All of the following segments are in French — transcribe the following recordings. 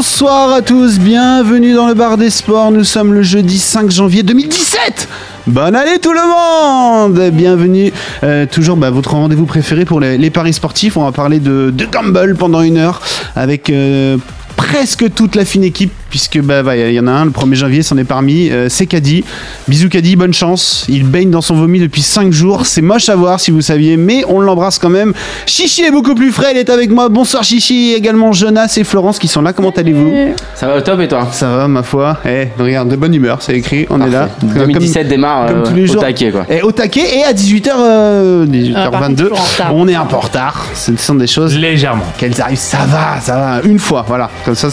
Bonsoir à tous, bienvenue dans le bar des sports. Nous sommes le jeudi 5 janvier 2017. Bonne année tout le monde Bienvenue, euh, toujours bah, votre rendez-vous préféré pour les, paris sportifs. On va parler de, de gamble pendant une heure avec euh, presque toute la fine équipe puisque bah, bah, il y en a un le 1er janvier s'en est parmi euh, c'est Caddy bisous Caddy bonne chance. Il baigne dans son vomi depuis 5 jours. C'est moche à voir si vous saviez mais on l'embrasse quand même. Chichi est beaucoup plus frais il est avec moi. Bonsoir Chichi. Également Jonas et Florence qui sont là. Comment allez-vous? Ça va au top et toi? Ça va ma foi. Eh regarde de bonne humeur c'est écrit. On est là. 2017 démarre comme euh, tous les au jours. taquet quoi. et au taquet et à 18h euh, 18h22 Ah, retard. on est un peu en retard. Ce sont des choses Légèrement. qu'elles arrivent, ça va, ça va, une fois, voilà. Comme ça,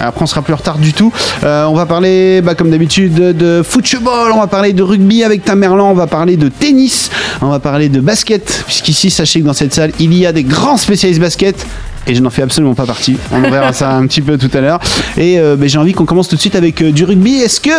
après on sera plus en retard du tout. Euh, on va parler, bah, comme d'habitude, de, football, on va parler de rugby avec Tamerlan, on va parler de tennis, on va parler de basket, puisqu'ici, sachez que dans cette salle, il y a des grands spécialistes basket. Et je n'en fais absolument pas partie. On verra ça un petit peu tout à l'heure. Et euh, bah, j'ai envie qu'on commence tout de suite avec euh, du rugby. Est-ce que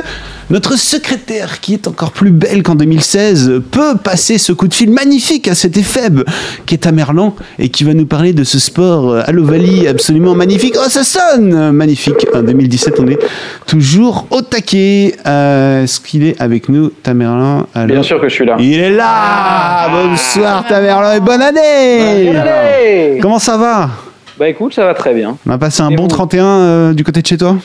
notre secrétaire, qui est encore plus belle qu'en 2016, peut passer ce coup de fil magnifique à cet éphèbe qui est Tamerlan et qui va nous parler de ce sport à l'Ovalie absolument magnifique. Oh, ça sonne magnifique. En 2017, on est toujours au taquet. Euh, Est-ce qu'il est avec nous, Tamerlan? Bien sûr que je suis là. Il est là Bonsoir Tamerlan et bonne année Bonne année Comment ça va? Bah écoute, ça va très bien. On a passé un Et bon vous? 31 euh, du côté de chez toi?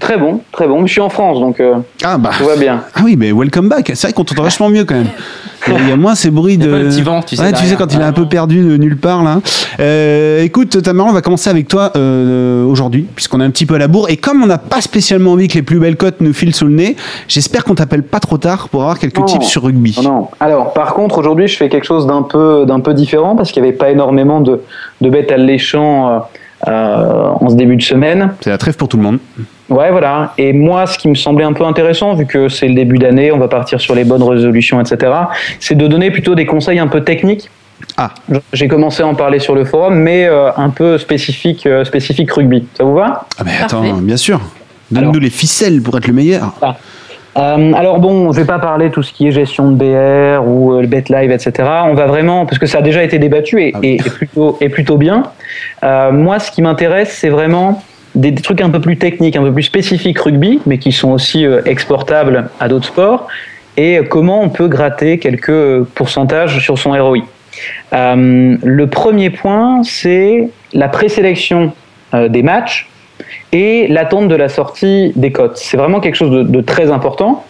Très bon, très bon. Je suis en France, donc euh, Ah bah tout va bien. Ah oui, mais welcome back. C'est vrai qu'on t'entend vachement mieux quand même. Il y a- moins ces bruits de. a pas le petit vent, tu sais, Ouais, tu sais, quand il est un peu perdu de nulle part là. Euh, écoute, Tamara, on va commencer avec toi euh, aujourd'hui, puisqu'on est un petit peu à la bourre. Et comme on n'a pas spécialement envie que les plus belles cotes nous filent sous le nez, j'espère qu'on t'appelle pas trop tard pour avoir quelques Non. tips sur rugby. Non, non. Alors, par contre, aujourd'hui, je fais quelque chose d'un peu, d'un peu différent parce qu'il n'y avait pas énormément de, de bêtes alléchants euh, euh, en ce début de semaine. C'est la trêve pour tout le monde. Ouais, voilà. Et moi, ce qui me semblait un peu intéressant, vu que c'est le début d'année, on va partir sur les bonnes résolutions, etc., c'est de donner plutôt des conseils un peu techniques. Ah. J'ai commencé à en parler sur le forum, mais euh, un peu spécifique, euh, spécifique rugby. Ça vous va? Ah, mais attends, Parfait. bien sûr. Donne-nous les ficelles pour être le meilleur. Euh, alors bon, je vais pas parler tout ce qui est gestion de BR ou euh, le bet live, etc. On va vraiment, parce que ça a déjà été débattu et, Ah oui. et- et plutôt, et plutôt bien. Euh, moi, ce qui m'intéresse, c'est vraiment des, des trucs un peu plus techniques, un peu plus spécifiques rugby, mais qui sont aussi exportables à d'autres sports. Et comment on peut gratter quelques pourcentages sur son ROI. Le premier point, c'est la présélection des matchs et l'attente de la sortie des cotes. C'est vraiment quelque chose de, très important.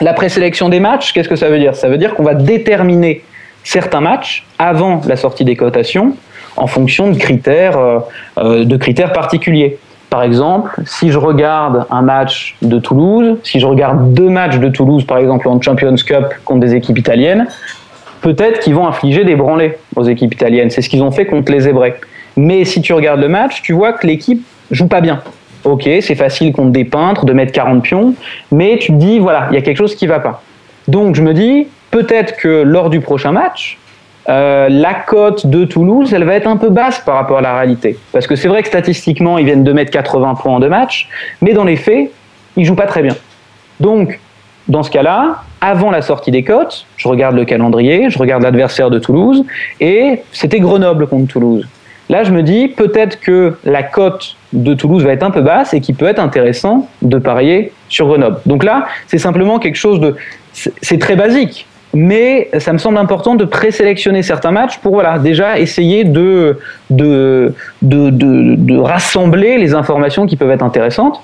La présélection des matchs, qu'est-ce que ça veut dire? Ça veut dire qu'on va déterminer certains matchs avant la sortie des cotations en fonction de critères, euh, euh, de critères particuliers. Par exemple, si je regarde un match de Toulouse, si je regarde deux matchs de Toulouse, par exemple en Champions Cup contre des équipes italiennes, peut-être qu'ils vont infliger des branlées aux équipes italiennes. C'est ce qu'ils ont fait contre les Zébrés. Mais si tu regardes le match, tu vois que l'équipe joue pas bien. Ok, c'est facile contre des peintres de mettre 40 pions, mais tu te dis, voilà, il y a quelque chose qui va pas. Donc je me dis, peut-être que lors du prochain match, euh, la cote de Toulouse, elle va être un peu basse par rapport à la réalité. Parce que c'est vrai que statistiquement, ils viennent de mettre 80 points en deux matchs, mais dans les faits, ils jouent pas très bien. Donc, dans ce cas-là, avant la sortie des cotes, je regarde le calendrier, je regarde l'adversaire de Toulouse, et c'était Grenoble contre Toulouse. Là, je me dis peut-être que la cote de Toulouse va être un peu basse et qu'il peut être intéressant de parier sur Grenoble. Donc là, c'est simplement quelque chose de... c'est- très basique, mais ça me semble important de présélectionner certains matchs pour voilà, déjà essayer de, de, de, de, de rassembler les informations qui peuvent être intéressantes.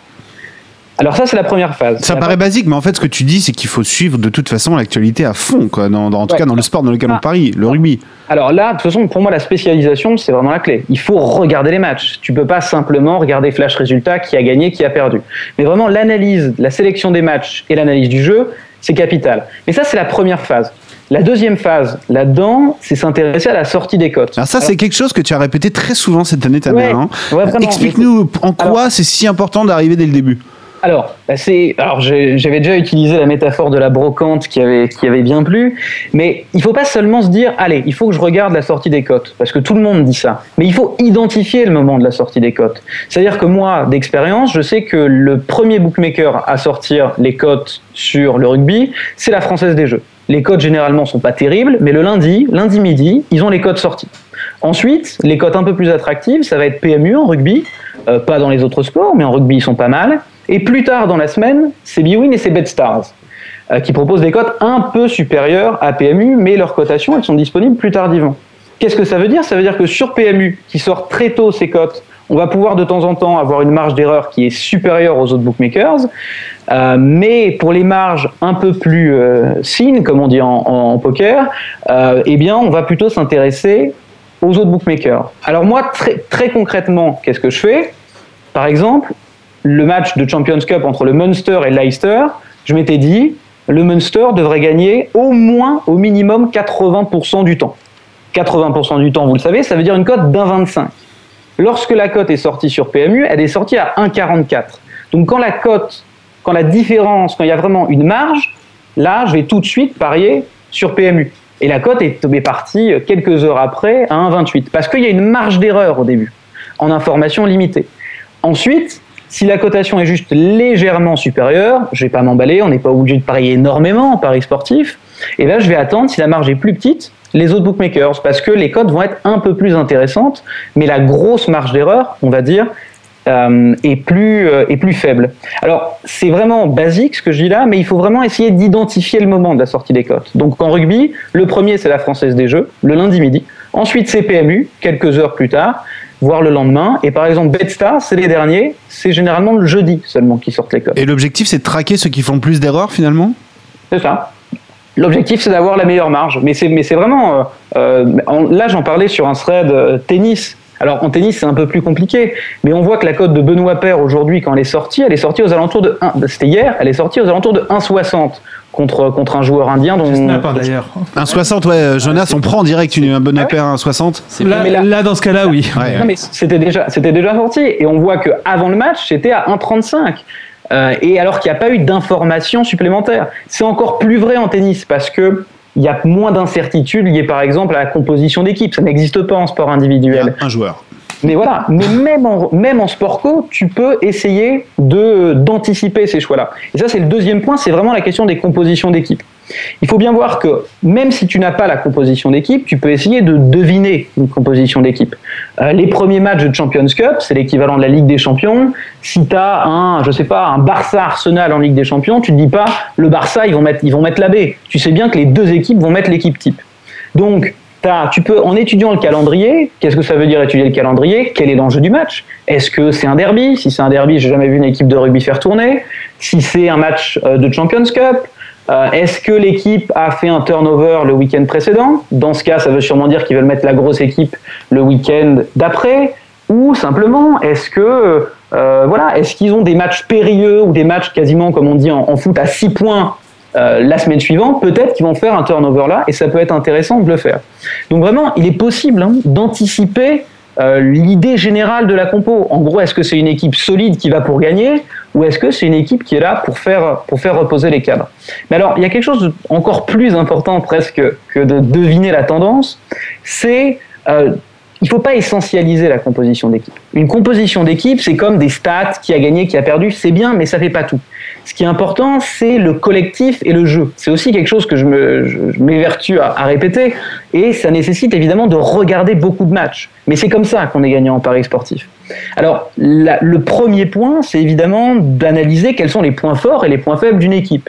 Alors ça, c'est la première phase. Ça paraît basique, mais en fait, ce que tu dis, c'est qu'il faut suivre de toute façon l'actualité à fond, quoi. Dans, dans- en tout Ouais. cas, dans le sport dans lequel on Ah. parie, le rugby. Alors là, de toute façon, pour moi, la spécialisation, c'est vraiment la clé. Il faut regarder les matchs. Tu peux pas simplement regarder flash résultat, qui a gagné, qui a perdu. Mais vraiment, l'analyse, la sélection des matchs et l'analyse du jeu, c'est capital. Mais ça, c'est la première phase. La deuxième phase, là-dedans, c'est s'intéresser à la sortie des cotes. Alors ça, c'est quelque chose que tu as répété très souvent cette année, ta Ouais. mère. hein. Explique-nous en quoi c'est si important d'arriver dès le début. Alors, c'est, alors j'avais déjà utilisé la métaphore de la brocante qui avait, qui avait bien plu, mais il faut pas seulement se dire, allez, il faut que je regarde la sortie des cotes, parce que tout le monde dit ça, mais il faut identifier le moment de la sortie des cotes. C'est-à-dire que moi, d'expérience, je sais que le premier bookmaker à sortir les cotes sur le rugby, c'est la Française des Jeux. Les cotes généralement sont pas terribles, mais le lundi, lundi midi, ils ont les cotes sorties. Ensuite, les cotes un peu plus attractives, ça va être PMU en rugby, euh, pas dans les autres sports, mais en rugby ils sont pas mal. Et plus tard dans la semaine, c'est Bwin et c'est BetStars euh, qui proposent des cotes un peu supérieures à PMU, mais leurs cotations elles sont disponibles plus tardivement. Qu'est-ce que ça veut dire? Ça veut dire que sur PMU, qui sort très tôt ses cotes, on va pouvoir de temps en temps avoir une marge d'erreur qui est supérieure aux autres bookmakers. Euh, mais pour les marges un peu plus euh, comme on dit en, en- en poker, euh, eh bien, on va plutôt s'intéresser aux autres bookmakers. Alors moi, très, très concrètement, qu'est-ce que je fais? Par exemple, le match de Champions Cup entre le Munster et le Leicester, je m'étais dit, le Munster devrait gagner au moins, au minimum, 80% du temps. 80% du temps, vous le savez, ça veut dire une cote d'un 25. Lorsque la cote est sortie sur PMU, elle est sortie à 1,44. Donc quand la cote, quand la différence, quand il y a vraiment une marge, là, je vais tout de suite parier sur PMU. Et la cote est, est partie quelques heures après à 1,28. Parce qu'il y a une marge d'erreur au début, en information limitée. Ensuite, si la cotation est juste légèrement supérieure, je vais pas m'emballer, on n'est pas obligé de parier énormément en paris sportif. Et là, je vais attendre si la marge est plus petite, les autres bookmakers, parce que les cotes vont être un peu plus intéressantes, mais la grosse marge d'erreur, on va dire, euh, est, plus, euh, est plus faible. Alors, c'est vraiment basique ce que je dis là, mais il faut vraiment essayer d'identifier le moment de la sortie des cotes. Donc, en rugby, le premier, c'est la Française des Jeux, le lundi midi. Ensuite, c'est PMU, quelques heures plus tard, voire le lendemain. Et par exemple, BetStar, c'est les derniers, c'est généralement le jeudi seulement qui sortent les cotes. Et l'objectif, c'est de traquer ceux qui font le plus d'erreurs finalement? C'est ça. L'objectif, c'est d'avoir la meilleure marge. Mais c'est, mais c'est vraiment. euh, euh, là, j'en parlais sur un thread euh, tennis. Alors, en tennis, c'est un peu plus compliqué. Mais on voit que la cote de Benoît Paire aujourd'hui, quand elle est sortie, elle est sortie aux alentours de 1. C'était hier, elle est sortie aux alentours de 1,60 contre, contre un joueur indien dont. Snap hein, d'ailleurs. Un 60, ouais, Jonas, on prend en direct une, un bon paire, un 60. C'est Là, mais là- là, dans ce cas-là, oui. Ouais, Non, mais c'était déjà, c'était déjà sorti. Et on voit qu'avant le match, c'était à 1,35. Euh, et alors qu'il n'y a pas eu d'informations supplémentaires. C'est encore plus vrai en tennis parce que il y a moins d'incertitudes liées par exemple à la composition d'équipe. Ça n'existe pas en sport individuel. Un joueur. Mais voilà, mais même en, même en sport co, tu peux essayer de d'anticiper ces choix-là. Et ça, c'est le deuxième point, c'est vraiment la question des compositions d'équipe. Il faut bien voir que même si tu n'as pas la composition d'équipe, tu peux essayer de deviner une composition d'équipe. Euh, les premiers matchs de Champions Cup, c'est l'équivalent de la Ligue des Champions. Si tu as un, je sais pas, un Barça Arsenal en Ligue des Champions, tu ne dis pas le Barça, ils vont mettre, ils vont mettre la B. Tu sais bien que les deux équipes vont mettre l'équipe type. Donc, tu peux, en étudiant le calendrier, qu'est-ce que ça veut dire étudier le calendrier? Quel est l'enjeu du match? Est-ce que c'est un derby? Si c'est un derby, j'ai jamais vu une équipe de rugby faire tourner. Si c'est un match euh, de Champions Cup, euh, est-ce que l'équipe a fait un turnover le week-end précédent? Dans ce cas, ça veut sûrement dire qu'ils veulent mettre la grosse équipe le week-end d'après. Ou simplement, est-ce que euh, voilà, est-ce qu'ils ont des matchs périlleux ou des matchs quasiment, comme on dit en, foot, à 6 points euh, la semaine suivante Peut-être qu'ils vont faire un turnover là, et ça peut être intéressant de le faire. Donc vraiment, il est possible hein, d'anticiper l'idée générale de la compo. En gros, est-ce que c'est une équipe solide qui va pour gagner ou est-ce que c'est une équipe qui est là pour faire, pour faire reposer les cadres? Mais alors, il y a quelque chose d'encore plus important presque que de deviner la tendance, c'est... Euh, il ne faut pas essentialiser la composition d'équipe. Une composition d'équipe, c'est comme des stats, qui a gagné, qui a perdu, c'est bien, mais ça fait pas tout. Ce qui est important, c'est le collectif et le jeu. C'est aussi quelque chose que je m'évertue à, à répéter, et ça nécessite évidemment de regarder beaucoup de matchs. Mais c'est comme ça qu'on est gagnant en paris sportif. Alors, le premier point, c'est évidemment d'analyser quels sont les points forts et les points faibles d'une équipe.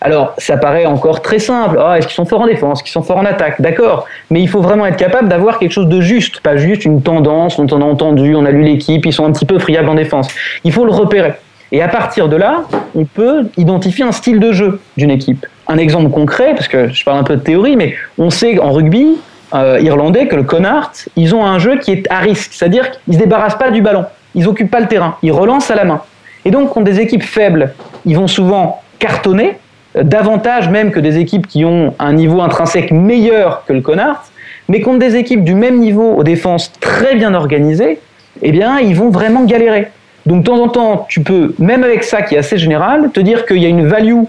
Alors, ça paraît encore très simple. Ah, est-ce qu'ils sont forts en défense, est-ce qu'ils sont forts en attaque? D'accord. Mais il faut vraiment être capable d'avoir quelque chose de juste, pas juste une tendance, on en a entendu, on a lu l'équipe, ils sont un petit peu friables en défense. Il faut le repérer. Et à partir de là, on peut identifier un style de jeu d'une équipe. Un exemple concret, parce que je parle un peu de théorie, mais on sait en rugby euh, irlandais que le Connacht, ils ont un jeu qui est à risque, c'est-à-dire qu'ils se débarrassent pas du ballon, ils occupent pas le terrain, ils relancent à la main. Et donc, contre des équipes faibles, ils vont souvent cartonner, euh, davantage même que des équipes qui ont un niveau intrinsèque meilleur que le Connacht, mais contre des équipes du même niveau aux défenses très bien organisées, eh bien, ils vont vraiment galérer. Donc de temps en temps, tu peux, même avec ça qui est assez général, te dire qu'il y a une value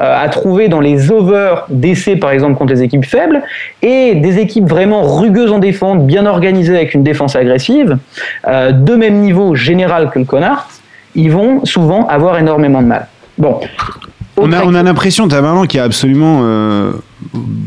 à trouver dans les overs d'essais, par exemple, contre les équipes faibles, et des équipes vraiment rugueuses en défense, bien organisées avec une défense agressive, euh, de même niveau général que le Connard, ils vont souvent avoir énormément de mal. Bon. On a, on a l'impression, Tamerlan, qu'il y a absolument. euh,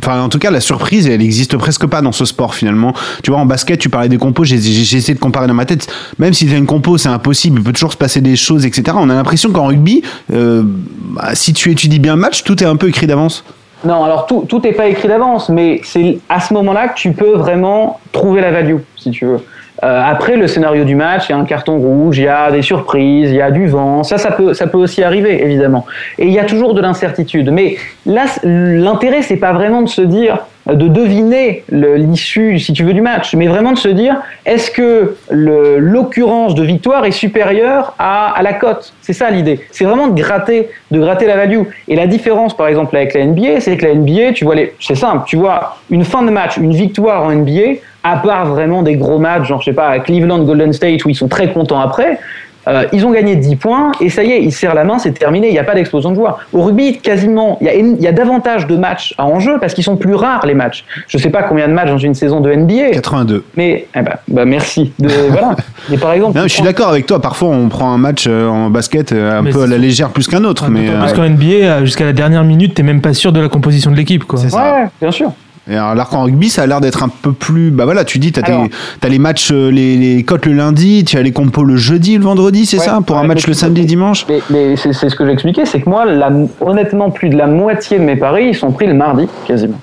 Enfin, en tout cas, la surprise, elle existe presque pas dans ce sport finalement. Tu vois, en basket, tu parlais des compos, j'ai essayé de comparer dans ma tête. Même si tu as une compo, c'est impossible, il peut toujours se passer des choses, etc. On a l'impression qu'en rugby, euh, bah, si tu étudies bien le match, tout est un peu écrit d'avance. Non, alors tout tout n'est pas écrit d'avance, mais c'est à ce moment-là que tu peux vraiment trouver la value, si tu veux. Euh, après le scénario du match, il y a un carton rouge, il y a des surprises, il y a du vent. Ça, ça peut, ça peut aussi arriver, évidemment. Et il y a toujours de l'incertitude. Mais là, l'intérêt, c'est pas vraiment de se dire, de deviner l'issue, si tu veux, du match, mais vraiment de se dire, est-ce que l'occurrence de victoire est supérieure à, la cote? C'est ça l'idée. C'est vraiment de gratter, de gratter la value. Et la différence, par exemple, avec la NBA, c'est que la NBA, tu vois, c'est simple, tu vois, une fin de match, une victoire en NBA, à part vraiment des gros matchs, genre, je sais pas, Cleveland, Golden State, où ils sont très contents après, euh, ils ont gagné 10 points et ça y est, ils serrent la main, c'est terminé, il n'y a pas d'explosion de joie. Au rugby, quasiment, il y a, il y a davantage de matchs à enjeu parce qu'ils sont plus rares les matchs. Je sais pas combien de matchs dans une saison de NBA, 82. mais eh ben, bah, merci. De, voilà. Mais par exemple, Non, tu je suis d'accord avec toi. Parfois, on prend un match euh, en basket euh, un Mais peu à la légère plus qu'un autre. mais euh, plus qu'en NBA, jusqu'à la dernière minute, t'es même pas sûr de la composition de l'équipe. quoi. C'est ça. Ouais, ouais, bien sûr. Et alors qu'en rugby, ça a l'air d'être un peu plus. Bah voilà, tu dis, t'as, Alors- les matchs, euh, les, les cotes le lundi, tu as les compos le jeudi, le vendredi, c'est Ouais, ça Pour un match le samedi, dimanche? Mais, mais c'est ce que j'expliquais, c'est que moi, la, honnêtement, plus de la moitié de mes paris, ils sont pris le mardi, quasiment.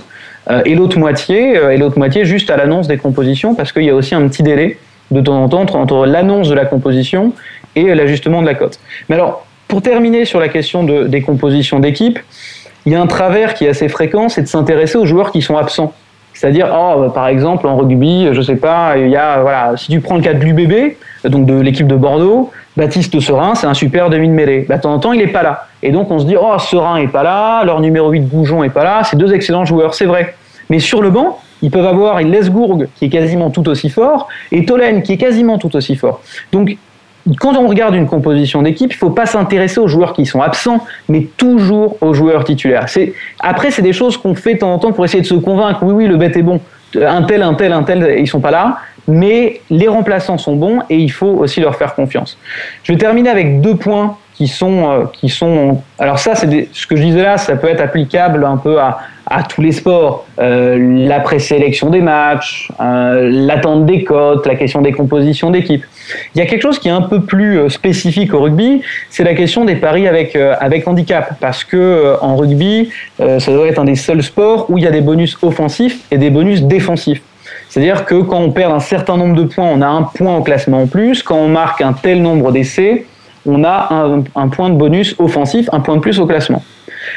Euh, et l'autre moitié, euh, et l'autre moitié juste à l'annonce des compositions, parce qu'il y a aussi un petit délai de temps en temps entre, entre l'annonce de la composition et l'ajustement de la cote. Mais alors, pour terminer sur la question de, des compositions d'équipe, il y a un travers qui est assez fréquent, c'est de s'intéresser aux joueurs qui sont absents. C'est-à-dire, oh, bah, par exemple, en rugby, je sais pas, il y a, voilà, si tu prends le cas de l'UBB, donc de l'équipe de Bordeaux, Baptiste Serin, c'est un super demi de mêlée. Bah, de temps en temps, il est pas là. Et donc, on se dit, oh, Serin est pas là, leur numéro 8 Goujon est pas là, c'est deux excellents joueurs, c'est vrai. Mais sur le banc, ils peuvent avoir Lesgourg, qui est quasiment tout aussi fort, et Tolen, qui est quasiment tout aussi fort. Donc, quand on regarde une composition d'équipe, il faut pas s'intéresser aux joueurs qui sont absents, mais toujours aux joueurs titulaires. Après c'est des choses qu'on fait de temps en temps pour essayer de se convaincre. Oui oui, le bête est bon. Un tel, un tel, un tel, ils sont pas là, mais les remplaçants sont bons et il faut aussi leur faire confiance. Je vais terminer avec deux points qui sont euh, qui sont alors ça c'est ce que je disais là, ça peut être applicable un peu à à tous les sports, euh, la présélection des matchs, euh, l'attente des cotes, la question des compositions d'équipe. Il y a quelque chose qui est un peu plus euh, spécifique au rugby, c'est la question des paris avec avec handicap, parce que en rugby, ça doit être un des seuls sports où il y a des bonus offensifs et des bonus défensifs. C'est-à-dire que quand on perd un certain nombre de points, on a un point au classement en plus. Quand on marque un tel nombre d'essais, on a un point de bonus offensif, un point de plus au classement.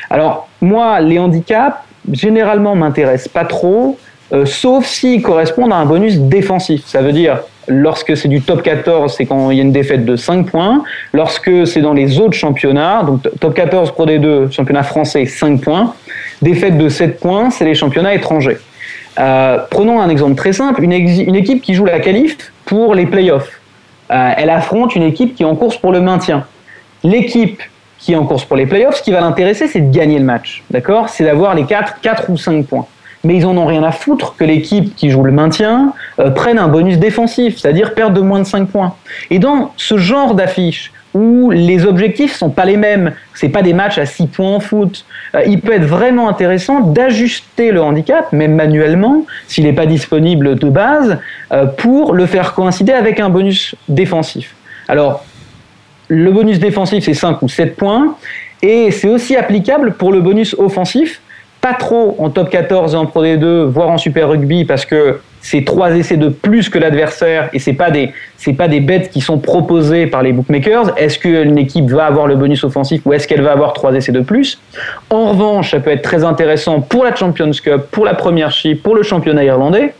Alors, moi, les handicaps, généralement, m'intéressent pas trop, euh, sauf s'ils correspondent à un bonus défensif. Ça veut dire, lorsque c'est du top 14, c'est quand il y a une défaite de 5 points. Lorsque c'est dans les autres championnats, donc top 14 Pro D2, championnat français, 5 points. Défaite de 7 points, c'est les championnats étrangers. Euh, prenons un exemple très simple, une, équipe qui joue la qualif pour les playoffs. Euh, elle affronte une équipe qui est en course pour le maintien. L'équipe qui est en course pour les playoffs, ce qui va l'intéresser, c'est de gagner le match. D'accord? C'est d'avoir les 4, 4 ou 5 points. Mais ils en ont rien à foutre que l'équipe qui joue le maintien euh, prenne un bonus défensif, c'est-à-dire perdre de moins de 5 points. Et dans ce genre d'affiche où les objectifs sont pas les mêmes, c'est pas des matchs à 6 points en foot, euh, il peut être vraiment intéressant d'ajuster le handicap, même manuellement, s'il n'est pas disponible de base, euh, pour le faire coïncider avec un bonus défensif. Alors, le bonus défensif, c'est 5 ou 7 points. Et c'est aussi applicable pour le bonus offensif. Pas trop en top 14 et en Pro D2, voire en Super Rugby, parce que c'est trois essais de plus que l'adversaire et c'est pas des pas des bêtes qui sont proposées par les bookmakers. Est-ce qu'une équipe va avoir le bonus offensif ou est-ce qu'elle va avoir trois essais de plus? En revanche, ça peut être très intéressant pour la Champions Cup, pour la Premiership, pour le championnat irlandais,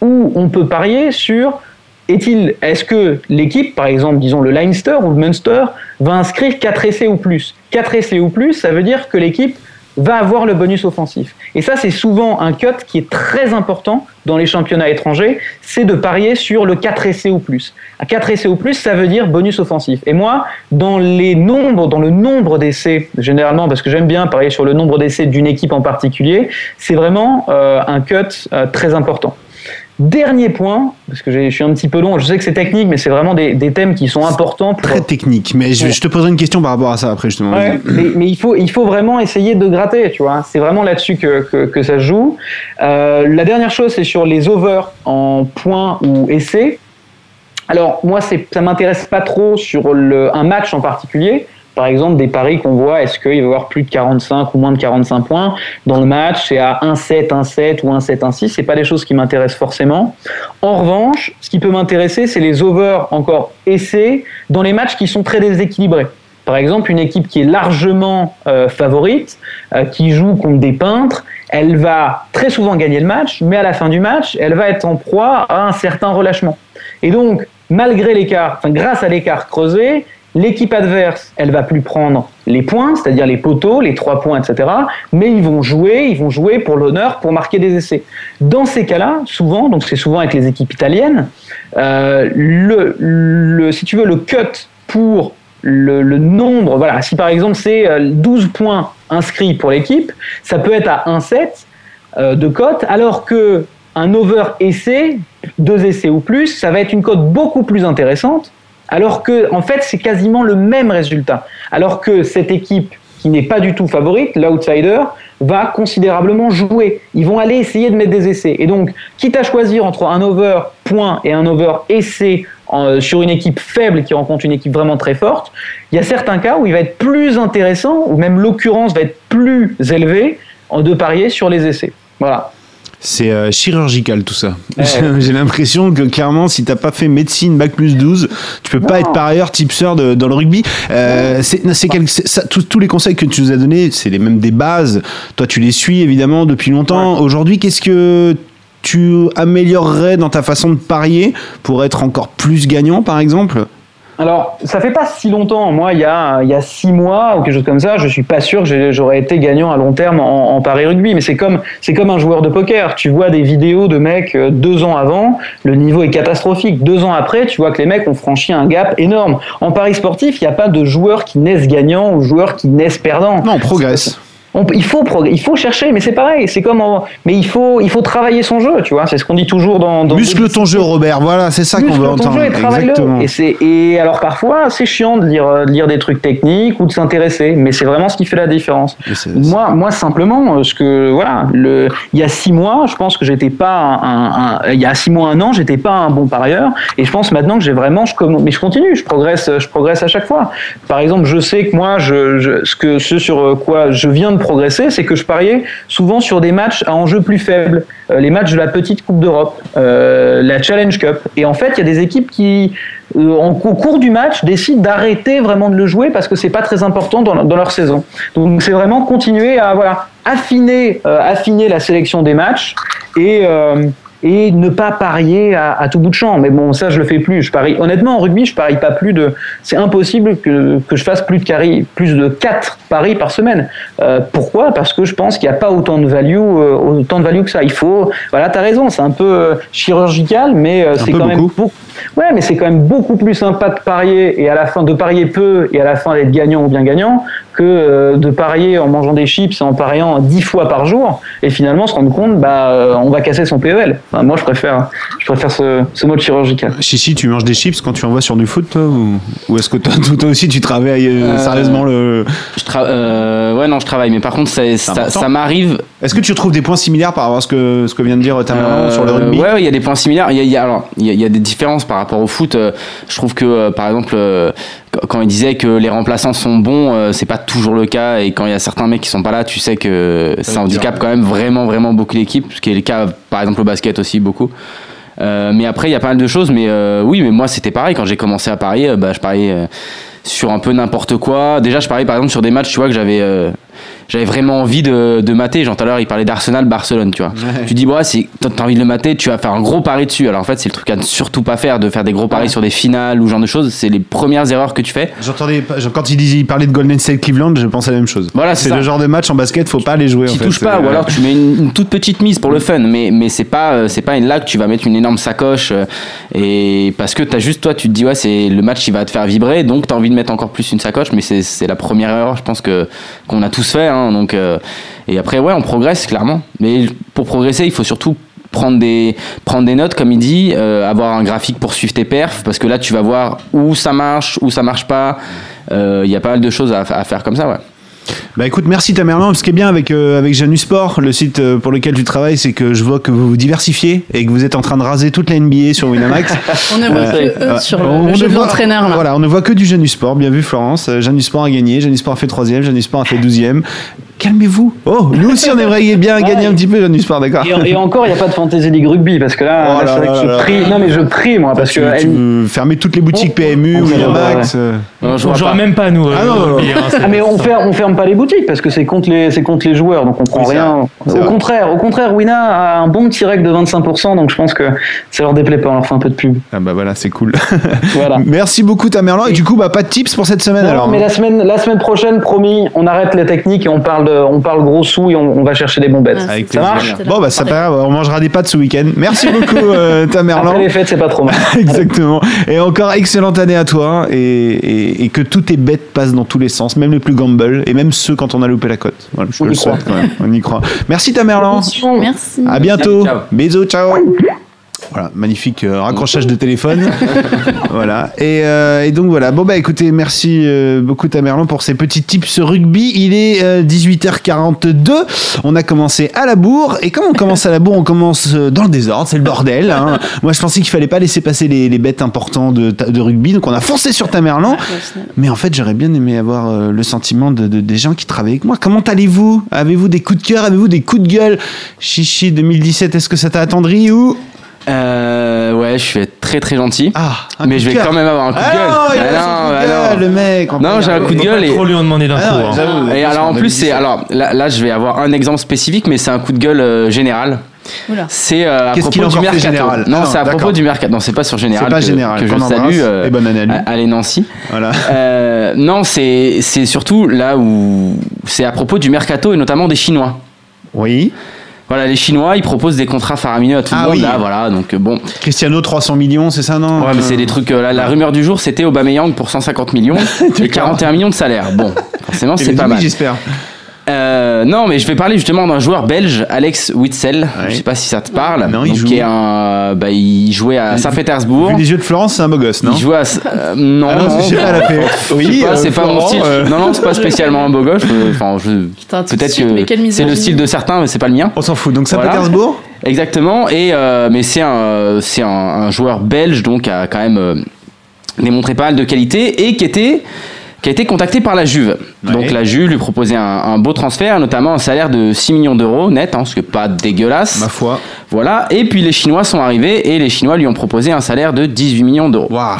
où on peut parier sur est-il, est-ce que l'équipe, par exemple, disons le Leinster ou le Munster, va inscrire 4 essais ou plus? 4 essais ou plus, ça veut dire que l'équipe va avoir le bonus offensif. Et ça, c'est souvent un cut qui est très important dans les championnats étrangers, c'est de parier sur le 4 essais ou plus. À 4 essais ou plus, ça veut dire bonus offensif. Et moi, dans les nombres, dans le nombre d'essais, généralement, parce que j'aime bien parier sur le nombre d'essais d'une équipe en particulier, c'est vraiment euh, un cut euh, très important. Dernier point, parce que je suis un petit peu long, je sais que c'est technique, mais c'est vraiment des, des, thèmes qui sont importants. Pour... Très technique, mais je, je, te poserai une question par rapport à ça après justement. Ouais, mais, mais, il, faut, il faut vraiment essayer de gratter, tu vois. C'est vraiment là-dessus que, que, que, ça se joue. Euh, la dernière chose, c'est sur les overs en points ou essais. Alors moi, ça m'intéresse pas trop sur le, un match en particulier par exemple, des paris qu'on voit, est-ce qu'il va y avoir plus de 45 ou moins de 45 points dans le match C'est à 1-7, 1-7 ou 1-7, 1-6. C'est pas des choses qui m'intéressent forcément. En revanche, ce qui peut m'intéresser, c'est les overs encore essais dans les matchs qui sont très déséquilibrés. Par exemple, une équipe qui est largement euh, favorite, euh, qui joue contre des peintres, elle va très souvent gagner le match, mais à la fin du match, elle va être en proie à un certain relâchement. Et donc, malgré l'écart, enfin, grâce à l'écart creusé, L'équipe adverse, elle va plus prendre les points, c'est-à-dire les poteaux, les trois points, etc. Mais ils vont jouer, ils vont jouer pour l'honneur, pour marquer des essais. Dans ces cas-là, souvent, donc c'est souvent avec les équipes italiennes, euh, si tu veux, le cut pour le, nombre, voilà, si par exemple c'est 12 points inscrits pour l'équipe, ça peut être à 1,7 euh, de cote, alors que un over essai, deux essais ou plus, ça va être une cote beaucoup plus intéressante alors que, en fait, c'est quasiment le même résultat. Alors que cette équipe qui n'est pas du tout favorite, l'outsider, va considérablement jouer. Ils vont aller essayer de mettre des essais. Et donc, quitte à choisir entre un over point et un over essai sur une équipe faible qui rencontre une équipe vraiment très forte, il y a certains cas où il va être plus intéressant, ou même l'occurrence va être plus élevée de parier sur les essais. Voilà. C'est euh, chirurgical tout ça. Ouais. J'ai l'impression que clairement, si t'as pas fait médecine bac plus 12, tu peux non. pas être par ailleurs tipster de, dans le rugby. Euh, c'est tous les conseils que tu nous as donnés, c'est les mêmes des bases. Toi, tu les suis évidemment depuis longtemps. Ouais. Aujourd'hui, qu'est-ce que tu améliorerais dans ta façon de parier pour être encore plus gagnant, par exemple? Alors, ça fait pas si longtemps. Moi, il y a, il y a six mois ou quelque chose comme ça, je suis pas sûr que j'aurais été gagnant à long terme en, en Paris rugby. Mais c'est comme, c'est comme un joueur de poker. Tu vois des vidéos de mecs euh, deux ans avant, le niveau est catastrophique. Deux ans après, tu vois que les mecs ont franchi un gap énorme. En Paris sportif, il n'y a pas de joueurs qui naissent gagnants ou joueurs qui naissent perdants. Non, on progresse. On, il faut il faut chercher mais c'est pareil c'est comme en, mais il faut il faut travailler son jeu tu vois c'est ce qu'on dit toujours dans, dans muscle ton jeu Robert voilà c'est ça qu'on veut entendre jeu et Exactement. et c'est et alors parfois c'est chiant de lire de lire des trucs techniques ou de s'intéresser mais c'est vraiment ce qui fait la différence. Moi moi simplement ce que voilà le il y a six mois je pense que j'étais pas un, un, il y a six mois un an j'étais pas un bon parieur et je pense maintenant que j'ai vraiment je mais je continue je progresse je progresse à chaque fois. Par exemple je sais que moi je, je ce que ce sur quoi je viens de progresser, c'est que je pariais souvent sur des matchs à enjeu plus faible, euh, les matchs de la petite Coupe d'Europe, euh, la Challenge Cup. Et en fait, il y a des équipes qui, euh, au cours du match, décident d'arrêter vraiment de le jouer parce que c'est pas très important dans, dans, leur saison. Donc c'est vraiment continuer à voilà affiner, euh, affiner la sélection des matchs et et ne pas parier à, à, tout bout de champ. Mais bon, ça, je le fais plus. Je parie, honnêtement, en rugby, je parie pas plus de. C'est impossible que, que je fasse plus de carry, plus de 4 paris par semaine. Euh, pourquoi? Parce que je pense qu'il n'y a pas autant de value, euh, autant de value que ça. Il faut. Voilà, t'as raison. C'est un peu euh, chirurgical, mais euh, c'est quand même beaucoup. Ouais, mais c'est quand même beaucoup plus sympa de parier et à la fin de parier peu et à la fin d'être gagnant ou bien gagnant que euh, de parier en mangeant des chips et en pariant 10 fois par jour et finalement se rendre compte bah euh, on va casser son PEL. Enfin, moi je préfère je préfère ce, ce, mode chirurgical. Chichi, tu manges des chips quand tu envoies sur du foot toi ou, ou est-ce que toi, toi, aussi tu travailles euh, sérieusement le je tra ouais non, je travaille mais par contre ça, ça, ça m'arrive Est-ce que tu trouves des points similaires par rapport à ce que ce que vient de dire ta maman sur le rugby Ouais, il y a des points similaires, il y a, il y a alors il y, a, il y a des différences par rapport au foot. Je trouve que par exemple quand il disait que les remplaçants sont bons, euh, c'est pas toujours le cas. Et quand il y a certains mecs qui sont pas là, tu sais que ça handicape quand même vraiment, vraiment beaucoup l'équipe. Ce qui est le cas, par exemple, au basket aussi, beaucoup. Euh, mais après, il y a pas mal de choses. Mais euh, oui, mais moi, c'était pareil. Quand j'ai commencé à parier, bah, je pariais sur un peu n'importe quoi. Déjà, je parlais par exemple sur des matchs, tu vois, que j'avais euh, j'avais vraiment envie de, de mater. Genre tout à l'heure, il parlait d'Arsenal, Barcelone, tu vois. Tu dis, ouais, si t'as envie de le mater, tu vas faire un gros pari dessus. Alors en fait, c'est le truc à ne surtout pas faire, de faire des gros paris sur des finales ou genre de choses. C'est les premières erreurs que tu fais. J'entendais quand il, disait, il parlait de Golden State Cleveland, je pensais la même chose. Voilà, c'est le genre de match en basket, faut pas les jouer. en Tu fait. touches pas, ou alors tu mets une, une toute petite mise pour le fun, mais, mais c'est pas, euh, c'est pas une là que tu vas mettre une énorme sacoche, euh, et parce que t'as juste, toi, tu te dis, ouais, c'est le match qui va te faire vibrer, donc t'as envie de mettre encore plus une sacoche, mais c'est, la première erreur, je pense que, qu'on a tous fait, hein, donc, euh, et après, ouais, on progresse, clairement, mais pour progresser, il faut surtout prendre des, prendre des notes, comme il dit, euh, avoir un graphique pour suivre tes perfs, parce que là, tu vas voir où ça marche, où ça marche pas, Euh, il y a pas mal de choses à, à faire comme ça, ouais. Bah écoute, merci Tamerlan. Ce qui est bien avec, euh, avec Janus Sport, le site euh, pour lequel tu travailles, c'est que je vois que vous vous diversifiez et que vous êtes en train de raser toute la NBA sur Winamax. On ne voit que eux Ouais. sur On le ne jeu de voit- l'entraîneur là. Voilà, on ne voit que du Janus Sport. Bien vu Florence. Euh, Janus Sport a gagné, Janus Sport a fait troisième, Janus Sport a fait douzième. Calmez-vous. Oh, nous aussi on aimerait bien gagner un petit peu Janus Sport, d'accord Et, et encore, il n'y a pas de Fantasy League Rugby parce que là, Oh là, là c'est vrai là je là. prie. Non, mais je prie moi parce tu, que tu elle- veux fermer toutes les boutiques On- PMU, on- Winamax. euh. Non, On jouera même pas, nous. euh, Ah non, au non, hein, Ah mais on ferme, on ferme pas les boutiques parce que c'est contre les, c'est contre les joueurs, donc on prend Oui, rien. Au vrai. contraire, au contraire, Wina a un bon petit règle de 25%, donc je pense que ça leur déplaît pas, on leur fait un peu de pub. Ah bah voilà, c'est cool. Voilà. Merci beaucoup Tamerlan. Et du coup, bah pas de tips pour cette semaine Non, alors. mais hein. la semaine, la semaine prochaine, promis, on arrête les techniques et on parle, de, on parle gros sous et on, on va chercher des bons bêtes. Ah, ça plaisir. marche? Bon bah ça on mangera des pâtes ce week-end. Merci beaucoup euh, Tamerlan. Après les fêtes, c'est pas trop mal. Exactement. Et encore excellente année à toi et, et- et que tous tes bêtes passent dans tous les sens, même les plus gamble et même ceux quand on a loupé la cote. Voilà, je On te le souhaite quand même. On y croit. Merci Tamerlan. Merci. À bientôt. Ciao. Bisous, ciao. Voilà, magnifique euh, raccrochage de téléphone. voilà. Et, euh, et donc voilà. Bon bah écoutez, merci euh, beaucoup Tamerlan pour ces petits tips rugby. Il est euh, 18h42. On a commencé à la bourre. Et comme on commence à la bourre, on commence euh, dans le désordre. C'est le bordel. hein. Moi je pensais qu'il fallait pas laisser passer les, bêtes importants de, rugby. Donc on a foncé sur Tamerlan. Mais en fait, j'aurais bien aimé avoir euh, le sentiment de, de- des gens qui travaillent avec moi. Comment allez-vous? Avez-vous des coups de cœur? Avez-vous des coups de gueule? Chichi 2017, est-ce que ça t'a attendri ou? Euh, ouais, je suis très très gentil. Ah, un mais coup je de vais cœur. quand même avoir un coup de Ah gueule. non, il a Ah son non, coup de bah gueule, non. le mec. on Non, j'ai un coup de gueule et- trop lui en demander d'infos. Ah non, hein. j'avoue. Et alors en plus, c'est alors là, là, je vais avoir un exemple spécifique, mais c'est un coup de gueule euh, général. Oula. C'est euh, à Qu'est-ce qu'il propos a du encore fait, mercato. Général Non, Ah non, c'est à d'accord. propos du mercato. Non, c'est pas sur général. C'est pas que, Général, que je qu'on embrasse. salue. euh, Et bonne année à lui. Allez Nancy. Voilà. Euh, non, c'est c'est surtout là où c'est à propos du mercato et notamment des Chinois. Oui. Voilà, les Chinois, ils proposent des contrats faramineux à tout Ah le monde. oui. Là, voilà, donc euh, bon. Cristiano 300 millions, c'est ça non? Ouais, mais c'est des trucs. euh, là, la rumeur du jour, c'était Aubameyang pour 150 millions et 41 millions de salaire. Bon, forcément, c'est pas mal. j'espère. Euh, non, mais je vais parler justement d'un joueur belge, Alex Witzel. Ouais. Je sais pas si ça te parle. Non, il Donc, joue. qui est un, bah, il jouait à Saint-Pétersbourg. Vu les yeux de Florence, c'est un beau gosse, non Il jouait à. euh, non, Ah non, non, sais pas, elle a fait. je sais pas, euh, c'est pas mon Florent, style. euh, Non, non, c'est pas spécialement un beau gosse. euh, Enfin, je- Putain, tout de peut-être suite, mais quelle que c'est le misogynie. style de certains, mais c'est pas le mien. On s'en fout. Donc Voilà. Saint-Pétersbourg Exactement. Et euh, mais c'est un, c'est un, un joueur belge donc qui a quand même euh, démontré pas mal de qualité et qui était qui a été contacté par la Juve. Ouais. Donc la Juve lui proposait un, un beau transfert, notamment un salaire de 6 millions d'euros net, hein, ce qui est pas dégueulasse. Ma foi. Voilà. Et puis les Chinois sont arrivés et les Chinois lui ont proposé un salaire de 18 millions d'euros. Waouh.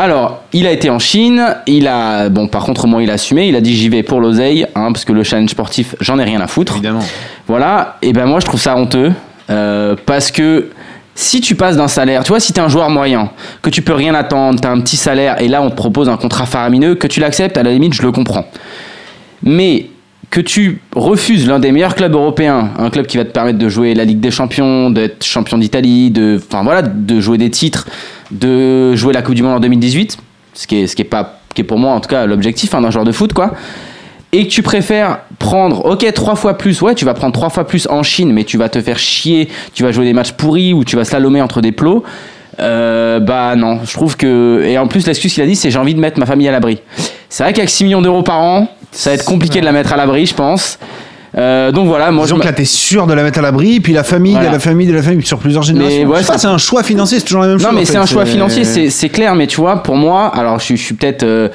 Alors, il a été en Chine, il a, bon, par contre, au moins, il a assumé, il a dit j'y vais pour l'oseille, hein, parce que le challenge sportif, j'en ai rien à foutre. Évidemment. Voilà, et ben moi, je trouve ça honteux, euh, parce que si tu passes d'un salaire, tu vois, si t'es un joueur moyen, que tu peux rien attendre, t'as un petit salaire, et là, on te propose un contrat faramineux, que tu l'acceptes, à la limite, je le comprends. Mais que tu refuses l'un des meilleurs clubs européens, un club qui va te permettre de jouer la Ligue des Champions, d'être champion d'Italie, de, voilà, de jouer des titres, de jouer la Coupe du Monde en 2018, ce qui est, ce qui est pas, qui pour moi en tout cas l'objectif hein, d'un joueur de foot, quoi. Et que tu préfères prendre, ok, trois fois plus, ouais, tu vas prendre trois fois plus en Chine, mais tu vas te faire chier, tu vas jouer des matchs pourris ou tu vas slalomer entre des plots. Euh, bah non, je trouve que. Et en plus, l'excuse qu'il a dit, c'est j'ai envie de mettre ma famille à l'abri. C'est vrai qu'avec 6 millions d'euros par an, ça va être compliqué de la mettre à l'abri, je pense. Euh, donc voilà, moi m'a- là, t'es sûr de la mettre à l'abri, puis la famille, Voilà. de la famille, de la famille, sur plusieurs générations. ouais, c'est un choix financier, c'est toujours la même chose. Non, mais c'est un choix financier, c'est clair, mais tu vois, pour moi, alors je suis, je suis peut-être euh,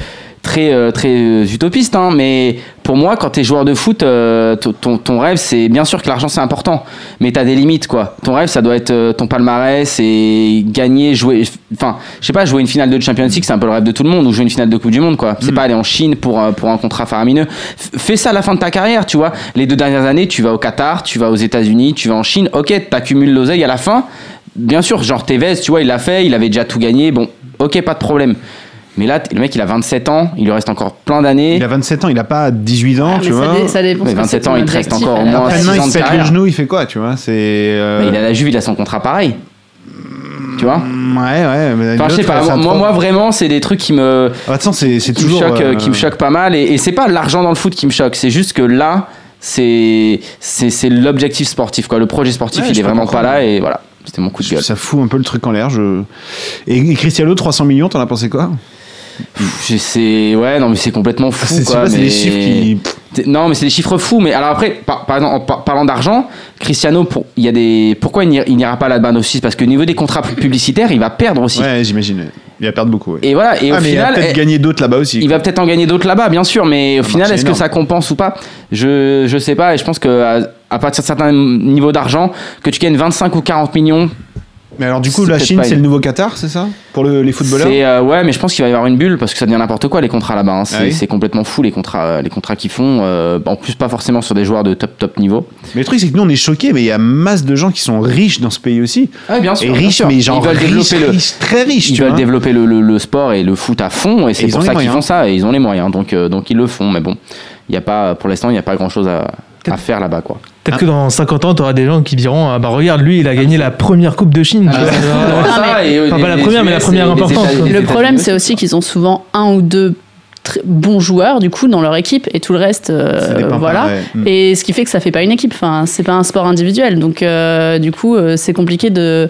très euh, très euh, utopiste, hein, mais pour moi, quand tu es joueur de foot, euh, ton- rêve, c'est bien sûr que l'argent c'est important, mais tu as des limites quoi. Ton rêve, ça doit être ton palmarès et gagner, jouer, enfin, je sais pas, jouer une finale de Champions League, c'est un peu le rêve de tout le monde, ou jouer une finale de Coupe du Monde quoi. C'est pas aller en Chine pour pour un contrat faramineux. Fais ça à la fin de ta carrière, tu vois. Les deux dernières années, tu vas au Qatar, tu vas aux États-Unis, tu vas en Chine. Ok, t'accumules l'oseille à la fin. Bien sûr, genre Tevez, tu vois, il l'a fait, il avait déjà tout gagné. Bon, ok, pas de problème. Mais là, le mec, il a 27 ans, il lui reste encore plein d'années. Il a 27 ans, il a pas 18 ans, Ah, tu mais vois. ça, dé- ça dépend. Mais ce que 27 c'est ans, il te reste encore au moins base. Après, demain, six il ans se pète le genou, il fait quoi, tu vois C'est. euh, Mais il a la Juve, il a son contrat pareil. Tu vois Ouais, ouais. mais Enfin, je sais pas, moi, moi vraiment, c'est des trucs qui me, Ah, Attends, c'est me toujours. choquent, euh, qui me choquent pas mal. Et, et c'est pas l'argent dans le foot qui me choque, c'est juste que là, c'est l'objectif sportif. Quoi. Le projet sportif, Ouais, il est vraiment pas là. Et voilà, c'était mon coup de gueule. Ça fout un peu le truc en l'air. Je... Et, et Cristiano, 300 millions, t'en as pensé quoi? Sais, ouais, non, mais c'est complètement fou. C'est c'est c'est mais- des chiffres qui. Non, mais c'est des chiffres fous. Mais alors après, par, par exemple, en par- parlant d'argent, Cristiano, pour, il y a des, pourquoi il n'ira- pas là-bas aussi? Parce que au niveau des contrats publicitaires, il va perdre aussi. Ouais, j'imagine. Il va perdre beaucoup. ouais. Et voilà. Et ah, au mais il va final, peut-être eh, gagner d'autres là-bas aussi. il va peut-être en gagner d'autres là-bas, bien sûr. Mais au Ça final, est-ce que ça compense ou pas? Je je sais pas. Et je pense que à, à partir de certains niveaux d'argent, que tu gagnes 25 ou 40 millions, Mais alors, du coup, la Chine, c'est le nouveau Qatar, c'est ça? Pour le- les footballeurs? Euh, ouais, mais je pense qu'il va y avoir une bulle parce que ça devient n'importe quoi les contrats là-bas. hein. C'est Ah oui c'est complètement fou les contrats, les contrats qu'ils font. euh, en plus, pas forcément sur des joueurs de top top niveau. Mais le truc, c'est que nous, on est choqués, mais il y a masse de gens qui sont riches dans ce pays aussi. Ouais, bien Et riches, mais genre ils veulent développer le, riches, très riches, ils tu veulent vois. développer le, le- le sport et le foot à fond et c'est pour ça qu'ils font ça et ils ont les moyens donc euh, donc ils le font mais bon il y a pas pour l'instant il n'y a pas grand chose à, à faire là-bas quoi Peut-être que dans 50 ans, tu auras des gens qui diront Ah bah regarde, lui, il a gagné la première Coupe de Chine. Ça, et, euh, Enfin, pas la première, mais la première importante, États- Le problème, c'est aussi qu'ils ont souvent un ou deux bons joueurs du coup dans leur équipe et tout le reste, euh, voilà. ouais. Mm. Et ce qui fait que ça fait pas une équipe. Enfin, c'est pas un sport individuel. Donc, euh, du coup, euh, c'est compliqué de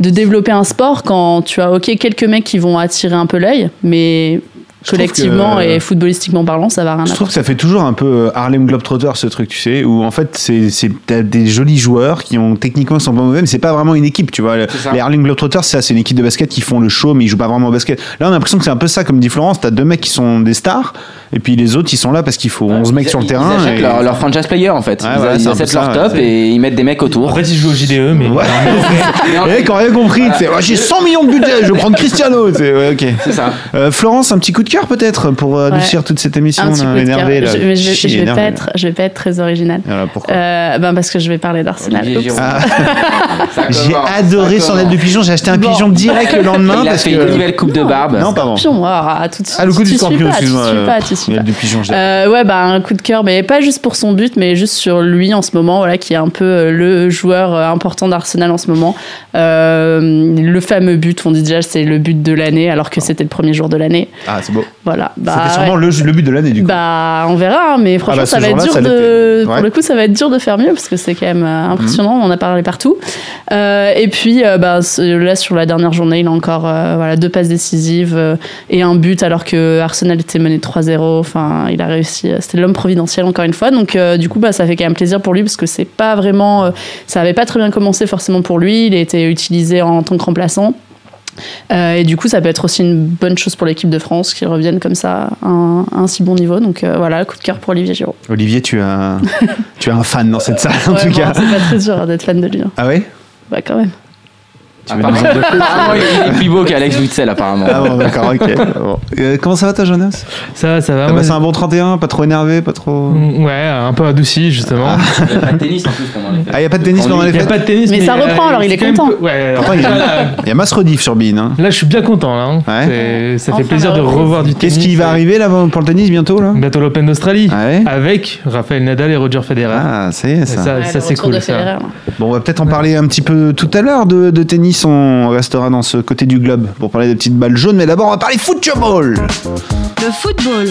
de développer un sport quand tu as ok quelques mecs qui vont attirer un peu l'œil, mais collectivement que- et footballistiquement parlant, ça va rien. Je trouve que ça fait toujours un peu euh, Harlem Globetrotter ce truc, tu sais, où en fait c'est c'est t'as des jolis joueurs qui ont techniquement sont pas mauvais, mais c'est pas vraiment une équipe, tu vois. Les Harlem Globetrotters, c'est ça, c'est une équipe de basket qui font le show, mais ils jouent pas vraiment au basket. Là, on a l'impression que c'est un peu ça, comme dit Florence, t'as deux mecs qui sont des stars, et puis les autres ils sont là parce qu'il faut 11 mecs Ils- sur le ils terrain. achètent et- leur, leur franchise player en fait Ouais, ils, voilà, ils achètent ça, leur top ouais. et ils mettent des mecs autour En fait, il joue au JDE, mais. Ouais. Les mecs ont rien compris, tu sais, Ouais, j'ai 100 millions de budget, je vais prendre Cristiano. ok. c'est ça Euh, Florence, un petit coup de cœur peut-être pour euh, Ouais. adoucir toute cette émission Un petit on coup est de cœur. énervé là. Je, je, vais- Chier, je vais énervé, pas là. être, je vais pas être très original. Voilà, pourquoi Euh, ben parce que je vais parler d'Arsenal. Ah. J'ai adoré son aide de pigeon, j'ai acheté un Bon. pigeon direct le lendemain il a parce fait que une nouvelle coupe de barbe Non, pardon. Scorpion, ah, tout de suite. Ah, le coup du scorpion, excuse-moi. l'aide de pigeon. Euh, ouais, bah, un coup de cœur, mais pas juste pour son but, mais juste sur lui en ce moment, voilà, qui est un peu le joueur important d'Arsenal en ce moment. Euh, le fameux but, on dit déjà c'est le but de l'année, alors que c'était le premier jour de l'année. Ah, c'est beau. Voilà. Bah, C'était sûrement ouais. le, le but de l'année du coup. Bah, on verra, hein, mais franchement, bah, ce ça va être dur ça de. Pour. Mhm. le coup, ça va être dur de faire mieux parce que c'est quand même euh, impressionnant. On en a parlé partout. Euh, et puis, euh, bah, là, sur la dernière journée, il a encore euh, voilà, deux passes décisives et un but alors que Arsenal était mené 3-0. Enfin, il a réussi. C'était l'homme providentiel encore une fois. Donc, du coup, bah, ça fait quand même plaisir pour lui parce que c'est pas vraiment. ça avait pas très bien commencé forcément pour lui. Il a été utilisé en tant que remplaçant. Euh, et du coup, ça peut être aussi une bonne chose pour l'équipe de France qui revienne comme ça à un, à un si bon niveau. Donc euh, voilà, coup de cœur pour Olivier Giroud. Olivier, tu as, tu as un fan dans cette salle en Ouais, tout bon, cas. C'est pas très dur d'être fan de lui. hein. Ah ouais? Bah quand même. Apparemment, apparemment, il est plus beau qu'Alex Witzel apparemment Ah bon, d'accord, ok. Bon. Euh, comment ça va toi, Jonas? Ça, va, ça va. T'as moi, passé un bon 31, pas trop énervé, pas trop. Mm, Ouais, un peu adouci, justement. il n'y a pas de tennis en plus pendant les fêtes Ah, y a pas de tennis pendant les Il n'y a fêtes pas de tennis. Mais ça euh, reprend, alors il est c'est quand même content. peu- Ouais, alors, Attends, il y a- là, Il y a masse rediff sur Bean. Hein. là, je suis bien content. Là, hein. Ouais. C'est- Ça fait Enfin, plaisir la de reprise. revoir du tennis. Qu'est-ce qui va arriver là pour le tennis bientôt là? Bientôt l'Open d'Australie. Ah ouais? Avec Rafael Nadal et Roger Federer. Ah, ça y est, Et ça. ça, Ouais, ça le c'est retour cool. de ça. Federer, là. Bon, on va peut-être en parler un petit peu tout à l'heure de, de tennis. On restera dans ce côté du globe pour parler des petites balles jaunes. Mais d'abord, on va parler football. Le football.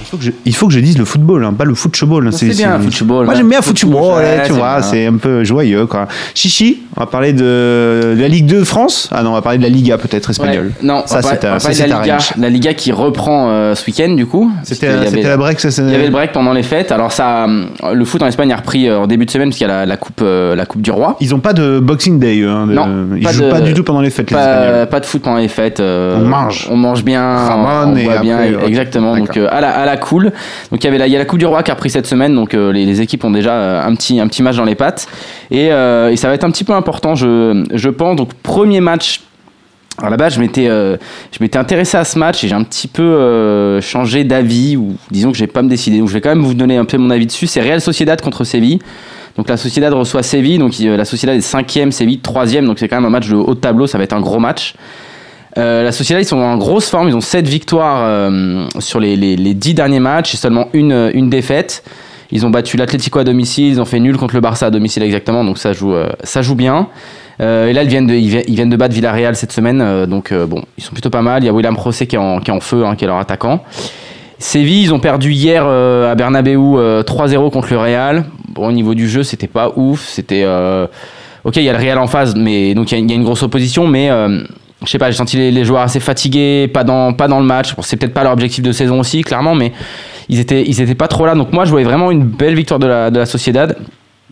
Il faut que je, il faut que je dise le football, hein, pas le football. hein. C'est bien, football. Moi, j'aime bien Foot- football, ouais, tu vois, c'est un peu joyeux, quoi. Chichi, On va parler de, la Ligue 2 de France? Ah non, on va parler de la Liga peut-être espagnole. Ouais. Non, Ça, c'était la Liga, la Liga qui reprend euh, ce week-end du coup. C'était la break, ça c'est- Il y avait le break pendant les fêtes. Alors ça, euh, le foot en Espagne a repris euh, en début de semaine parce qu'il y a la, la coupe, euh, la coupe du roi. Ils ont pas de Boxing Day. hein, de- Non, ils pas jouent de- pas du tout pendant les fêtes, Pas, pas de foot pendant les fêtes. euh, On mange. On mange bien. Ramon on et boit bien. après, ok. Exactement. Donc à la, à la cool. Donc il y avait la, il y a la coupe du roi qui a repris cette semaine. Donc les, les équipes ont déjà un petit, un petit match dans les pattes. Et, et ça va être un petit peu important, je, je pense. Donc premier match. Alors là-bas, je m'étais, euh, je m'étais intéressé à ce match et j'ai un petit peu euh, changé d'avis ou disons que j'ai pas me décider. Donc je vais quand même vous donner un peu mon avis dessus. C'est Real Sociedad contre Séville. Donc la Sociedad reçoit Séville. Donc euh, la Sociedad est cinquième, Séville troisième. Donc c'est quand même un match de haut tableau. Ça va être un gros match. La Sociedad, ils sont en grosse forme. Ils ont 7 victoires sur les, les, les 10 derniers matchs et seulement une, une défaite. Ils ont battu l'Atlético à domicile. Ils ont fait nul contre le Barça à domicile exactement. Donc ça joue, euh, ça joue bien. Euh, et là, ils viennent, de, ils vi- ils viennent de battre Villarreal cette semaine. euh, donc bon, ils sont plutôt pas mal. Il y a William José qui est en, qui est en feu, hein, qui est leur attaquant. Séville, ils ont perdu hier à Bernabeu euh, 3-0 contre le Real. Bon, au niveau du jeu, c'était pas ouf. C'était. Ok, il y a le Real en phase, mais donc il y, a- une grosse opposition, mais je sais pas, j'ai senti les, les joueurs assez fatigués, pas dans, pas dans le match. Bon, c'est peut-être pas leur objectif de saison aussi, clairement, mais ils étaient, ils étaient pas trop là. Donc moi, je voyais vraiment une belle victoire de la, de la Sociedad.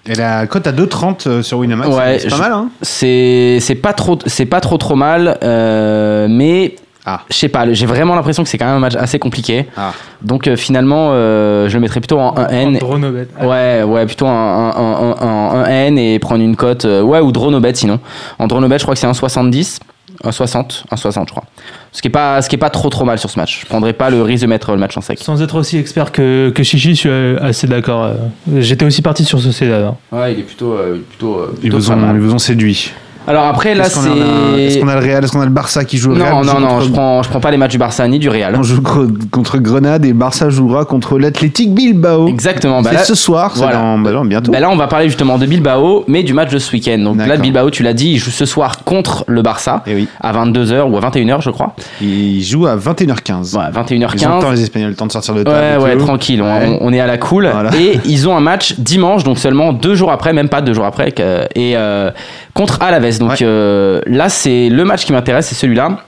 Et la cote à 2,30 euh, sur Winamax, ouais, c'est pas mal. Hein c'est pas trop, c'est pas trop trop mal, euh, mais ah. je sais pas. J'ai vraiment l'impression que c'est quand même un match assez compliqué. Ah. Donc euh, finalement, je le mettrais plutôt en 1N. En ouais, ouais, plutôt en 1N et prendre une cote, ouais, ou drone au bet sinon. En drone au bet, je crois que c'est 1,70. 1,60, 1,60 je crois. Ce qui est pas, ce qui est pas trop trop mal sur ce match. Je prendrais pas le risque de mettre euh, le match en sec. Sans être aussi expert que, que Chichi, je suis euh, assez d'accord. Euh. J'étais aussi parti sur ce Cédad. Hein. Ouais, il est plutôt, euh, plutôt, plutôt ils, vous ont, ils vous ont séduit. Alors après là a- Est-ce c'est qu'on a le Real Est-ce qu'on a le Barça qui joue le Real? non non non, contre- je prends, je prends pas les matchs du Barça ni du Real. On joue co- contre Grenade et Barça jouera contre l'Athletic Bilbao. Exactement. Bah c'est ce soir, c'est voilà. dans, bah non, bientôt. bah là, on va parler justement de Bilbao, mais du match de ce week-end. Donc là. Bilbao, tu l'as dit, il joue ce soir contre le Barça Et oui, à 22h ou à 21h, je crois. il joue à 21h15. Ouais, 21h15. Ils ont le temps, les Espagnols, le temps de sortir de Ouais, table. ouais, tout. tranquille, on, Ouais. on est à la cool. Voilà. Et ils ont un match dimanche, donc seulement deux jours après, même pas deux jours après, et euh, contre Alaves. Donc Ouais. euh, là, c'est le match qui m'intéresse, c'est celui-là.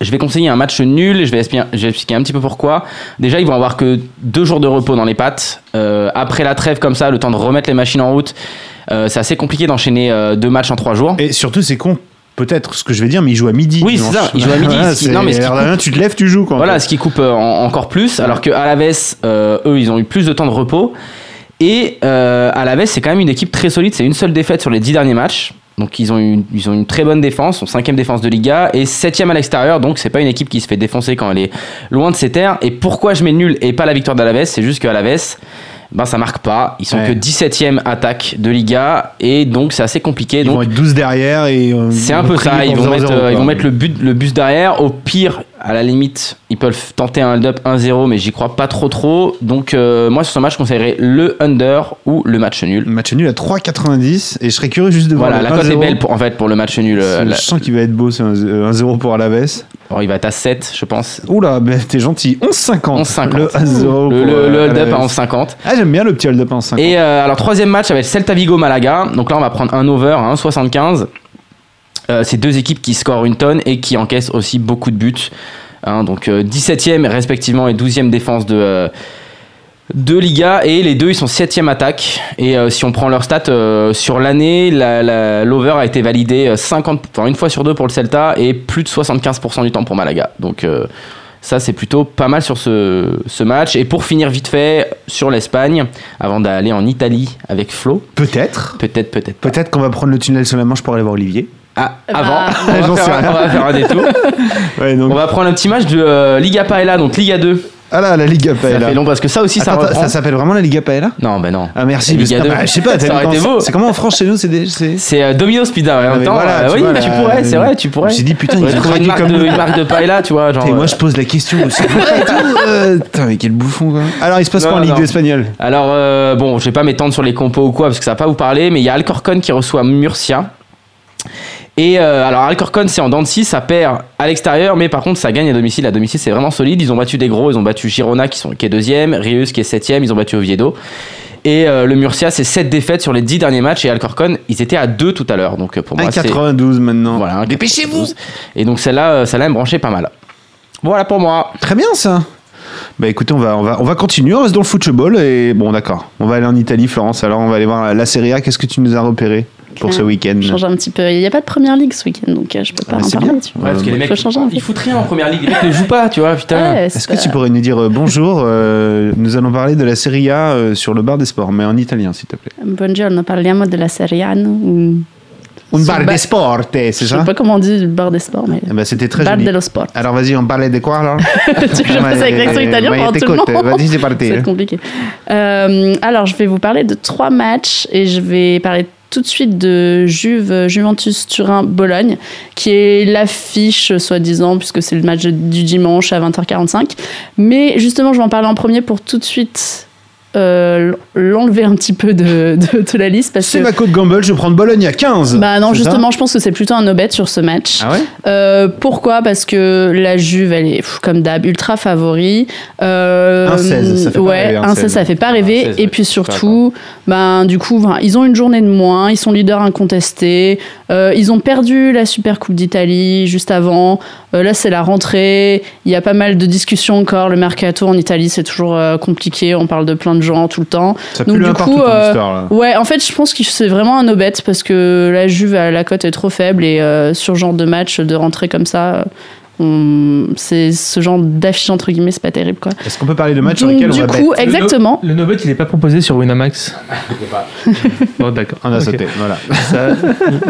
Je vais conseiller un match nul et je vais, expliquer, je vais expliquer un petit peu pourquoi. Déjà, ils vont avoir que deux jours de repos dans les pattes. Euh, après la trêve comme ça, le temps de remettre les machines en route, euh, c'est assez compliqué d'enchaîner deux matchs en trois jours. Et surtout, c'est con, peut-être ce que je vais dire, mais il joue à midi. Oui, c'est ça, il joue à midi, Voilà, qui- non, mais rien, tu te lèves, tu joues. Quoi, Voilà, fait. ce qui coupe euh, en- encore plus, alors que Alaves, euh, eux, ils ont eu plus de temps de repos. Et euh, Alaves, c'est quand même une équipe très solide. C'est une seule défaite sur les dix derniers matchs. Donc ils ont une, ils ont une très bonne défense, sont cinquième défense de Liga et septième à l'extérieur. Donc c'est pas une équipe qui se fait défoncer quand elle est loin de ses terres. Et pourquoi je mets nul et pas la victoire d'Alaves C'est juste que Alaves, ben ça marque pas. Ils sont Ouais. que 17e attaque de Liga et donc c'est assez compliqué. Ils donc vont être 12 derrière et. euh, c'est un peu ça, ils vont, 0-0, mettre, euh, ils vont mettre le, but, le bus derrière. Au pire, à la limite, ils peuvent tenter un hold-up 1-0, mais j'y crois pas trop trop. Donc, euh, moi, sur ce match, je conseillerais le under ou le match nul. Match nul à 3,90 et je serais curieux juste de voir. Voilà, le la cote est 1-0. belle pour, en fait pour le match nul. euh, Je sens qu'il va être beau, c'est un euh, 1-0 pour Alaves. il va être à 7, je pense. Oula, mais t'es gentil. 11,50. 11,50. Le 1-0. Le, le- le euh, hold-up à Alaves. 11,50. Ah, j'aime bien le petit hold-up à 11,50. Et euh, alors, troisième match avec Celta Vigo Malaga. Donc là, on va prendre un over à 1,75. Euh, c'est deux équipes qui scorent une tonne et qui encaissent aussi beaucoup de buts. Hein, donc euh, 17e respectivement et 12e défense de, euh, de Liga. Et les deux, ils sont 7e attaque. Et euh, si on prend leurs stats euh, sur l'année, la- la- l'over a été validé euh, 50, enfin, une fois sur deux pour le Celta et plus de 75% du temps pour Malaga. Donc euh, ça, c'est plutôt pas mal sur ce, ce match. Et pour finir vite fait sur l'Espagne, avant d'aller en Italie avec Flo, Peut-être. peut-être, peut-être. Peut-être qu'on va prendre le tunnel sur la Manche pour aller voir Olivier. Ah, Eh ben, avant, on va, faire, rien. on va faire un détour. Ouais, donc. On va prendre un petit match de euh, Liga Paella, donc Liga 2. Ah là, la Liga Ça Paella. fait long parce que ça aussi, ça Attends, ça s'appelle vraiment la Liga Paella? Non, ben non. Ah merci. Liga c'est- 2. bah, je sais pas, Ça aurait été beau. c'est comment en France chez nous c'est euh, Domino's Pizza, ouais, en Ah, temps. voilà, euh, tu oui, vois, tu pourrais, c'est vrai, tu pourrais. suis dit, putain, ont trouver une marque, comme de, une marque de paella, tu vois. Genre, Et moi euh, je pose la question aussi. Putain mais quel bouffon quoi. Alors il se passe Non, quoi en Ligue non. 2 espagnole? Alors, euh, bon, je vais pas m'étendre sur les compos ou quoi, parce que ça va pas vous parler, mais il y a Alcorcon qui reçoit Murcia. Et euh, alors, Alcorcon, c'est en dents de scie, ça perd à l'extérieur, mais par contre, ça gagne à domicile. À domicile, c'est vraiment solide. Ils ont battu des gros, ils ont battu Girona qui, sont, qui est deuxième, Rius qui est septième, ils ont battu Oviedo. Et euh, le Murcia, c'est 7 défaites sur les 10 derniers matchs. Et Alcorcon, ils étaient à 2 tout à l'heure. Donc euh, pour moi, c'est. 1,92 maintenant. Voilà, Dépêchez-vous 92. Et donc celle-là, celle-là, elle me branchait pas mal. Voilà pour moi. Très bien ça. Bah écoutez, on va, on va, on va continuer, on reste dans le football et bon d'accord. On va aller en Italie, Florence, alors on va aller voir la Serie A. Qu'est-ce que tu nous as repéré? Pour ce week-end Change un petit peu. Il n'y a pas de première ligue ce week-end, donc euh, je peux pas Ah, en c'est parler. bien. tu. Ouais, parce que les mecs, Faut changer un peu. ils foutent rien en première ligue. Les mecs ne jouent pas, tu vois, putain. Ouais, Est-ce c'est que tu pourrais nous dire euh, bonjour euh, Nous allons parler de la Serie A euh, sur le bar des sports, mais en italien s'il te plaît. Buongiorno, parliamo della Serie A. ou- Un bar ba- des sports, c'est Je sais ça pas comment on dit le bar des sports, mais. Eh ben, C'était très bar joli. dello sport. Alors vas-y, on parlait de quoi alors tu veux que je fasse avec l'accent italien pendant tout le monde Vas-y, c'est parti. Ça être compliqué. Euh, alors, je vais vous parler de trois matchs et je vais parler tout de suite de Juve, Juventus Turin Bologne, qui est l'affiche soi-disant puisque c'est le match du dimanche à 20h45. Mais justement, je vais en parler en premier pour tout de suite euh, l'enlever un petit peu de, de, de la liste C'est que. ma côte Gamble, je vais prendre Bologne à 15. Bah non, justement, je pense que c'est plutôt un no-bet sur ce match. Ah ouais Euh, pourquoi? Parce que la Juve, elle est comme d'hab ultra favori. Euh, Un 16, ça fait pas ouais, rêver, un un 16, 16. ça fait pas rêver. Un 16, Et puis pas, surtout, ben du coup, ils ont une journée de moins, ils sont leaders incontestés. Euh, ils ont perdu la Super Coupe d'Italie juste avant. Là, c'est la rentrée. Il y a pas mal de discussions encore. Le mercato en Italie, c'est toujours compliqué. On parle de plein de gens tout le temps. Ça Donc, pue du un coup, euh, histoire là. Ouais, en fait, je pense que c'est vraiment un no-bet parce que la Juve, la cote est trop faible et euh, sur ce genre de match, de rentrer comme ça, on- c'est ce genre d'affiche entre guillemets, c'est pas terrible quoi. Est-ce qu'on peut parler de matchs sur Donc, lesquels on du va coup, bet exactement. Le no-bet, il est pas proposé sur Winamax. bon, d'accord. On a sauté, voilà. Ça,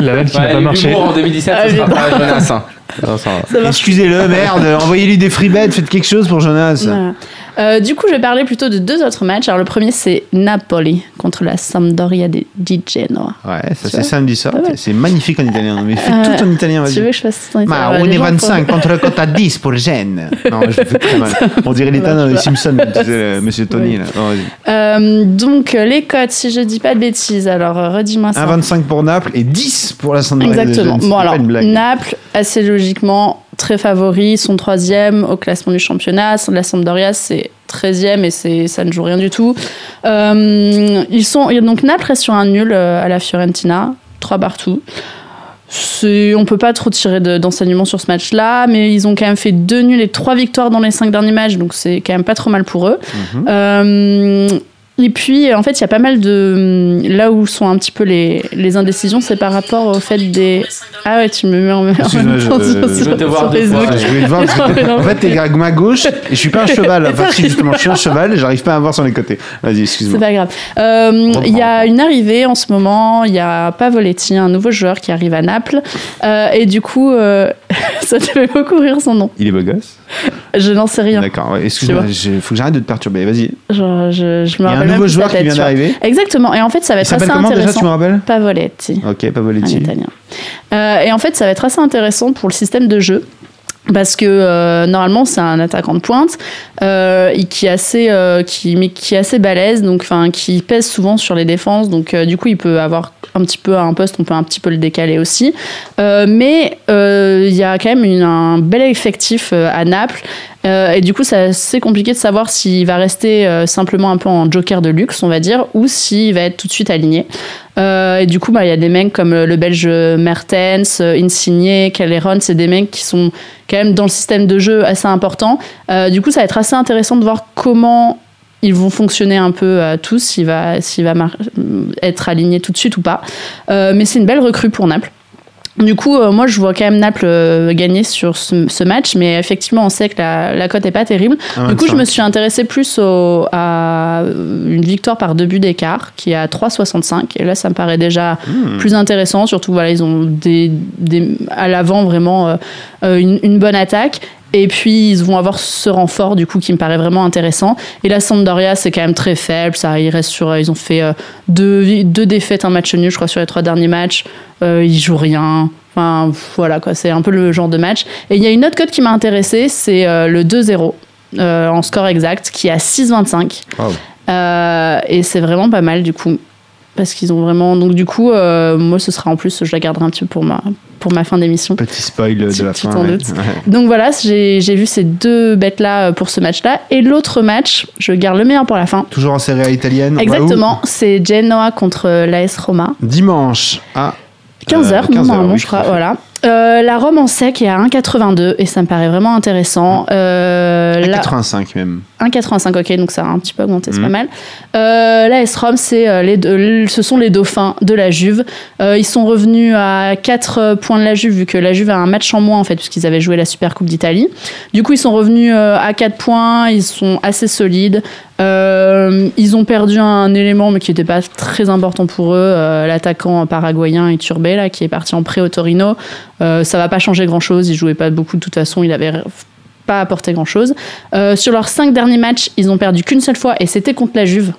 la vanne qui n'a Ouais, pas marché. en 2017, Ah, ce sera pas Jonas. hein. Ça. Ça. Excusez-le, merde, envoyez-lui des free bets, faites quelque chose pour Jonas. Voilà. Euh, du coup, je vais parler plutôt de deux autres matchs. Alors, le premier, c'est Napoli contre la Sampdoria di di Genoa. Ouais, ça c'est samedi soir. Mal. C'est magnifique en italien. Mais fais Euh, tout en italien, Tu veux vas-y. que je fasse ton Ma, Ouais, on est gens 25 contre à 10 pour Gênes. Non, je fais très mal. On dirait l'état dans les. Simpsons, euh, monsieur Tony. Là. Non, vas-y. Euh, donc, euh, les cotes, si je dis pas de bêtises, alors redis-moi ça. 1,25 pour Naples et 10 pour la Sampdoria. Exactement. Bon, alors. Naples, assez logiquement, très favori, sont troisième au classement du championnat. La Sampdoria, c'est 13e et c'est, ça ne joue rien du tout. Euh, ils sont, donc, Naples reste sur un nul euh, à la Fiorentina, 3 partout. On peut pas trop tirer de- d'enseignements sur ce match-là, mais ils ont quand même fait deux nuls et trois victoires dans les cinq derniers matchs, donc c'est quand même pas trop mal pour eux. Mhm. Euh, et puis, en fait, il y a pas mal de. Là où sont un petit peu les, les indécisions, c'est par rapport au fait des. Ah ouais, tu me mets en même temps je sur, sur- te voir sur deux Facebook. fois. Je voulais te voir parce que t'es- en fait t'es à ma gauche et je suis pas un cheval. Enfin si justement je suis un cheval et j'arrive pas à voir sur les côtés. Vas-y C'est excuse-moi. pas grave. Euh. Il y a une arrivée en ce moment. Il y a Pavoletti, un nouveau joueur qui arrive à Naples. Euh, et du coup, euh, ça te fait beaucoup rire son nom. Il est beau gosse. Je n'en sais rien. D'accord. ouais, Excuse-moi. Il faut que j'arrête de te perturber. Vas-y. Genre, je, je Il me y a un rappelle nouveau joueur qui vient d'arriver. Exactement. Et en fait, ça va Il être assez comment déjà intéressant. tu me rappelles Pavoletti. Ok, Pavoletti. italien. Euh, et en fait, ça va être assez intéressant pour le système de jeu. Parce que euh, normalement c'est un attaquant de pointe euh, et qui est assez euh, qui mais qui est assez balèze donc enfin qui pèse souvent sur les défenses. Donc du coup il peut avoir un petit peu un poste on peut un petit peu le décaler aussi. Mais il y a quand même un bel effectif à Naples euh, et du coup c'est assez compliqué de savoir s'il va rester euh, simplement un peu en joker de luxe on va dire ou s'il va être tout de suite aligné euh, et du coup, bah, il y a des mecs comme le belge Mertens, Insigne, Calderon, c'est des mecs qui sont quand même dans le système de jeu assez important. Du coup, ça va être assez intéressant de voir comment ils vont fonctionner un peu tous, s'il va, s'il va être aligné tout de suite ou pas. Mais c'est une belle recrue pour Naples. Du coup, euh, moi, je vois quand même Naples euh, gagner sur ce, ce match, mais effectivement, on sait que la, la cote est pas terrible. Ah, Du coup, je me suis intéressée plus au- à une victoire par deux buts d'écart, qui est à 3,65. Et là, ça me paraît déjà Hmm. plus intéressant. Surtout, voilà, ils ont des, des- à l'avant vraiment euh, euh, une, une bonne attaque. Et puis, ils vont avoir ce renfort, du coup, qui me paraît vraiment intéressant. Et la Sampdoria, c'est quand même très faible. Ça, ils, restent sur, ils ont fait euh, deux, deux défaites, un match nul, je crois, sur les trois derniers matchs. Euh, ils jouent rien. Enfin, voilà, quoi. C'est un peu le genre de match. Et il y a une autre cote qui m'a intéressée, c'est euh, le 2-0 euh, en score exact, qui est à 6,25. Wow. Euh, et c'est vraiment pas mal, du coup. Parce qu'ils ont vraiment. Donc, du coup, euh, moi, ce sera en plus, je la garderai un petit peu pour ma, pour ma fin d'émission. Petit spoil de la fin. ouais. Donc voilà, j'ai j'ai vu ces deux bêtes-là euh, pour ce match-là. Et l'autre match, je garde le meilleur pour la fin. Toujours en série italienne. Exactement, c'est Genoa contre euh, l'AS Roma. Dimanche à 15h, Euh, 15 heures, normalement, oui, je crois. Voilà. Euh, la Rome en sec est à 1,82 et ça me paraît vraiment intéressant. Euh, à la- 85 même. 1,85, ok, donc ça a un petit peu augmenté, c'est Mhm. pas mal. Euh, la S-Rome, c'est, euh, les deux- ce sont les dauphins de la Juve. Euh, ils sont revenus à 4 points de la Juve, vu que la Juve a un match en moins, en fait, puisqu'ils avaient joué la Super Coupe d'Italie. Du coup, ils sont revenus euh, à 4 points, ils sont assez solides. Euh, ils ont perdu un élément, mais qui n'était pas très important pour eux, euh, l'attaquant paraguayen Iturbé, là, qui est parti en prêt au Torino. Euh, ça va pas changer grand-chose, il jouait pas beaucoup de toute façon, il avait pas apporté grand-chose. Euh, sur leurs cinq derniers matchs, ils ont perdu qu'une seule fois et c'était contre la Juve.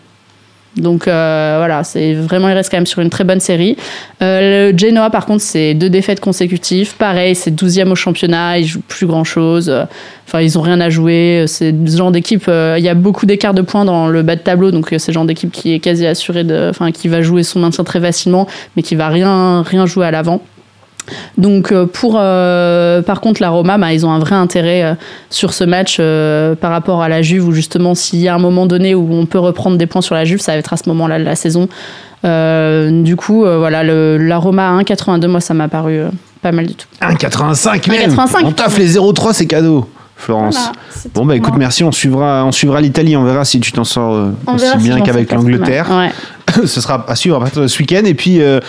Donc euh, voilà, c'est vraiment, il reste quand même sur une très bonne série. Euh, le Genoa, par contre, c'est deux défaites consécutives. Pareil, c'est 12e au championnat, ils jouent plus grand-chose. Euh, Enfin, ils ont rien à jouer. C'est ce genre d'équipe, euh, il y a beaucoup d'écart de points dans le bas de tableau, donc c'est le genre d'équipe qui est quasi assuré de, enfin, qui va jouer son maintien très facilement, mais qui va rien, rien jouer à l'avant. Donc euh, pour euh, par contre la Roma, bah, ils ont un vrai intérêt euh, sur ce match euh, par rapport à la Juve où justement s'il y a un moment donné où on peut reprendre des points sur la Juve, ça va être à ce moment-là de la saison. Euh, du coup, euh, voilà, le, la Roma à 1,82, moi ça m'a paru euh, pas mal du tout. 1,85 même 1,85. On taffe les 0,3, c'est cadeau. Florence. Voilà, Bon bah écoute, moi. merci, on suivra, on suivra l'Italie, on verra si tu t'en sors euh, aussi si bien qu'avec l'Angleterre. Ouais. Ce sera à suivre à partir de ce week-end. Et puis, euh,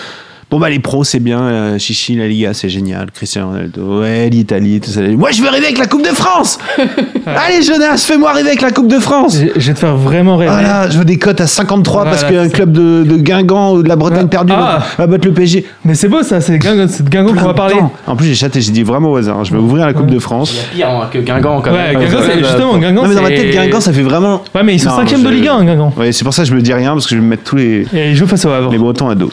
bon bah les pros c'est bien, euh, Chichi, la Liga c'est génial, Cristiano Ronaldo, ouais, l'Italie, tout ça. Moi je veux rêver avec la Coupe de France Allez Jonas, fais-moi rêver avec la Coupe de France Je je vais te faire vraiment rêver. voilà, je veux des cotes à 53 parce Voilà, qu'un c'est- club de, de Guingamp ou de la Bretagne perdue Ah. va battre le PSG. Mais c'est beau ça, c'est de Guingamp, Guingamp qu'on va parler. En plus, j'ai chaté, j'ai dit vraiment au hasard. Je vais ouvrir la Coupe de France. Il y a pire hein, que Guingamp quand Ouais, même. Guingamp, c'est justement, Guingamp, Non, mais dans ma tête, Guingamp, ça fait vraiment. Ouais, mais ils sont Non, cinquième de je- Ligue 1, Guingamp. Ouais, c'est pour ça que je me dis rien parce que je vais me mettre tous les, Et ils jouent face au Havre. les Bretons à dos.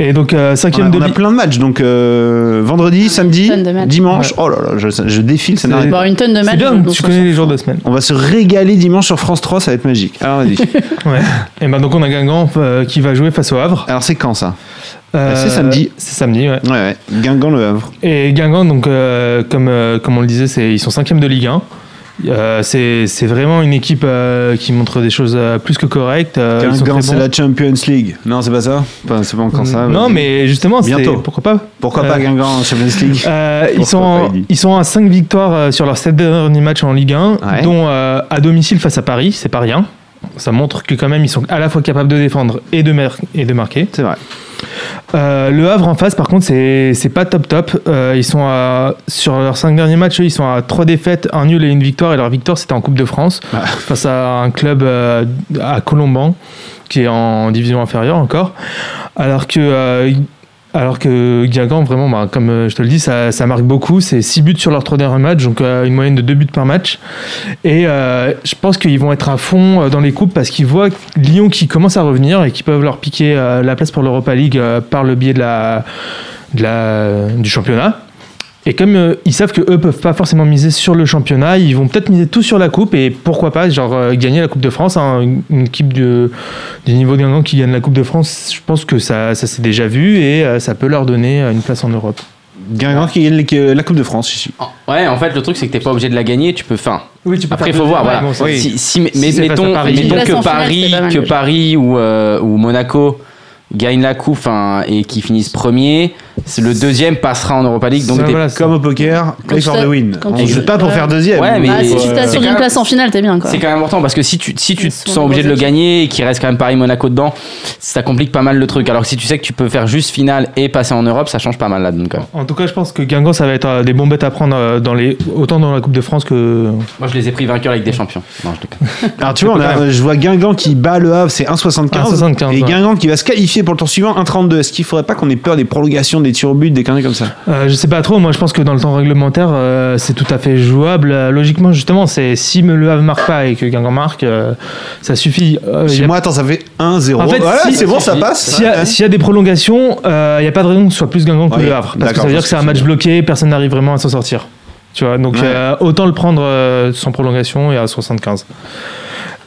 Et donc, euh, On a, cinquième de on a Ligue plein de matchs, donc euh, vendredi, samedi, de matchs. dimanche. Oh là là, je, je défile, ça C'est- n'arrête pas. Bon, une tonne de C'est matchs. bien, tu on connais les jours de semaine. On va se régaler dimanche sur France 3, ça va être magique. Alors vas-y. Ouais. Et ben donc on a Guingamp euh, qui va jouer face au Havre. Alors c'est quand ça Euh, c'est samedi. C'est samedi, ouais. Ouais, ouais. Guingamp le Havre. Et Guingamp, donc euh, comme euh, comme on le disait, ils sont cinquième de Ligue 1. Euh, c'est vraiment une équipe euh, qui montre des choses euh, plus que correctes. c'est la Champions League. Non, c'est pas ça? Enfin, C'est pas encore ça. Non, mais justement, c'est- Bientôt. pourquoi pas Pourquoi pas Guingamp en Champions League? Ils, sont en- ils à 5 victoires sur leurs 7 derniers matchs en Ligue 1, Ouais. dont à domicile face à Paris, c'est pas rien. Ça montre que quand même ils sont à la fois capables de défendre et de, mar- et de marquer. C'est vrai. Euh, le Havre en face, par contre, c'est c'est pas top top. Euh, ils sont à, sur leurs 5 derniers matchs, ils sont à 3 défaites, un nul et une victoire. Et leur victoire, c'était en Coupe de France Ah. face à un club euh, à Colomban qui est en division inférieure encore. Alors que alors que Guingamp, vraiment, bah, comme euh, je te le dis, ça, marque beaucoup. C'est 6 buts sur leurs 3 derniers matchs, donc euh, une moyenne de 2 buts par match. Et euh, je pense qu'ils vont être à fond dans les coupes parce qu'ils voient Lyon qui commence à revenir et qui peuvent leur piquer la place pour l'Europa League par le biais de la, du championnat. Et comme euh, ils savent que eux peuvent pas forcément miser sur le championnat, ils vont peut-être miser tout sur la coupe et pourquoi pas genre euh, gagner la Coupe de France. hein. une, une équipe de, du niveau de Guingamp qui gagne la Coupe de France, je pense que ça, ça s'est déjà vu et euh, ça peut leur donner euh, une place en Europe. Guingamp qui gagne la Coupe de France ici. Ouais, en fait, le truc, c'est que t'es pas obligé de la gagner, tu peux. Enfin, Oui, tu après, il faut voir. Voilà. Oui. Si, si- mais, Si mettons, Paris. mettons Place que finale, Paris, que. Paris ou, euh, ou Monaco gagnent la coupe enfin, et qui finissent premier, c'est le deuxième passera en Europa League. Donc Ça, t'es- voilà, Comme au poker, play for the win. On tu- joue pas pour faire deuxième. Ouais, mais- Ah, si tu Euh, t'assures c'est une place en finale, t'es bien. C'est quand même important parce que si tu, si tu te sont sens obligé de le gagner et qu'il reste quand même Paris-Monaco dedans, ça complique pas mal le truc. Alors que si tu sais que tu peux faire juste finale et passer en Europe, ça change pas mal quand même. En tout cas, je pense que Guingamp, ça va être euh, des bons bêtes à prendre euh, dans les, autant dans la Coupe de France que. Moi je les ai pris vainqueurs avec des champions. Non, je. Alors tu vois, on a- je vois Guingamp qui bat le Havre, c'est 1,75. 1,75, Et. Guingamp qui va se qualifier pour le tour suivant, 1,32. Est-ce qu'il faudrait pas qu'on ait peur des prolongations, des tirs au but, des conneries comme ça Euh, je sais pas trop, moi je pense que dans le temps réglementaire, euh, c'est tout à fait jouable. Euh, logiquement, justement, c'est si le Havre marque pas et que Guingamp marque, euh, ça suffit. Euh, Chez moi, attends, ça fait 1-0. En fait, Voilà, si- c'est bon, ça passe. S'il y, a- y des prolongations, il n'y a pas de raison que ce soit plus Guingamp que le Havre. Parce que ça veut dire que c'est un match bloqué, personne n'arrive vraiment à s'en sortir. Tu vois, donc Ouais. euh, autant le prendre euh, sans prolongation et à 75.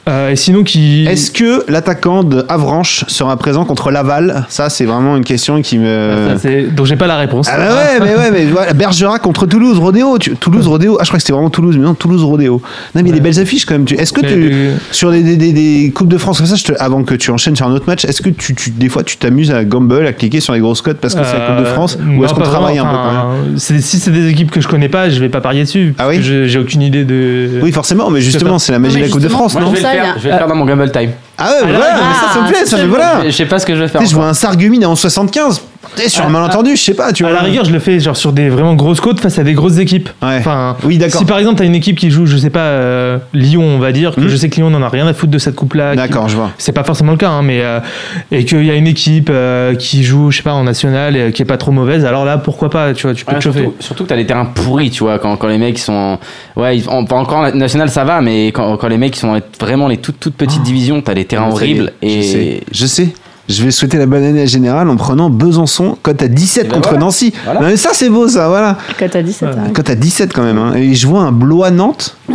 Euh, et sinon, qui. Est-ce que l'attaquant de Avranches sera présent contre Laval? Ça, c'est vraiment une question qui me. Ça, c'est- Donc j'ai pas la réponse. Ah bah ouais, mais ouais, mais voilà, Bergerac contre Toulouse, Rodéo. tu- Toulouse, Rodéo. Ah, je crois que c'était vraiment Toulouse, mais non, Toulouse, Rodéo. Non, mais il y a des belles affiches quand même. Tu- Est-ce que Mais, tu, euh, sur des, des, des- des Coupes de France comme ça, je te- avant que tu enchaînes sur un autre match, est-ce que tu, tu- des fois tu t'amuses à gamble, à cliquer sur les grosses cotes parce que c'est la Coupe de Euh, France non, Ou est-ce qu'on travaille un peu quand même? Si c'est des équipes que je connais pas, je vais pas parier dessus. Ah oui? J'ai aucune idée de. Oui, forcément, mais justement, c'est la magie de la Coupe de France, non je vais, faire, a- je vais le faire dans mon Gamble Time. Ah ouais, Ah, voilà, là, mais ça, ça me plaît, ça, mais voilà. Je sais pas ce que je vais faire. Tu sais, je vois un Sargumine en 75. Et sur un malentendu, je sais pas, tu À vois. la rigueur, je le fais genre sur des vraiment grosses côtes face à des grosses équipes. Ouais. Enfin, Oui, d'accord. Si par exemple, tu as une équipe qui joue, je sais pas, euh, Lyon, on va dire, que Hmm. je sais que Lyon n'en a rien à foutre de cette coupe-là. qui- D'accord, je vois. C'est pas forcément le cas, hein, mais euh, et qu'il y a une équipe euh, qui joue, je sais pas, en national et euh, qui est pas trop mauvaise, alors là, pourquoi pas, tu vois, tu peux Ouais, te chauffer. surtout, surtout que t'as des terrains pourris, tu vois, quand, quand les mecs sont. Ouais, ils- en- pas encore en national, ça va, mais quand, quand les mecs sont les- vraiment les toutes, toutes petites divisions, t'as des terrains horribles. Je Et sais. Je sais. Je vais souhaiter la bonne année à Général en prenant Besançon cote à 17 Et ben contre voilà. Nancy. Voilà. Non mais ça c'est beau ça, voilà. Quand t'as 17 ans. Cote à 17 quand même. hein. Et je vois un Blois Nantes.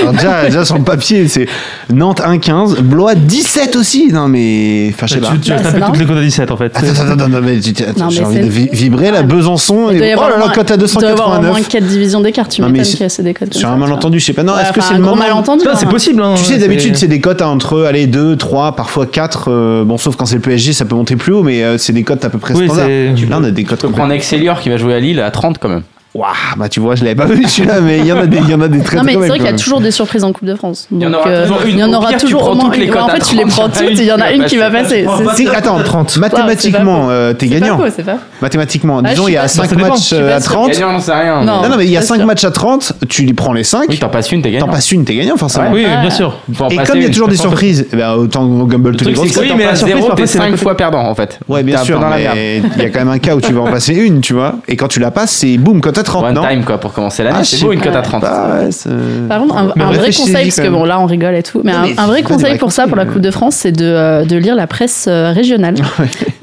Alors déjà, déjà sur le papier c'est Nantes 1,15, Blois 17 aussi. Non mais, enfin je sais tu, pas. tu vas Bah, taper toutes les codes à 17 en fait. Attends, attends, attends, attends, mais tu- attends, Non, j'ai mais envie de vi- vibrer la Besançon et oh là là, cote à il doit y avoir au moins 289. 4 divisions d'écart, tu Non, mais m'étonnes c'est- qu'il y a assez des codes comme Sur ça, un tu vois. malentendu, je sais pas. Non, Ouais, est-ce que enfin, c'est un le gros moment malentendu Ça, hein. c'est possible. Hein, Tu sais, d'habitude, c'est des cotes à entre allez, 2, 3, parfois 4. euh, bon, sauf quand c'est le PSG, ça peut monter plus haut, mais euh, c'est des cotes à peu près Oui, standards. c'est- Là, on a des cotes tu peux prendre Excellior qui va jouer à Lille à 30 quand même. Waouh, bah tu vois, je l'avais pas vu celui-là, mais il y en a des, il y en a des très Non, mais c'est vrai quand qu'il y a toujours des surprises en Coupe de France. Il y en Donc, aura euh, toujours une. Il y en Au aura pire, tu toujours au moins une. En à fait, tu les 30, prends en toutes, une il y en a qui une va qui va passer. Attends, 30. mathématiquement, euh, t'es C'est pas gagnant. faux, c'est pas. Mathématiquement, Ah, disons, il y a pas 5 sûre. Ça dépend. matchs euh, à sûre. 30. Gagnant, j'en sais rien. Non. Non, mais il y a Pas 5 sûr. matchs à 30, tu les prends les 5, Oui, t'en passes une, t'es gagnant. t'en passes une, t'es gagnant forcément. Oui, Ah. bien sûr. En Et comme il y a toujours des en surprises, eh ben, autant on gamble Le tous les si Oui, mais zéro, parfois, t'es c'est la 5 côté. fois perdant en fait. Ouais, bien sûr, il y a quand même un cas où tu vas en passer une, tu vois. Et quand tu la passes, c'est boum, cote à 30, One non time quoi pour commencer l'année. Ah, c'est beau une cote à pas. 30. Bah ouais, Par contre, un, un vrai conseil, parce que bon, là, on rigole et tout, mais Non, un, mais un c'est vrai pas conseil pour ça, pour la Coupe de France, c'est de, euh, de lire la presse euh, régionale.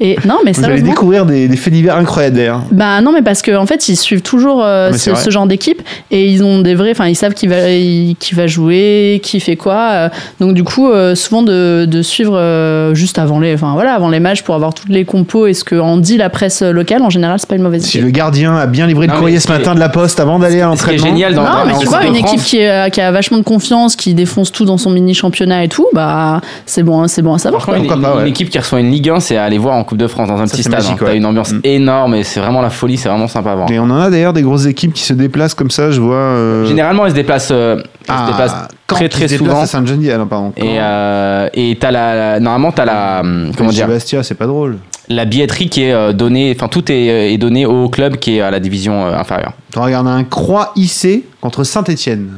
Et non, mais Vous allez découvrir des, des faits divers incroyables d'ailleurs. Bah non, mais parce qu'en en fait, ils suivent toujours euh, Ah, ce, ce genre d'équipe et ils ont des vrais. Enfin, ils savent qui va, qui va jouer, qui fait quoi. euh, donc du coup, euh, souvent de, de suivre euh, juste avant les, enfin voilà, avant les matchs pour avoir toutes les compos et ce que en dit la presse locale. En général, c'est pas une mauvaise Si idée. le gardien a bien livré le courrier ce matin de la poste avant d'aller à l'entraînement. génial dans Non, dans- mais tu vois, une équipe France, qui, est- qui a vachement de confiance, qui défonce tout dans son mini championnat et tout, bah c'est bon, c'est bon à savoir. Quoi. une, pas, une équipe qui reçoit une Ligue 1, c'est à aller voir en Coupe de France dans un Ça, petit c'est stade. magique, hein. T'as ouais. une ambiance Mm. énorme et c'est vraiment la folie, c'est vraiment sympa à voir. Et on en a d'ailleurs des grosses équipes qui se déplacent comme ça, je vois. euh, Généralement, ils se déplacent, euh, ah, se déplacent Caen très très souvent. à Saint-Genis, ah non, pardon. Et euh, et t'as la, la- normalement t'as la comment dire Bastia, c'est pas drôle. La billetterie qui est euh, donnée, enfin tout est, euh, est donné au club qui est à la division euh, inférieure. Tu regardes un Croix IC contre Saint-Etienne.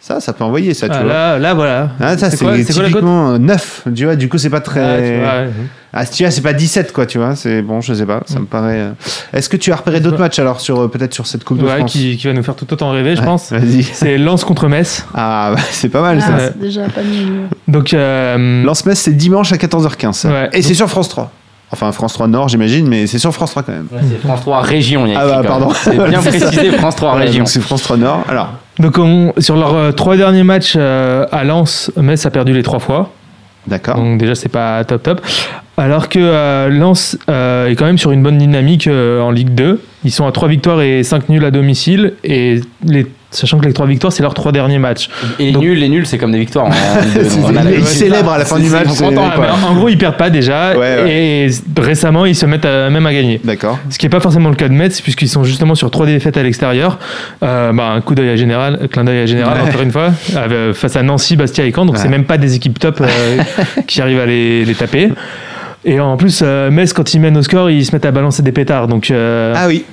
Ça, ça peut envoyer ça, tu Ah, vois. là, là, voilà. Ah, ça, c'est typiquement 9. Tu vois, du coup, c'est pas très. Ah, tu vois, ouais. Ah, tu vois, c'est pas 17, quoi, tu vois. C'est bon, je sais pas. Ça me paraît. euh. Est-ce que tu as repéré d'autres matchs alors, sur peut-être sur cette Coupe de Ouais, France qui, qui va nous faire tout autant rêver, je Ouais, pense. Vas-y. C'est Lens contre Metz. Ah, bah, c'est pas mal Ah, ça. c'est déjà pas mieux. Donc, euh, Lance-Metz, c'est dimanche à 14h15. ça. Ouais. Et c'est sur France 3. Enfin, France 3 Nord, j'imagine, mais c'est sur France 3 quand même. c'est France 3 Région, il y a Ah bah, pardon. C'est bien précisé France 3 Voilà, Région. donc c'est France 3 Nord. Alors, donc on- sur leurs euh, trois derniers matchs euh, à Lens, Metz a perdu les trois fois. d'accord. Donc déjà, c'est pas top top. Alors que euh, Lens euh, est quand même sur une bonne dynamique euh, en Ligue 2. Ils sont à 3 victoires et 5 nuls à domicile. Et les, sachant que les 3 victoires, c'est leurs 3 derniers matchs. Et les Donc- nuls, les nuls, c'est comme des victoires. hein. Ils célèbrent à la fin du match. mais En gros, ils perdent pas déjà. Ouais, Et récemment, ils se mettent à- même à gagner. D'accord. Ce qui n'est pas forcément le cas de Metz, puisqu'ils sont justement sur trois défaites à l'extérieur. Euh, bah, un coup d'œil à Général, un clin d'œil à Général, Ouais. encore une fois, face à Nancy, Bastia et Caen. Donc, c'est même pas des équipes top qui arrivent à les, les taper. Et en plus, euh, Metz, quand ils mènent au score, ils se mettent à balancer des pétards. Donc, euh, Ah oui.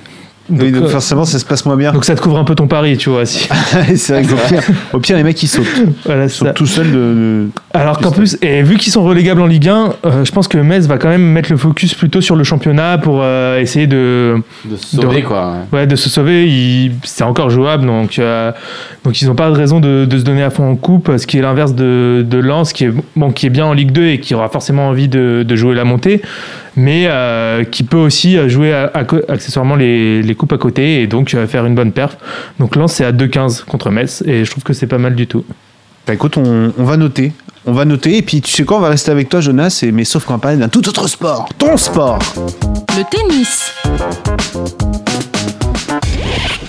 Donc, oui, donc euh, forcément, ça se passe moins bien. donc ça te couvre un peu ton pari, tu vois. Si, c'est vrai qu'au pire, au pire, les mecs, ils sautent. voilà, Ils ça. sautent tout seuls de. de- Alors qu'en plus, et vu qu'ils sont relégables en Ligue 1, euh, je pense que Metz va quand même mettre le focus plutôt sur le championnat pour euh, essayer de, De se sauver, De- quoi. Ouais, de se sauver, il- c'est encore jouable, donc, euh, donc ils n'ont pas de raison de, de se donner à fond en coupe, ce qui est l'inverse de, de Lens, qui est, bon, qui est bien en Ligue 2 et qui aura forcément envie de, de jouer la montée, mais euh, qui peut aussi jouer à- à co- accessoirement les, les coupes à côté et donc euh, faire une bonne perf. Donc Lens, c'est à 2-15 contre Metz, et je trouve que c'est pas mal du tout. Bah écoute, on, on va noter. On va noter, et puis tu sais quoi, on va rester avec toi, Jonas, et, mais sauf qu'on va parler d'un tout autre sport. Ton sport Le tennis.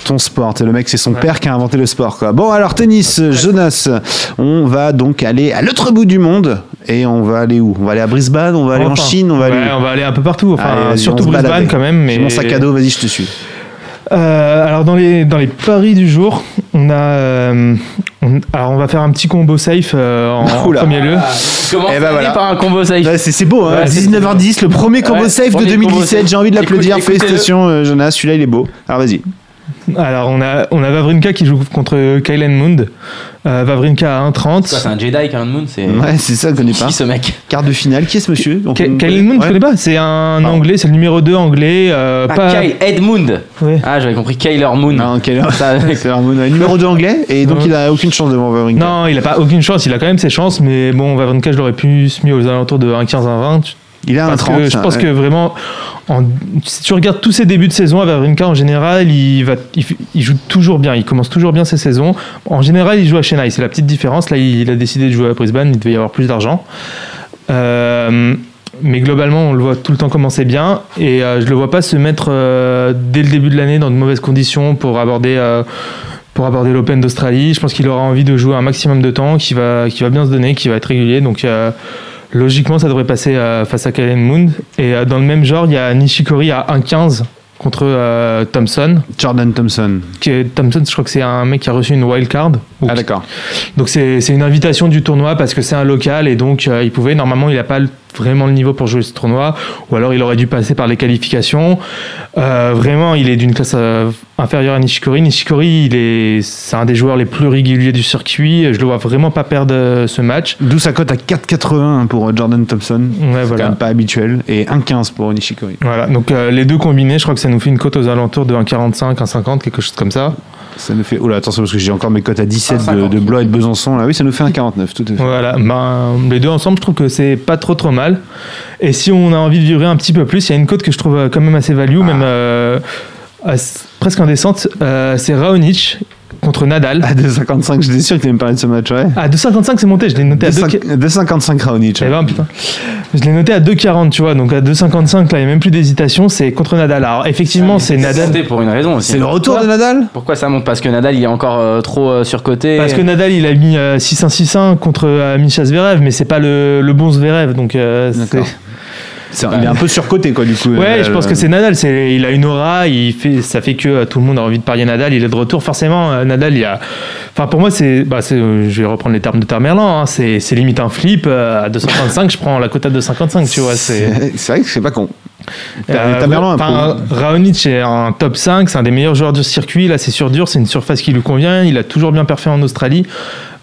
Ton sport, c'est le mec, c'est son père qui a inventé le sport, quoi. Bon, alors, tennis, Jonas, on va donc aller à l'autre bout du monde, et on va aller où? On va aller à Brisbane, on va aller en Chine, on va aller ouais, on va aller un peu partout. Enfin, Allez, surtout Brisbane quand même. Mais J'ai mon sac à dos, vas-y, je te suis. Euh, alors dans les dans les paris du jour, on a euh, on- alors on va faire un petit combo safe euh, en, Oula. premier lieu. Comment Eh ben voilà. par un combo safe Ouais, c'est c'est beau, hein. Ouais, c'est- 19h10, le premier combo Ouais, safe de premier combo 2017. safe. J'ai envie de l'applaudir. Félicitations, euh, Jonas. Celui-là, il est beau. Alors, vas-y. Alors on a on a Vavrinka qui joue contre Kylen Mund. Euh, Vavrinka à Quoi, 1,30. C'est un Jedi, Karen Moon C'est Ouais, c'est ça, je connais pas. qui ce mec Quart de finale, qui est ce monsieur on- Kylen Mund, Ouais. tu connais pas C'est un anglais, c'est le numéro 2 anglais. euh, Ah, pas... Kyle Edmund Ouais. Ah, j'avais compris Kyler Moon. Non, heure Ça, C'est Harmon, ouais, numéro 2 anglais, et donc il a aucune chance devant Wawrinka. Non, il a pas aucune chance. Il a quand même ses chances, mais bon, Vavrinka, je l'aurais pu se mis aux alentours de 1,15 1,20. Il a un Parce 30. que je pense ouais. que vraiment, en- si tu regardes tous ses débuts de saison à Vavrinka, en général, il, va, il, f- il joue toujours bien. Il commence toujours bien ses saisons. En général, il joue à Chennai. C'est la petite différence. Là, il, a décidé de jouer à Brisbane. Il devait y avoir plus d'argent. Euh, mais globalement, on le voit tout le temps commencer bien. Et euh, je le vois pas se mettre euh, dès le début de l'année dans de mauvaises conditions pour aborder. euh, pour aborder l'Open d'Australie, je pense qu'il aura envie de jouer un maximum de temps, qu'il va, qu'il va bien se donner, qu'il va être régulier. Donc, euh, Logiquement, ça devrait passer euh, face à Kalen Moon. Et euh, dans le même genre, il y a Nishikori à 1,15 contre euh, Thompson. Jordan Thompson. Qui est, Thompson, je crois que c'est un mec qui a reçu une wild card. Ou Ah, d'accord. donc c'est c'est une invitation du tournoi parce que c'est un local et donc euh, il pouvait normalement il n'a pas le- vraiment le niveau pour jouer ce tournoi ou alors il aurait dû passer par les qualifications. Euh, vraiment il est d'une classe euh, inférieure à Nishikori. Nishikori il est c'est un des joueurs les plus réguliers du circuit. Je le vois vraiment pas perdre euh, ce match. D'où sa cote à 4,80 pour Jordan Thompson. Ouais, C'est quand même pas habituel. Et 1,15 pour Nishikori. Voilà, donc euh, les deux combinés, je crois que ça nous fait une cote aux alentours de 1,45, 1,50, quelque chose comme ça. Ça nous fait. Oh là, attention, parce que j'ai encore mes cotes à 17 de, 1,50. de Blois et de Besançon. Là, oui, ça nous fait 1,49, tout à fait. Voilà, ben, les deux ensemble, je trouve que c'est pas trop trop mal. Et si on a envie de vibrer un petit peu plus, il y a une cote que je trouve quand même assez value, même euh, presque indécente. Euh, c'est Raonic contre Nadal. À 2,55, j'étais sûr que tu allais me parler de ce match, ouais. À 2,55 c'est monté, je l'ai noté à 2, 2,55 Raonic. Eh ben, putain. Je l'ai noté à 2,40, tu vois, donc à 2,55, là, il n'y a même plus d'hésitation, c'est contre Nadal. Alors, effectivement, c'est Nadal. Nadal pour une raison aussi. C'est le retour de Nadal Pourquoi ça monte? Parce que Nadal il est encore euh, trop euh, surcoté. Parce que Nadal, il a mis euh, 6-1-6-1 contre euh, Misha Zverev, mais c'est pas le, le bon Zverev, donc c'est- C'est- Il est un peu surcoté, quoi, du coup. Ouais, Nadal. je pense que c'est Nadal. C'est, il a une aura. Il fait, ça fait que euh, tout le monde a envie de parier Nadal. Il est de retour. Forcément, euh, Nadal, il a. Enfin, pour moi, c'est. Bah, euh, je vais reprendre les termes de Tamerlan. Hein, c'est, limite un flip. euh, à 255, je prends la cote à 255. Tu vois, c'est. Vrai que c'est pas con. Euh, un peu. Raonic est un top 5, c'est un des meilleurs joueurs du circuit. Là, c'est sur dur, c'est une surface qui lui convient. Il a toujours bien parfait en Australie.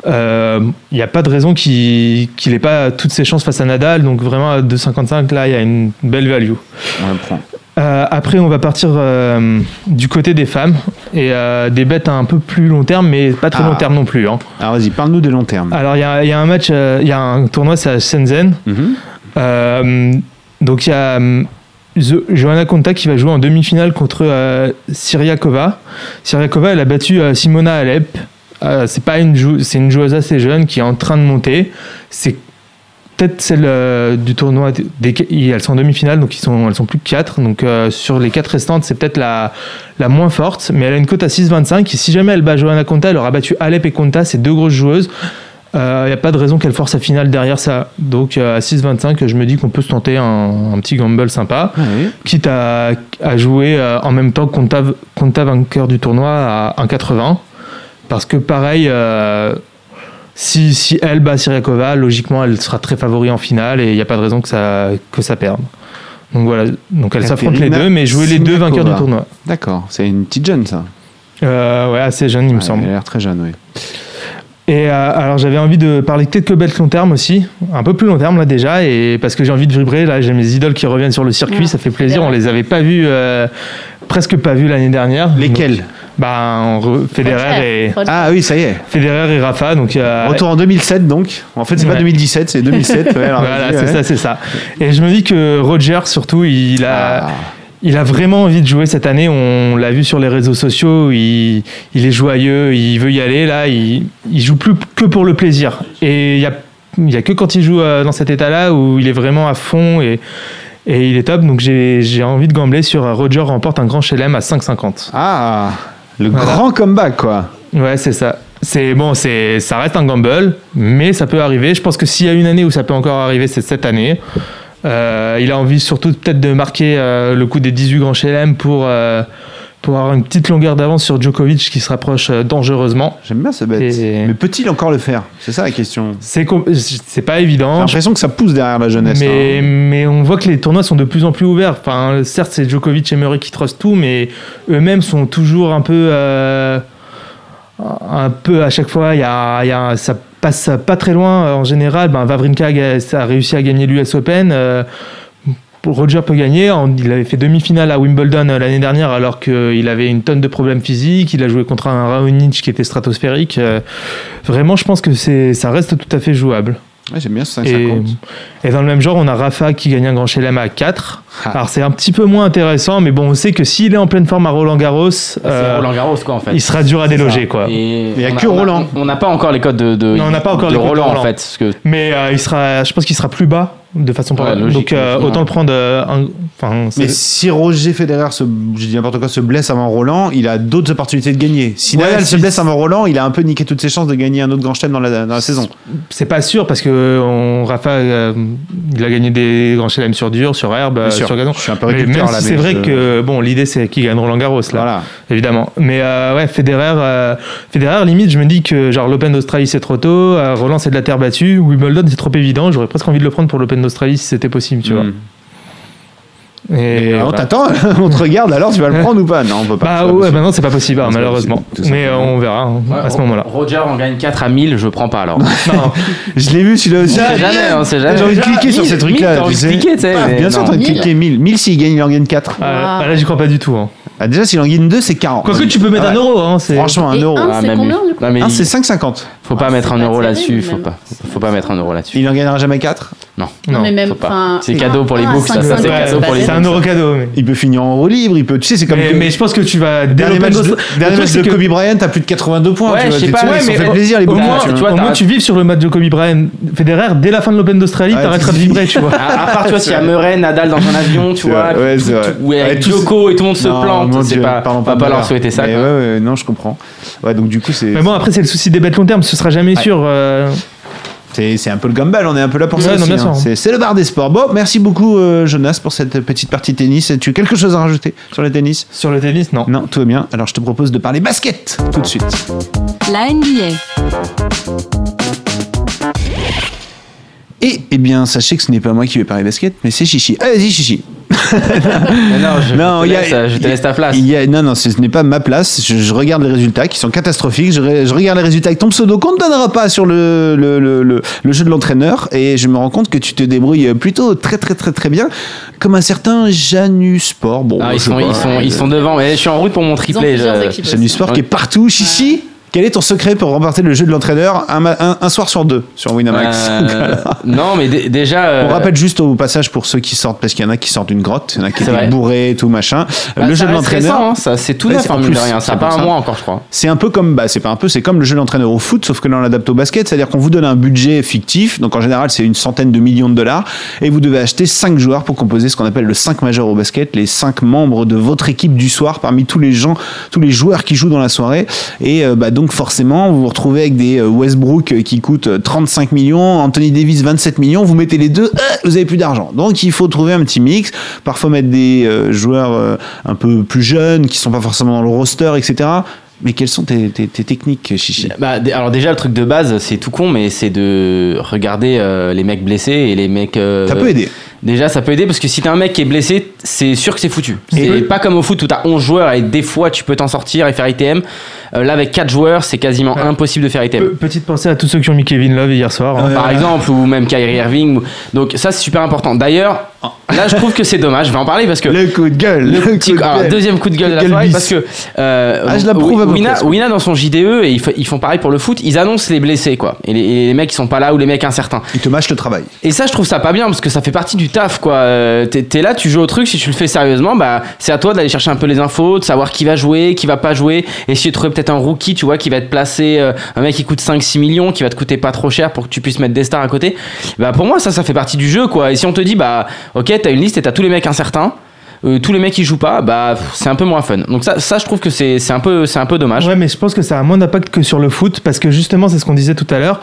Euh, Il n'y a pas de raison qu'il n'ait pas toutes ses chances face à Nadal. Donc, vraiment, à 2,55, là, il y a une belle value. On le prend. Euh, après, on va partir euh, du côté des femmes et euh, des bêtes à un peu plus long terme, mais pas très Ah. long terme non plus. hein. Alors vas-y, parle-nous des long termes. Alors, il y a, il y a un match, euh, il y a un tournoi, c'est à Shenzhen. Mhm. Euh, donc, il y a euh, Johanna Konta qui va jouer en demi-finale contre euh, Syriakova. Syriakova, elle a battu euh, Simona Alep. Euh, c'est pas une jou- c'est une joueuse assez jeune qui est en train de monter. C'est peut-être celle euh, du tournoi. Des, elles sont en demi-finale, donc ils sont, elles sont plus que 4. Donc euh, sur les 4 restantes, c'est peut-être la, la moins forte. Mais elle a une cote à 6,25. Et si jamais elle bat Johanna Konta, elle aura battu Alep et Konta, c'est deux grosses joueuses. Il n'y a pas de raison qu'elle force sa finale derrière ça. Donc euh, à 6,25, je me dis qu'on peut se tenter un, un petit gamble sympa. Ah oui. Quitte à, à jouer euh, en même temps Konta, Konta vainqueur du tournoi à 1,80. Parce que pareil, euh, si, si elle bat Syriakova, logiquement elle sera très favori en finale et il n'y a pas de raison que ça, que ça perde. Donc voilà, donc elles s'affrontent les deux, mais jouer les deux vainqueurs du tournoi. D'accord, c'est une petite jeune ça. Euh, ouais, assez jeune, il me semble. Elle a l'air très jeune, oui. Et euh, alors j'avais envie de parler de quelques belles long terme aussi, un peu plus long terme là déjà, et parce que j'ai envie de vibrer, là j'ai mes idoles qui reviennent sur le circuit, Ah, ça fait plaisir, on les avait pas vus, euh, presque pas vus l'année dernière. Lesquels Donc, Re- Federer et. Ah oui, ça y est. Federer et Rafa, donc euh, Retour en 2007 donc. En fait, c'est pas Ouais. 2017, c'est 2007. ouais, alors voilà, c'est ouais. ça, c'est ça. Et je me dis que Roger surtout, il a, Ah. il a vraiment envie de jouer cette année. On l'a vu sur les réseaux sociaux. Il, il est joyeux, il veut y aller. Là, il, il joue plus que pour le plaisir. Et il y a, il y a que quand il joue euh, dans cet état-là où il est vraiment à fond et, et il est top. Donc j'ai j'ai envie de gambler sur euh, Roger remporte un grand chelem à 5,50. Ah, le Voilà. grand comeback, quoi. Ouais, c'est ça. C'est bon, c'est ça reste un gamble, mais ça peut arriver. Je pense que s'il y a une année où ça peut encore arriver, c'est cette année. Euh, il a envie surtout peut-être de marquer euh, le coup des 18 grands chelem pour euh, pour avoir une petite longueur d'avance sur Djokovic qui se rapproche euh, dangereusement. J'aime bien ce bête. Et- Mais peut-il encore le faire? C'est ça la question. C'est pas J'ai évident. l'impression que ça pousse derrière la jeunesse. Mais, hein. mais on voit que les tournois sont de plus en plus ouverts. Enfin, certes, c'est Djokovic et Murray qui trustent tout, mais eux-mêmes sont toujours un peu. euh, un peu à chaque fois, il y a, il y a- ça passe pas très loin. En général, ben, Vavrinka a réussi à gagner l'US Open. euh, Roger peut gagner. Il avait fait demi-finale à Wimbledon euh, l'année dernière alors qu'il avait une tonne de problèmes physiques. Il a joué contre un Raonic qui était stratosphérique. Euh, Vraiment, je pense que ça reste tout à fait jouable. Ouais, J'aime bien ce Et, 5,50. Et dans le même genre, on a Rafa qui gagne un grand chelem à 4. Ah. Alors c'est un petit peu moins intéressant, mais bon, on sait que s'il est en pleine forme à Roland Garros, euh, Roland Garros, quoi, en fait. il sera dur à déloger, quoi. Et Il y a que Roland. On n'a pas encore les codes de, de, Non, on n'a pas encore de les Roland, Roland. en fait. Parce que Mais euh, il sera, je pense qu'il sera plus bas de façon Ouais, logique, Donc euh, autant le prendre. euh, un- Enfin, Mais si Roger Federer, se, je dis n'importe quoi, se blesse avant Roland, il a d'autres opportunités de gagner. Si Ouais, Nadal se blesse avant Roland, il a un peu niqué toutes ses chances de gagner un autre grand chelem dans la, dans la saison. c'est pas sûr parce que on, Rafa, euh, il a gagné des grands chelems sur dur, sur herbe, sur gazon. Je suis un peu Mais si c'est vrai je- que bon, l'idée c'est qu'il gagne Roland Garros là. Voilà. évidemment. Mais euh, ouais, Federer, euh, Federer, limite, je me dis que genre l'Open d'Australie c'est trop tôt, euh, Roland c'est de la terre battue, Wimbledon c'est trop évident. J'aurais presque envie de le prendre pour l'Open d'Australie si c'était possible, tu vois. Et, Et on voilà. t'attend, on te regarde alors, tu vas le prendre ou pas? Non, on peut pas. Bah c'est pas ouais, possible. maintenant c'est pas possible, hein, Non, c'est pas malheureusement. possible, tout Mais euh, on verra hein, à ce moment-là. Roger en gagne 4 à 1000, je prends pas alors. Non, Je l'ai vu celui-là aussi. On sait jamais, on sait jamais. J'ai envie de cliquer sur 1000, ces trucs-là. 1000, t'as envie de cliquer, tu sais, Ah, Bien sûr, t'as envie de 1000. cliquer 1000. 1000 s'il gagne, il en gagne 4. ah, là j'y crois pas du tout. hein. Ah, déjà, s'il en gagne 2, c'est 40. Quoique tu peux mettre Ouais. un euro, hein. Franchement, un euro. un, Ah, c'est combien du coup c'est 5,50. faut pas Ah, mettre un euro là-dessus, faut même. pas. Faut pas mettre un euro là-dessus. Il en gagnera jamais 4. Non. Non, mais même. C'est cadeau pour les books, ça, ça, 5,50, c'est cadeau pas pour les c'est un euro cadeau. Mais, Il peut finir en roue libre, il peut. Tu sais, c'est comme. mais, je pense que tu vas. dès Dernier match de, Kobe Bryant, t'as plus de 82 points. Ouais, je sais pas, mais fait plaisir, les books. au vois, moins, tu vives sur le match de Kobe Bryant Federer dès la fin de l'Open d'Australie, t'arrêteras de vibrer, tu vois. À, part, tu vois, s'il y a Murray, Nadal dans un avion, tu vois, ouais, c'est vrai. avec et tout le monde se plante, c'est pas, parlons on va pas leur souhaiter ça. Ouais, ouais, non, je comprends. Ouais, donc du coup, c'est. Mais bon, après, c'est le souci des bêtes long terme, ce sera jamais sûr. C'est c'est un peu le gamble, on est un peu là pour ça Ouais, hein. sûr. C'est le bar des sports. Bon, merci beaucoup euh, Jonas pour cette petite partie tennis. Tu as quelque chose à rajouter sur le tennis? Sur le tennis, non. Non, tout va bien. Alors je te propose de parler basket tout de suite. La NBA. Et eh bien, sachez que ce n'est pas moi qui vais parler basket, mais c'est Chichi. Ah, vas-y Chichi. Non, je, Non, te a- laisse, je te laisse ta place. Il y a, non, non, ce n'est pas ma place. Je, je regarde les résultats qui sont catastrophiques. Je, je regarde les résultats avec ton pseudo qu'on ne donnera pas sur le, le, le, le- le jeu de l'entraîneur. Et je me rends compte que tu te débrouilles plutôt très, très, très, très bien. Comme un certain Janus Sport. Bon, Ah, ils, sont, ils, sont, ils sont devant. Mais je suis en route pour mon triplé. Janus Sport Ouais. qui est partout. Chichi, quel est ton secret pour remporter le jeu de l'entraîneur un, ma- un- un soir sur deux sur Winamax Euh, non, mais dé- déjà. On euh, rappelle juste au passage pour ceux qui sortent, parce qu'il y en a qui sortent d'une grotte, il y en a qui étaient bourrés et tout machin. bah, le jeu de l'entraîneur. hein, ça, c'est tout Ouais, neuf, hein, en mine de plus, rien. Ça a pour pas un mois encore, je crois. C'est un peu comme, bah, c'est pas un peu, c'est comme le jeu d'entraîneur au foot, sauf que là on l'adapte au basket, c'est-à-dire qu'on vous donne un budget fictif, donc en général c'est une centaine de millions de dollars, et vous devez acheter 5 joueurs pour composer ce qu'on appelle le 5 majeur au basket, les 5 membres de votre équipe du soir parmi tous les gens, tous les joueurs qui jouent dans la soirée, et euh, bah, donc forcément vous vous retrouvez avec des euh, Westbrook euh, qui coûtent euh, 35 millions, Anthony Davis 27 millions, vous mettez les deux, vous avez plus d'argent. Donc il faut trouver un petit mix, parfois mettre des joueurs un peu plus jeunes qui sont pas forcément dans le roster, etc. Mais quelles sont tes, tes- tes techniques, Chichi? Bah, alors déjà le truc de base c'est tout con mais c'est de regarder euh, les mecs blessés et les mecs euh, Ça peut aider. Déjà ça peut aider parce que si t'as un mec qui est blessé c'est sûr que c'est foutu Et- c'est pas comme au foot où t'as 11 joueurs et des fois tu peux t'en sortir et faire ITM Euh, là, avec 4 joueurs, c'est quasiment Ouais. impossible de faire item. Pe- Petite pensée à tous ceux qui ont mis Kevin Love hier soir. hein. par exemple, ou même Kyrie Irving. ou- Donc ça, c'est super important. D'ailleurs, là, je trouve que c'est dommage. Je vais en parler parce que Le coup de gueule. le Le petit- coup de alors, gueule. deuxième coup de gueule de la soirée bis. parce que euh, Ah, je l'approuve Wina. Wina, dans son JDE et ils, ils font pareil pour le foot ils annoncent les blessés quoi et les, et les mecs qui sont pas là ou les mecs incertains Il te mâche le travail. et ça je trouve ça pas bien parce que ça fait partie du taf quoi Euh, t'es là tu joues au truc si tu le fais sérieusement bah c'est à toi d'aller chercher un peu les infos de savoir qui va jouer qui va pas jouer essayer de trouver peut-être un rookie tu vois qui va être placé euh, un mec qui coûte 5-6 millions qui va te coûter pas trop cher pour que tu puisses mettre des stars à côté bah pour moi ça ça fait partie du jeu quoi et si on te dit bah ok t'as une liste et t'as tous les mecs incertains euh, tous les mecs qui jouent pas, bah c'est un peu moins fun. Donc ça, ça je trouve que c'est c'est un peu c'est un peu dommage. Ouais, mais je pense que ça a moins d'impact que sur le foot parce que justement, c'est ce qu'on disait tout à l'heure.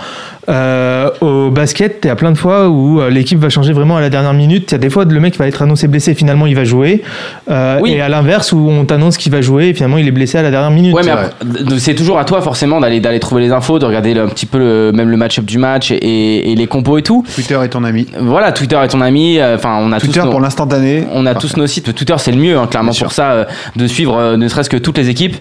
Euh, au basket, il y a plein de fois où euh, l'équipe va changer vraiment à la dernière minute. Il y a des fois, le mec va être annoncé blessé, finalement, il va jouer. Euh, Oui. Et à l'inverse, où on t'annonce qu'il va jouer et finalement, il est blessé à la dernière minute. Ouais, mais après, d- c'est toujours à toi forcément d'aller d'aller trouver les infos, de regarder le- un petit peu le- même le match-up du match et, et les compos et tout. Twitter est ton ami. Voilà, Twitter est ton ami. Enfin, on a Twitter tous nos- pour l'instantané. on a tous nos sites. Twitter, c'est le mieux, hein, clairement, pour ça, euh, de suivre euh, ne serait-ce que toutes les équipes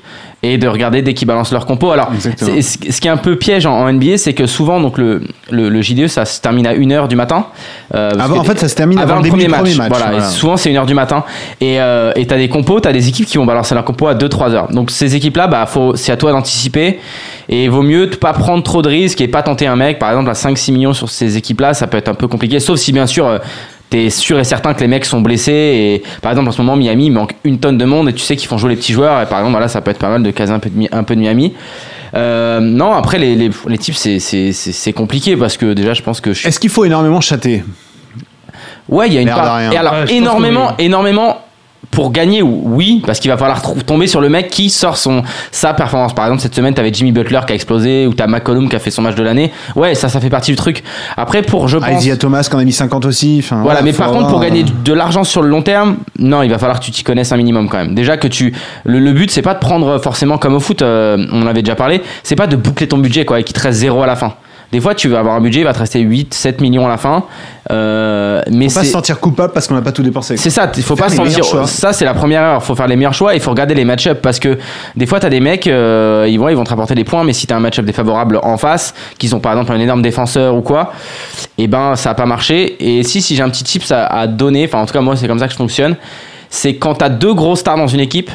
et de regarder dès qu'ils balancent leur compo. Alors, ce qui est un peu piège en, en NBA, c'est que souvent, donc le, le, le JDE, ça se termine à 1h du matin. euh, Avant, en fait, ça se termine avant, avant le premier match. premier match. Voilà, souvent c'est 1h du matin. Et euh, et t'as des compos, t'as des équipes qui vont balancer leur compo à 2-3 heures. Donc ces équipes-là, bah, faut, c'est à toi d'anticiper. Et il vaut mieux de pas prendre trop de risques et pas tenter un mec, par exemple, à 5-6 millions sur ces équipes-là, ça peut être un peu compliqué. Sauf si bien sûr. T'es sûr et certain que les mecs sont blessés et par exemple en ce moment Miami il manque une tonne de monde et tu sais qu'ils font jouer les petits joueurs et par exemple voilà ça peut être pas mal de caser un peu de, Mi- un peu de Miami. Euh, non après les, les, les types c'est- c'est c'est- c'est compliqué parce que déjà je pense que je Est-ce qu'il faut énormément chatter? Ouais, il y a une part. Et alors, que énormément, oui. énormément. Pour gagner, oui, parce qu'il va falloir tomber sur le mec qui sort son sa performance. Par exemple, cette semaine, t'avais Jimmy Butler qui a explosé, ou t'as McCollum qui a fait son match de l'année. Ouais, ça, ça fait partie du truc. Après, pour, je pense. Isaiah Thomas qui en a mis 50 aussi. Enfin, Voilà, mais par contre, pour gagner de l'argent sur le long terme, non, il va falloir que tu t'y connaisses un minimum quand même. Déjà que tu, le, le but, c'est pas de prendre forcément comme au foot, euh, on en avait déjà parlé, c'est pas de boucler ton budget quoi, et qu'il te reste zéro à la fin. Des fois, tu vas avoir un budget, il va te rester 8, 7 millions à la fin. Euh, mais Faut pas se sentir coupable parce qu'on n'a pas tout dépensé. c'est ça, il faut Faire pas les s'en meilleurs dire. choix. Ça, c'est la première erreur. faut faire les meilleurs choix et il faut regarder les match-up parce que des fois, tu as des mecs, euh, ils, vont, ils vont te rapporter des points, mais si tu as un match-up défavorable en face, qu'ils ont par exemple un énorme défenseur ou quoi, et ben ça a pas marché. Et si, si j'ai un petit tips à, à donner, enfin en tout cas, moi, c'est comme ça que je fonctionne, c'est quand tu as deux gros stars dans une équipe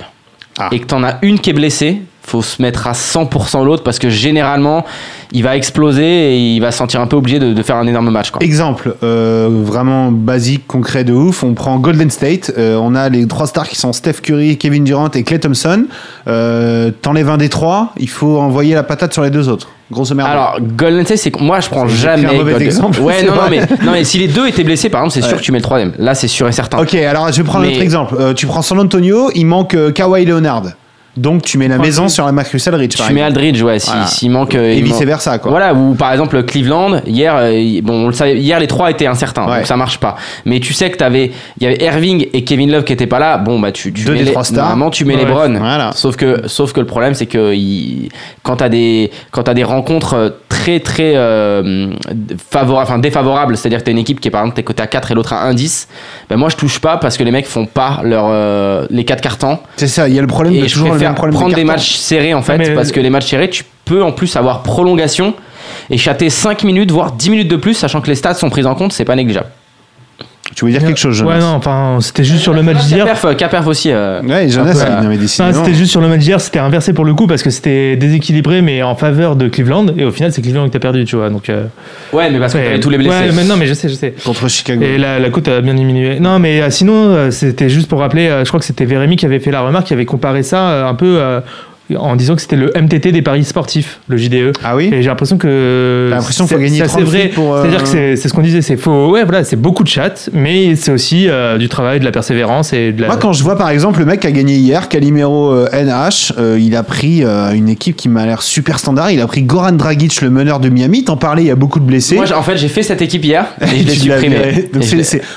Ah. et que tu en as une qui est blessée, faut se mettre à 100% l'autre parce que généralement, il va exploser et il va se sentir un peu obligé de, de faire un énorme match. Quoi. Exemple, euh, vraiment basique, concret de ouf. On prend Golden State. euh, on a les trois stars qui sont Steph Curry, Kevin Durant et Clay Thompson. Euh, T'enlèves un des trois, il faut envoyer la patate sur les deux autres. Grosse merde. Alors, Golden State, c'est moi je prends jamais. un mauvais Golden- exemple, Ouais, non, mais, non, mais si les deux étaient blessés, par exemple, c'est sûr Ouais. que tu mets le troisième. Là, c'est sûr et certain. ok, alors je vais prendre un Mais- autre exemple. Euh, tu prends San Antonio, il manque Kawhi Leonard. Donc tu mets la maison sur la Marcus Aldridge. Tu mets. Aldridge, ouais, Voilà. s'il manque. euh, Et vice versa, quoi. Voilà, ou par exemple Cleveland, hier, euh, bon, on le savait, hier les trois étaient incertains, Ouais. donc ça marche pas. Mais tu sais que t'avais, il y avait Irving et Kevin Love qui étaient pas là, bon, bah tu, tu Deux mets des les, trois stars. normalement tu mets les. Browns. Voilà. Sauf que, sauf que le problème, c'est que il- quand t'as des, quand t'as des rencontres euh, très, très euh, favorables, enfin défavorables, c'est-à-dire que t'as une équipe qui est par exemple t'es côté à 4 et l'autre à 1-10, ben moi je touche pas parce que les mecs font pas leur, euh, les 4 cartons. C'est ça, il y a le problème de toujours le prendre des matchs serrés en fait, Mais- parce que les matchs serrés, tu peux en plus avoir prolongation et chatter 5 minutes, voire 10 minutes de plus, sachant que les stats sont prises en compte, c'est pas négligeable. Tu voulais dire quelque chose, Jonas Ouais, non, enfin, c'était juste sur le match d'hier. Caperf, Caperf aussi. euh, Ouais, Jonas, peu, il euh, Enfin, c'était juste sur le match d'hier, c'était inversé pour le coup parce que c'était déséquilibré mais en faveur de Cleveland et au final c'est Cleveland qui t'a perdu, tu vois. Donc, euh, Ouais, mais parce que t'avais tous les blessés. Ouais, mais non, mais je sais, je sais. contre Chicago. Et la, la cote a bien diminué. Non, mais euh, sinon, euh, c'était juste pour rappeler, euh, je crois que c'était Vérémy qui avait fait la remarque, qui avait comparé ça euh, un peu euh, en disant que c'était le MTT des paris sportifs, le JDE. Ah oui Et j'ai l'impression que. T'as l'impression qu'il c'est- faut gagner c'est 30 assez vrai. pour, euh, C'est-à-dire que c'est c'est ce qu'on disait, c'est faux. Ouais, voilà, c'est beaucoup de chat, mais c'est aussi euh, du travail, de la persévérance et de la. Moi, quand je vois par exemple le mec qui a gagné hier, Calimero euh, NH, euh, il a pris euh, une équipe qui m'a l'air super standard. Il a pris Goran Dragic, le meneur de Miami. T'en parlais, il y a beaucoup de blessés. Moi, en fait, j'ai fait cette équipe hier et je l'ai supprimée.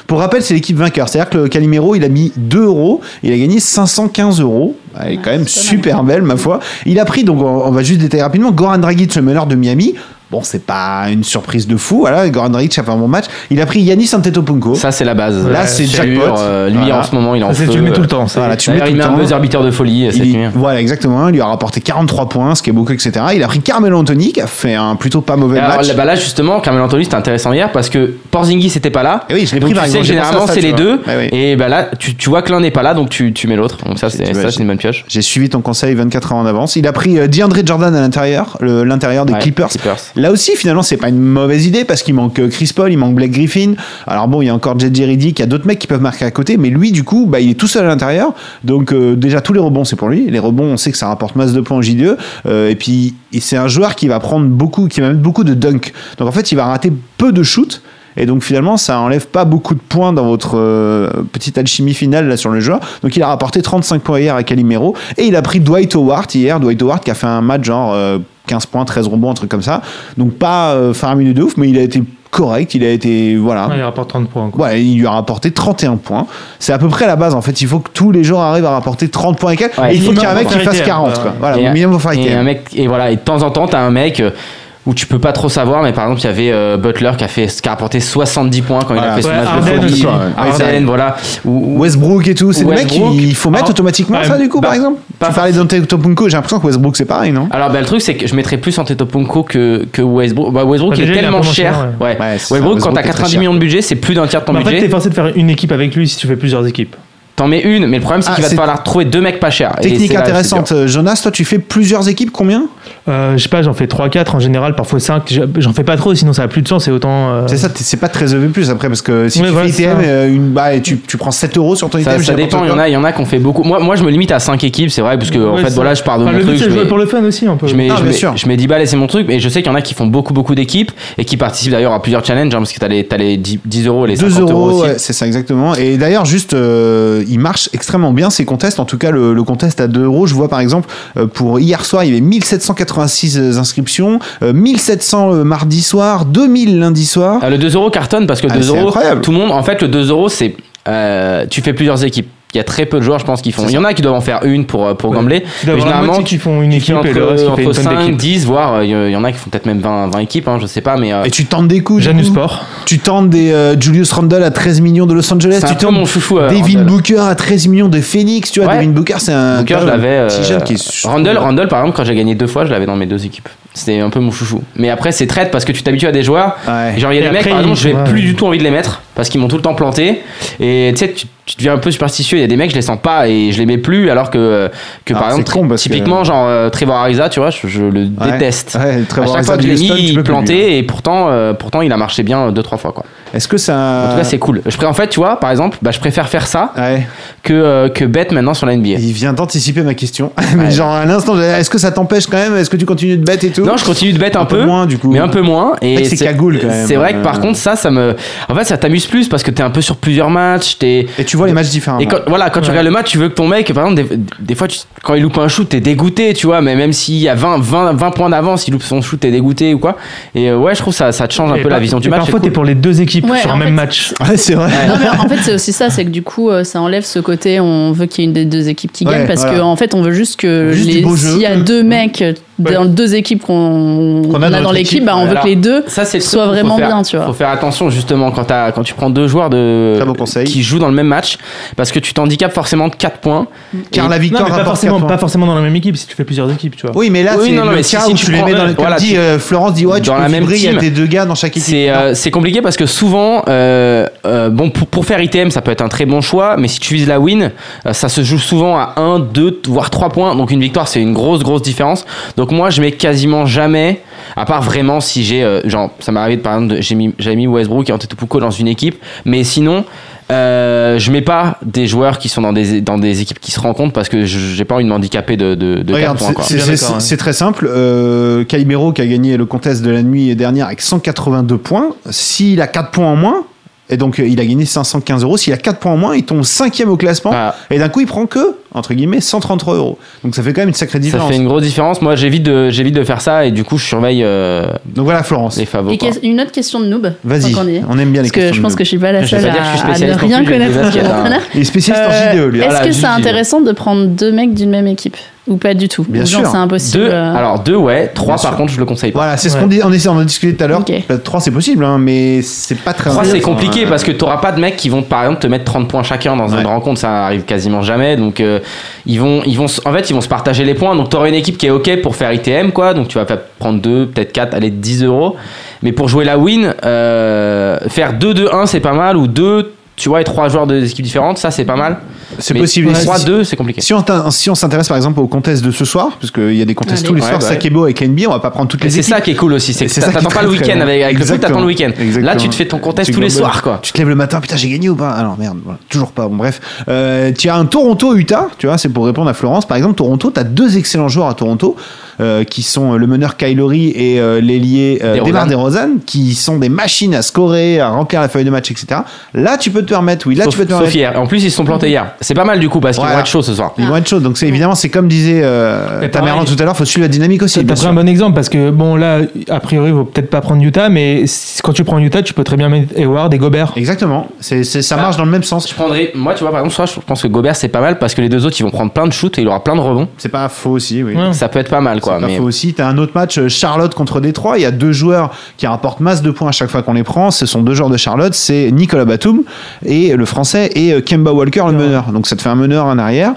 pour rappel, c'est l'équipe vainqueur. C'est-à-dire que Calimero, il a mis 2 euros, il a gagné 515 euros. Elle est quand même super belle, ma foi. Il a pris, donc on, va juste détailler rapidement, Goran Dragic, le meneur de Miami. Bon, c'est pas une surprise de fou. Voilà, Goran Dragic a fait un bon match. Il a pris Yanis Antetokounmpo. Ça, c'est la base. Là, c'est Sûr, jackpot. euh, lui, Voilà. en ce moment, il est en feu. tu le mets tout le temps. ça. Voilà, tu mets il met le un buzzer beater de folie euh, cette Il- nuit. voilà, exactement. Il lui a rapporté 43 points, ce qui est beaucoup, etc. Il a pris Carmelo Anthony, qui a fait un plutôt pas mauvais Alors, match. là, bah là, justement, Carmelo Anthony, c'était intéressant hier parce que Porzingis n'était pas là. Et oui, je l'ai pris par tu sais exemple. généralement c'est les deux. Oui. Et bah là, tu, tu vois que l'un n'est pas là, donc tu, tu mets l'autre. Donc ça, c'est une bonne pioche. J'ai suivi ton conseil 24 heures en avance. Il a pris euh, DeAndre Jordan à l'intérieur, l'intérieur des Clippers. Là aussi, finalement, c'est pas une mauvaise idée parce qu'il manque euh, Chris Paul, il manque Blake Griffin. Alors bon, il y a encore JJ Redick, il y a d'autres mecs qui peuvent marquer à côté, mais lui, du coup, bah, il est tout seul à l'intérieur. Donc euh, déjà, tous les rebonds, c'est pour lui. Les rebonds, on sait que ça rapporte masse de points au JDE. Euh, et puis, c'est un joueur qui va prendre beaucoup, qui va mettre beaucoup de dunk. Donc en fait, il va rater peu de shoots. Et donc finalement, ça enlève pas beaucoup de points dans votre petite alchimie finale là sur le joueur. Donc il a rapporté 35 points hier à Calimero et il a pris Dwight Howard hier. Dwight Howard qui a fait un match genre 15 points, 13 rebonds, un truc comme ça. Donc pas euh, faramineux de ouf, mais il a été correct. Il a été voilà. Ouais, il rapporte 30 points. quoi. Ouais, il lui a rapporté 31 points. C'est à peu près la base en fait. Il faut que tous les joueurs arrivent à rapporter 30 points et quelques. Ouais, et il faut qu'il y ait un mec qui fasse ITM, 40. voilà. Quoi. Voilà, et, au minimum pour faire et un mec et voilà et de temps en temps t'as un mec euh, où tu peux pas trop savoir mais par exemple il y avait euh, Butler qui a fait qui a rapporté 70 points quand il a fait son match de folie c'est- voilà. Ou, ou- Westbrook et tout, c'est des mecs qu'il faut mettre Ah, automatiquement ouais, ça du coup bah, par exemple. pas Tu parlais d'Antetokounmpo, j'ai l'impression que Westbrook c'est pareil non? Alors bah, le truc c'est que je mettrais plus Antetokounmpo que que Westbrook. Bah, Westbrook Bah, est déjà, tellement cher. cher, ouais, Ouais, Westbrook quand t'as est très 90 cher. millions de budget c'est plus d'un tiers de ton Mais en fait, budget. t'es forcé de faire une équipe avec lui si tu fais plusieurs équipes. t'en mets une mais le problème c'est Ah, qu'il va te falloir trouver deux mecs pas chers. Technique là intéressante. Euh, Jonas, toi tu fais plusieurs équipes, combien? Euh, je sais pas, j'en fais 3-4 en général, parfois 5. J'en fais pas trop, sinon ça a plus de sens et autant. euh, C'est ça, c'est pas très EV plus après parce que si Ouais, tu voilà, fais c'est ITM, ça. euh, une, bah, tu, tu prends 7 euros sur ton ça, ITM. ça dépend, il y en a, il y en a qui ont fait beaucoup. Moi, moi, je me limite à 5 équipes, c'est vrai, parce que en fait, ça- voilà, je pars de Enfin, mon le truc. c'est Je mets, pour le fun aussi, un peu. je mets, Ah, je mets- sûr. je mets 10 balles et c'est mon truc. Et je sais qu'il y en a qui font beaucoup, beaucoup d'équipes et qui participent d'ailleurs à plusieurs challenges, hein, parce que t'as les, t'as les 10, 10 euros, les 2 50 euros, euros, aussi. ouais, c'est ça exactement. Et d'ailleurs, juste, euh, il marche extrêmement bien ces contests. En tout cas, le, le contest à 2 euros, je vois par exemple, pour hier soir, il y avait 1786 inscriptions, euh, 1700 euh, mardi soir, 2000 lundi soir. Ah, le 2 euros cartonne parce que Ah, 2 c'est euros, tout le monde, en fait, le 2 euros, c'est. euh, tu fais plusieurs équipes. Il y a très peu de joueurs, je pense, qui font. Il y en a qui doivent en faire une pour, euh, pour Ouais. gambler. Mais généralement, qui font une équipe et le reste qui entre, fait une 5, d'équipes. 10, voire euh, il y en a qui font peut-être même 20, 20 équipes, hein, je sais pas, mais. euh, Et tu tentes des coups. Janus. Sport. Tu tentes des euh, Julius Randle à 13 millions de Los Angeles. Tu tentes mon chouchou. euh, Devin Randle. Booker à 13 millions de Phoenix. Tu vois, Ouais. Devin Booker, c'est un Booker, je l'avais. euh, petit jeune qui est. Randall, Randall, par exemple, quand j'ai gagné deux fois, je l'avais dans mes deux équipes. C'était un peu mon chouchou. Mais après, c'est traite parce que tu t'habitues à des joueurs. Ouais. Genre, il y a Et des mecs, par exemple, je vais ouais. plus du tout envie de les mettre parce qu'ils m'ont tout le temps planté. Et tu sais, tu, tu deviens un peu superstitieux. Il y a des mecs, je les sens pas et je les mets plus alors que, que Ah, par exemple, con parce que- typiquement, genre euh, Trevor Ariza, tu vois, je, je le Ouais. déteste. Ouais, À chaque fois que je l'ai mis, il lui, hein. plantait et pourtant, euh, pourtant, il a marché bien deux trois fois quoi. Est-ce que ça. En tout cas, c'est cool. Je, pré- en fait, tu vois, par exemple, bah, je préfère faire ça Ouais. que euh, que bet maintenant sur la NBA. Il vient d'anticiper ma question. Mais Ouais. genre à l'instant, est-ce que ça t'empêche quand même? Est-ce que tu continues de bête et tout? Non, je continue de bet un, peu, moins du coup. mais un peu moins. C'est Et cagoule, quand même. C'est vrai que par contre, ça, ça me, en fait, ça t'amuse plus parce que t'es un peu sur plusieurs matchs. T'es Et tu vois les matchs différemment. et quand, voilà, quand tu regardes le match, tu veux que ton mec, par exemple, des, des fois, tu- quand il loupe un shoot, t'es dégoûté, tu vois, mais même s'il y a 20, 20, 20 points d'avance, il loupe son shoot, t'es dégoûté ou quoi. Et euh, ouais, je trouve ça, ça te change un Et peu la vision du et match. Parfois, t'es cool. pour les deux équipes Ouais, sur un en même fait, match. Ouais, c'est vrai. Non, mais en fait, c'est aussi ça, c'est que du coup, euh, ça enlève ce côté, on veut qu'il y ait une des deux équipes qui Ouais, gagne, parce voilà. qu'en en fait, on veut juste que Juste les- s'il y a deux mecs dans deux équipes qu'on Qu'on qu'on a a, dans l'équipe, équipe, bah, on veut que les deux Ça, le soient vraiment faire- bien, tu vois. Faut faire attention justement quand, tu prends deux joueurs de Très bon conseil. qui jouent dans le même match, parce que tu t'handicapes forcément de 4 points. Car la Non, victoire mais pas forcément, pas dans la même équipe si tu fais plusieurs équipes, tu vois. Oui, mais là, Oui, c'est non, non, le mais si- cas si où tu tu les prends- mets dans le. voilà, dit tu- euh, Florence, dit ouais, tu dans peux la même il y a tes deux gars dans chaque équipe. C'est euh, c'est compliqué parce que souvent, euh, bon, pour, pour faire ITM, ça peut être un très bon choix, mais si tu vises la win, ça se joue souvent à 1, 2, voire 3 points. Donc une victoire, c'est une grosse, grosse différence. Donc moi, je mets quasiment jamais, à part vraiment si j'ai, euh, genre, ça m'est arrivé de, par exemple, j'ai mis, j'ai mis Westbrook et Antetokounmpo dans une équipe, mais sinon. Euh, je mets pas des joueurs qui sont dans des, dans des équipes qui se rencontrent parce que j'ai pas envie de m'handicaper de, de, de Regarde, 4 points. c'est- très simple. Euh, Calimero qui a gagné le contest de la nuit dernière avec 182 points. S'il a 4 points en moins, et donc euh, il a gagné 515 euros, s'il a 4 points en moins, il tombe cinquième au classement. Ah, Et d'un coup, il prend que entre guillemets, 133 euros. Donc ça fait quand même une sacrée Ça différence. fait une grosse différence. Moi, j'évite de, j'évite de faire ça et du coup, je surveille euh, Donc voilà, Florence. les favos. Et quoi. une autre question de noob. Vas-y, est. on aime bien les Parce que questions je de pense noob. que je suis pas la seule à, ne rien connaître en est spécialiste en Euh, JDE, lui. Est-ce que c'est intéressant de prendre deux mecs d'une même équipe Ou pas du tout? Bien sûr. c'est impossible. Deux, euh, alors deux, ouais. Trois, Bien par sûr. contre, je le conseille pas. Voilà, c'est ce Ouais. qu'on dit, on essaie, on a discuté tout à l'heure. Ok. 3 c'est possible, hein, mais c'est pas très Trois, c'est compliqué hein. parce que tu n'auras pas de mecs qui vont, par exemple, te mettre 30 points chacun dans Ouais. une rencontre. Ça arrive quasiment jamais. Donc, euh, ils vont, en fait, ils vont se partager les points. Donc, tu auras une équipe qui est OK pour faire ITM, quoi. Donc, tu vas prendre deux, peut-être quatre, allez, 10 euros. Mais pour jouer la win, euh, faire 2-2-1, c'est pas mal. Ou 2, tu vois, et trois joueurs de équipes différentes, ça, c'est pas mal. C'est possible. Et si- 3-2, c'est compliqué. Si on, t'in- si on s'intéresse par exemple au contest de ce soir, parce qu'il y a des contests tous les Ouais, soirs, bah ouais. Sakebo avec l'NBA, on va pas prendre toutes Et les c'est ça qui est cool aussi, c'est que t'attends pas très, le week-end avec, avec le foot, t'attends le week-end. Là, tu te fais ton contest tous les soirs, quoi. Tu te lèves le matin, putain, j'ai gagné ou pas? Alors merde, voilà, toujours pas. Bon, bref. Euh, tu as un Toronto-Utah, tu vois, c'est pour répondre à Florence. Par exemple, Toronto, tu as deux excellents joueurs à Toronto, euh, qui sont le meneur Kylori et euh, l'ailier euh. Demar DeRozan, qui sont des machines à scorer, à remplir la feuille de match, etc. Là, tu peux te permettre, oui, là, Sauf, tu peux te permettre. En plus, ils se sont plantés hier. C'est pas mal du coup parce qu'ils Voilà. vont être chauds ce soir. Ils vont être chauds. Donc, c'est évidemment, c'est comme disait euh, Tamerlan pareil. tout à l'heure, faut suivre la dynamique aussi. T'as bien pris sûr. un bon exemple parce que, bon, là, a priori, il faut peut-être pas prendre Utah, mais si- quand tu prends Utah, tu peux très bien mettre Hayward et Gobert. Exactement. C'est, c'est- ça Ah. marche dans le même sens. Je prendrais, moi, tu vois, par exemple, soit je pense que Gobert c'est pas mal parce que les deux autres ils vont prendre plein de shoots et il aura plein de rebonds. C'est pas faux aussi, oui. Ouais. Ça peut être pas mal, quoi. C'est pas Mais faux aussi. T'as un autre match, euh, Charlotte contre Détroit. Il y a deux joueurs qui rapportent masse de points à chaque fois qu'on les prend. Ce sont deux joueurs de Charlotte. C'est Nicolas Batum et le français et euh, Kemba Walker le meneur. Donc ça te fait un meneur en arrière.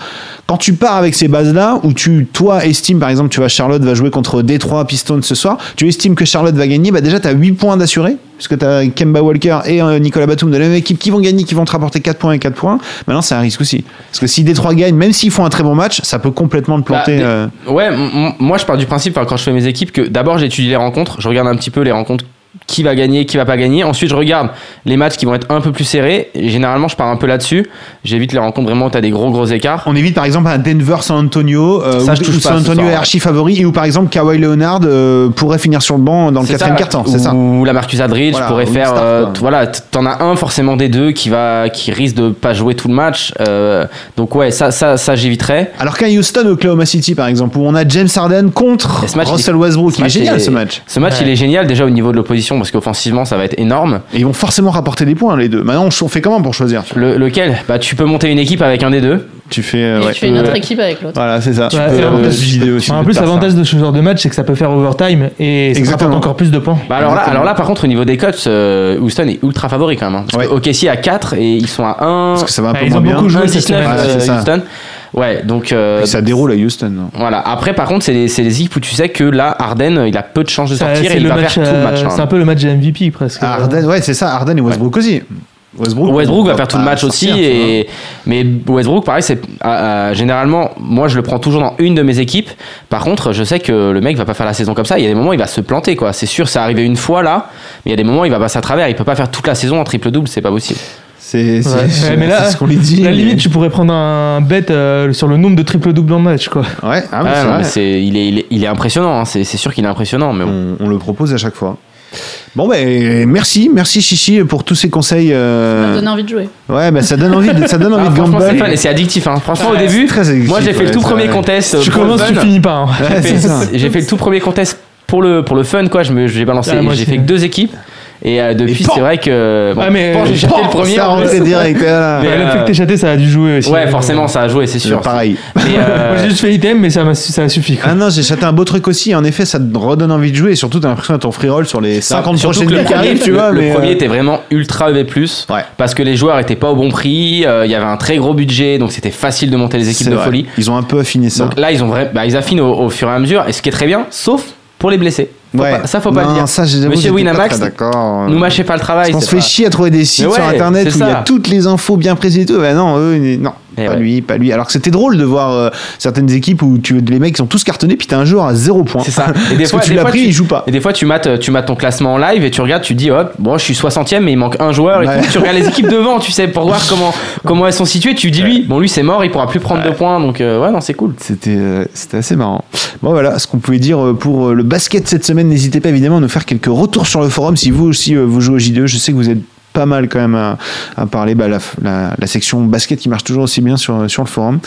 Quand tu pars avec ces bases-là, où tu, toi, estimes, par exemple, tu vois, Charlotte va jouer contre Détroit Pistons ce soir, tu estimes que Charlotte va gagner, bah déjà, tu as 8 points d'assuré, puisque tu as Kemba Walker et euh, Nicolas Batum de la même équipe qui vont gagner, qui vont te rapporter 4 points et 4 points. Maintenant, c'est un risque aussi. Parce que si Détroit gagne, même s'ils font un très bon match, ça peut complètement te planter. Bah, euh, ouais, moi je pars du principe quand je fais mes équipes que d'abord j'étudie les rencontres, je regarde un petit peu les rencontres qui va gagner, qui va pas gagner. Ensuite, je regarde les matchs qui vont être un peu plus serrés. Et généralement, je pars un peu là-dessus. J'évite les rencontres vraiment où tu as des gros gros écarts. On évite par exemple un Denver San Antonio euh, Ça, où, je touche où pas San Antonio soir, est archi favori et où par exemple Kawhi Leonard euh, pourrait finir sur le banc dans le quatrième ça, quart-temps, c'est ça Ou la Marcus Aldridge Voilà, pourrait faire. euh, voilà, t'en as un forcément des deux qui va, qui risque de pas jouer tout le match. Euh, donc ouais, ça, ça, ça j'éviterais. Alors qu'à Houston, Oklahoma City par exemple, où on a James Harden contre Et ce match, Russell Westbrook, ce il est match, génial ce match. Ce match, Ouais. il est génial déjà au niveau de l'opposition parce qu'offensivement, ça va être énorme. Et ils vont forcément rapporter des points les deux. Maintenant, on fait comment pour choisir Le- lequel? Bah, tu peux monter une équipe avec un des deux. Tu fais. euh, Et ouais. tu fais une autre équipe avec l'autre. Voilà, c'est ça. Tu Ouais, peux idées aussi. En de plus, l'avantage de ce genre de match, c'est que ça peut faire overtime et ça rapporte encore plus de points. Bah alors là, alors là, par contre, au niveau des cotes, euh, Houston est ultra favori quand même. hein. Parce Ouais. que OKC à 4 et ils sont à 1. Parce que ça va un Ah, peu ils moins ont bien. beaucoup joué 1, cette 19 semaine. Voilà, c'est ça. Houston. Ouais, donc. euh, Et ça déroule à Houston. non Voilà. Après, par contre, c'est les, c'est les équipes où tu sais que là, Harden, il a peu de chances de Ça, sortir et il va match, faire tout le euh, match. hein. c'est un peu le match de MVP presque. Ah, Harden, ouais, c'est ça. Harden et Westbrook aussi. Westbrook, va faire tout le match aussi sortir, et mais Westbrook pareil c'est euh, euh, généralement moi je le prends toujours dans une de mes équipes par contre je sais que le mec va pas faire la saison comme ça il y a des moments où il va se planter quoi c'est sûr c'est arrivé une fois là mais il y a des moments où il va passer à travers il peut pas faire toute la saison en triple double c'est pas possible C'est ce qu'on lui dit. la limite, tu pourrais prendre un bet euh, sur le nombre de triple double dans le match, quoi. Ouais, ah, Ah, non, mais c'est il est, il est il est impressionnant hein. c'est c'est sûr qu'il est impressionnant mais bon. on, on le propose à chaque fois. Bon, ben merci, merci Chichi pour tous ces conseils. Ça euh, m'a donné envie de jouer. Ouais, bah, ça donne envie de, ça donne envie Ah, de franchement c'est gamble. fun et c'est addictif hein. franchement au début très addictif, moi j'ai fait ouais, le tout premier contest Tu pour le commences, tu finis pas. hein. Ouais, J'ai fait- ça. J'ai fait le tout premier contest pour le, pour le fun, quoi. Je me, j'ai balancé, Ah, moi, j'ai fait que deux équipes. Et euh, depuis, pan c'est vrai que. Bon, Ah, mais- j'ai jeté le premier. Ça plus. rentré direct. voilà. Mais, Ouais, le euh, fait que t'aies chaté, ça a dû jouer aussi. Ouais, forcément, ça a joué, c'est sûr. Pareil. Euh, j'ai juste fait item, mais ça a suffi. quoi. Ah non, j'ai chaté un beau truc aussi. En effet, ça te redonne envie de jouer. Et surtout, t'as l'impression de ton free roll sur les 50 surtout prochaines qui premier, arrivent, tu le- vois. le mais, premier euh, était vraiment ultra EV+, Ouais. parce que les joueurs étaient pas au bon prix, euh, il y avait un très gros budget, donc c'était facile de monter les équipes de vrai. folie. Ils ont un peu affiné ça. Donc là, ils ont vrai, bah, ils affinent au, au fur et à mesure, et ce qui est très bien, sauf pour les blessés. Faut Ouais. pas- ça, faut pas Non, le dire. ça, Monsieur Winamax, D'accord. Nous mâchez pas le travail. on se fait pas- chier à trouver des sites sur internet où il y a toutes les infos bien précises et tout. Ben non, eux, non. Pas ouais. lui, pas lui. Alors que c'était drôle de voir euh, certaines équipes où tu, les mecs sont tous cartonnés, puis t'as un joueur à zéro point. C'est ça. Et des fois, tu l'as pris, tu- il joue pas. Et des fois, tu mates, tu mates ton classement en live et tu regardes, tu dis, hop, bon, je suis 60ème, mais il manque un joueur et Ouais. tout. Tu regardes les équipes devant, tu sais, pour voir comment, comment elles sont situées. Tu dis, lui, bon, lui, c'est mort, il pourra plus prendre de points. Donc, euh, ouais, non, c'est cool. C'était euh, c'était assez marrant. Bon voilà ce qu'on pouvait dire euh, pour le basket cette semaine. N'hésitez pas évidemment à nous faire quelques retours sur le forum si vous aussi vous jouez au J2. Je sais que vous êtes pas mal quand même à, à parler. Bah, la, la, la section basket qui marche toujours aussi bien sur, sur le forum.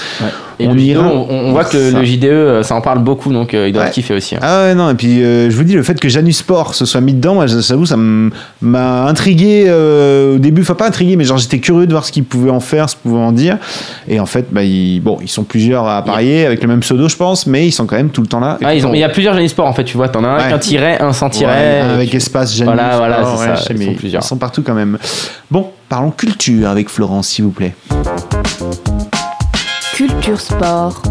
Et On le JDE, ira. on, on voit que le, Ça. le JDE, euh, ça en parle beaucoup, donc euh, il doit Ouais. kiffer aussi. hein. Ah ouais, non, et puis euh, je vous dis, le fait que Janus Sport se soit mis dedans, moi, j'avoue, ça m'a intrigué euh, au début. Enfin, pas intrigué, mais genre, j'étais curieux de voir ce qu'ils pouvaient en faire, ce qu'ils pouvaient en dire. Et en fait, bah, ils, bon, ils sont plusieurs à parier avec le même pseudo, je pense, mais ils sont quand même tout le temps là. Ah, ils ont, il y a plusieurs Genix Sport en fait, tu vois, t'en as un avec un tiret, un sans tiret. avec tu- espace Janus. Voilà, voilà, c'est ça, ils sont plusieurs. Ils sont partout quand même. Bon, parlons culture avec Florence, s'il vous plaît. Culture Sport.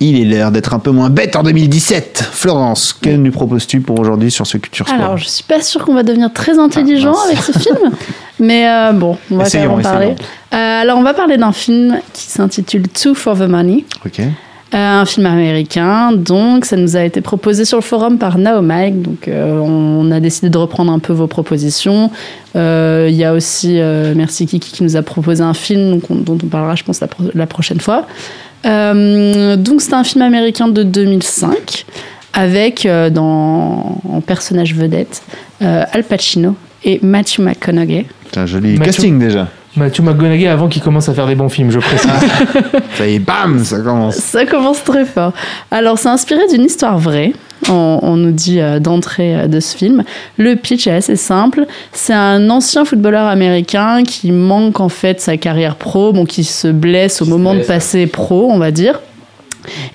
Il est l'heure d'être un peu moins bête en 2017. Florence, que nous proposes-tu pour aujourd'hui sur ce culture sport Alors, je suis pas sûre qu'on va devenir très intelligent Ah, mince. avec ce film, mais euh, bon, on va Essayons, quand même en parler. Euh, alors, on va parler d'un film qui s'intitule Two for the Money. Ok. Euh, un film américain, donc ça nous a été proposé sur le forum par Naomike, donc euh, on a décidé de reprendre un peu vos propositions. Euh, Il y a aussi euh, Merci Kiki qui nous a proposé un film donc on- dont on parlera je pense la, pro- la prochaine fois. Euh, donc c'est un film américain de 2005 avec euh, dans, en personnage vedette euh, Al Pacino et Matthew McConaughey. C'est un joli casting déjà. Matthew McConaughey avant qu'il commence à faire des bons films, je précise. Ça y est, bam, ça commence. Ça commence très fort. Alors, c'est inspiré d'une histoire vraie. On, on nous dit euh, d'entrée euh, de ce film. Le pitch est assez simple. C'est un ancien footballeur américain qui manque en fait sa carrière pro, bon, qui se blesse au moment de passer pro, on va dire.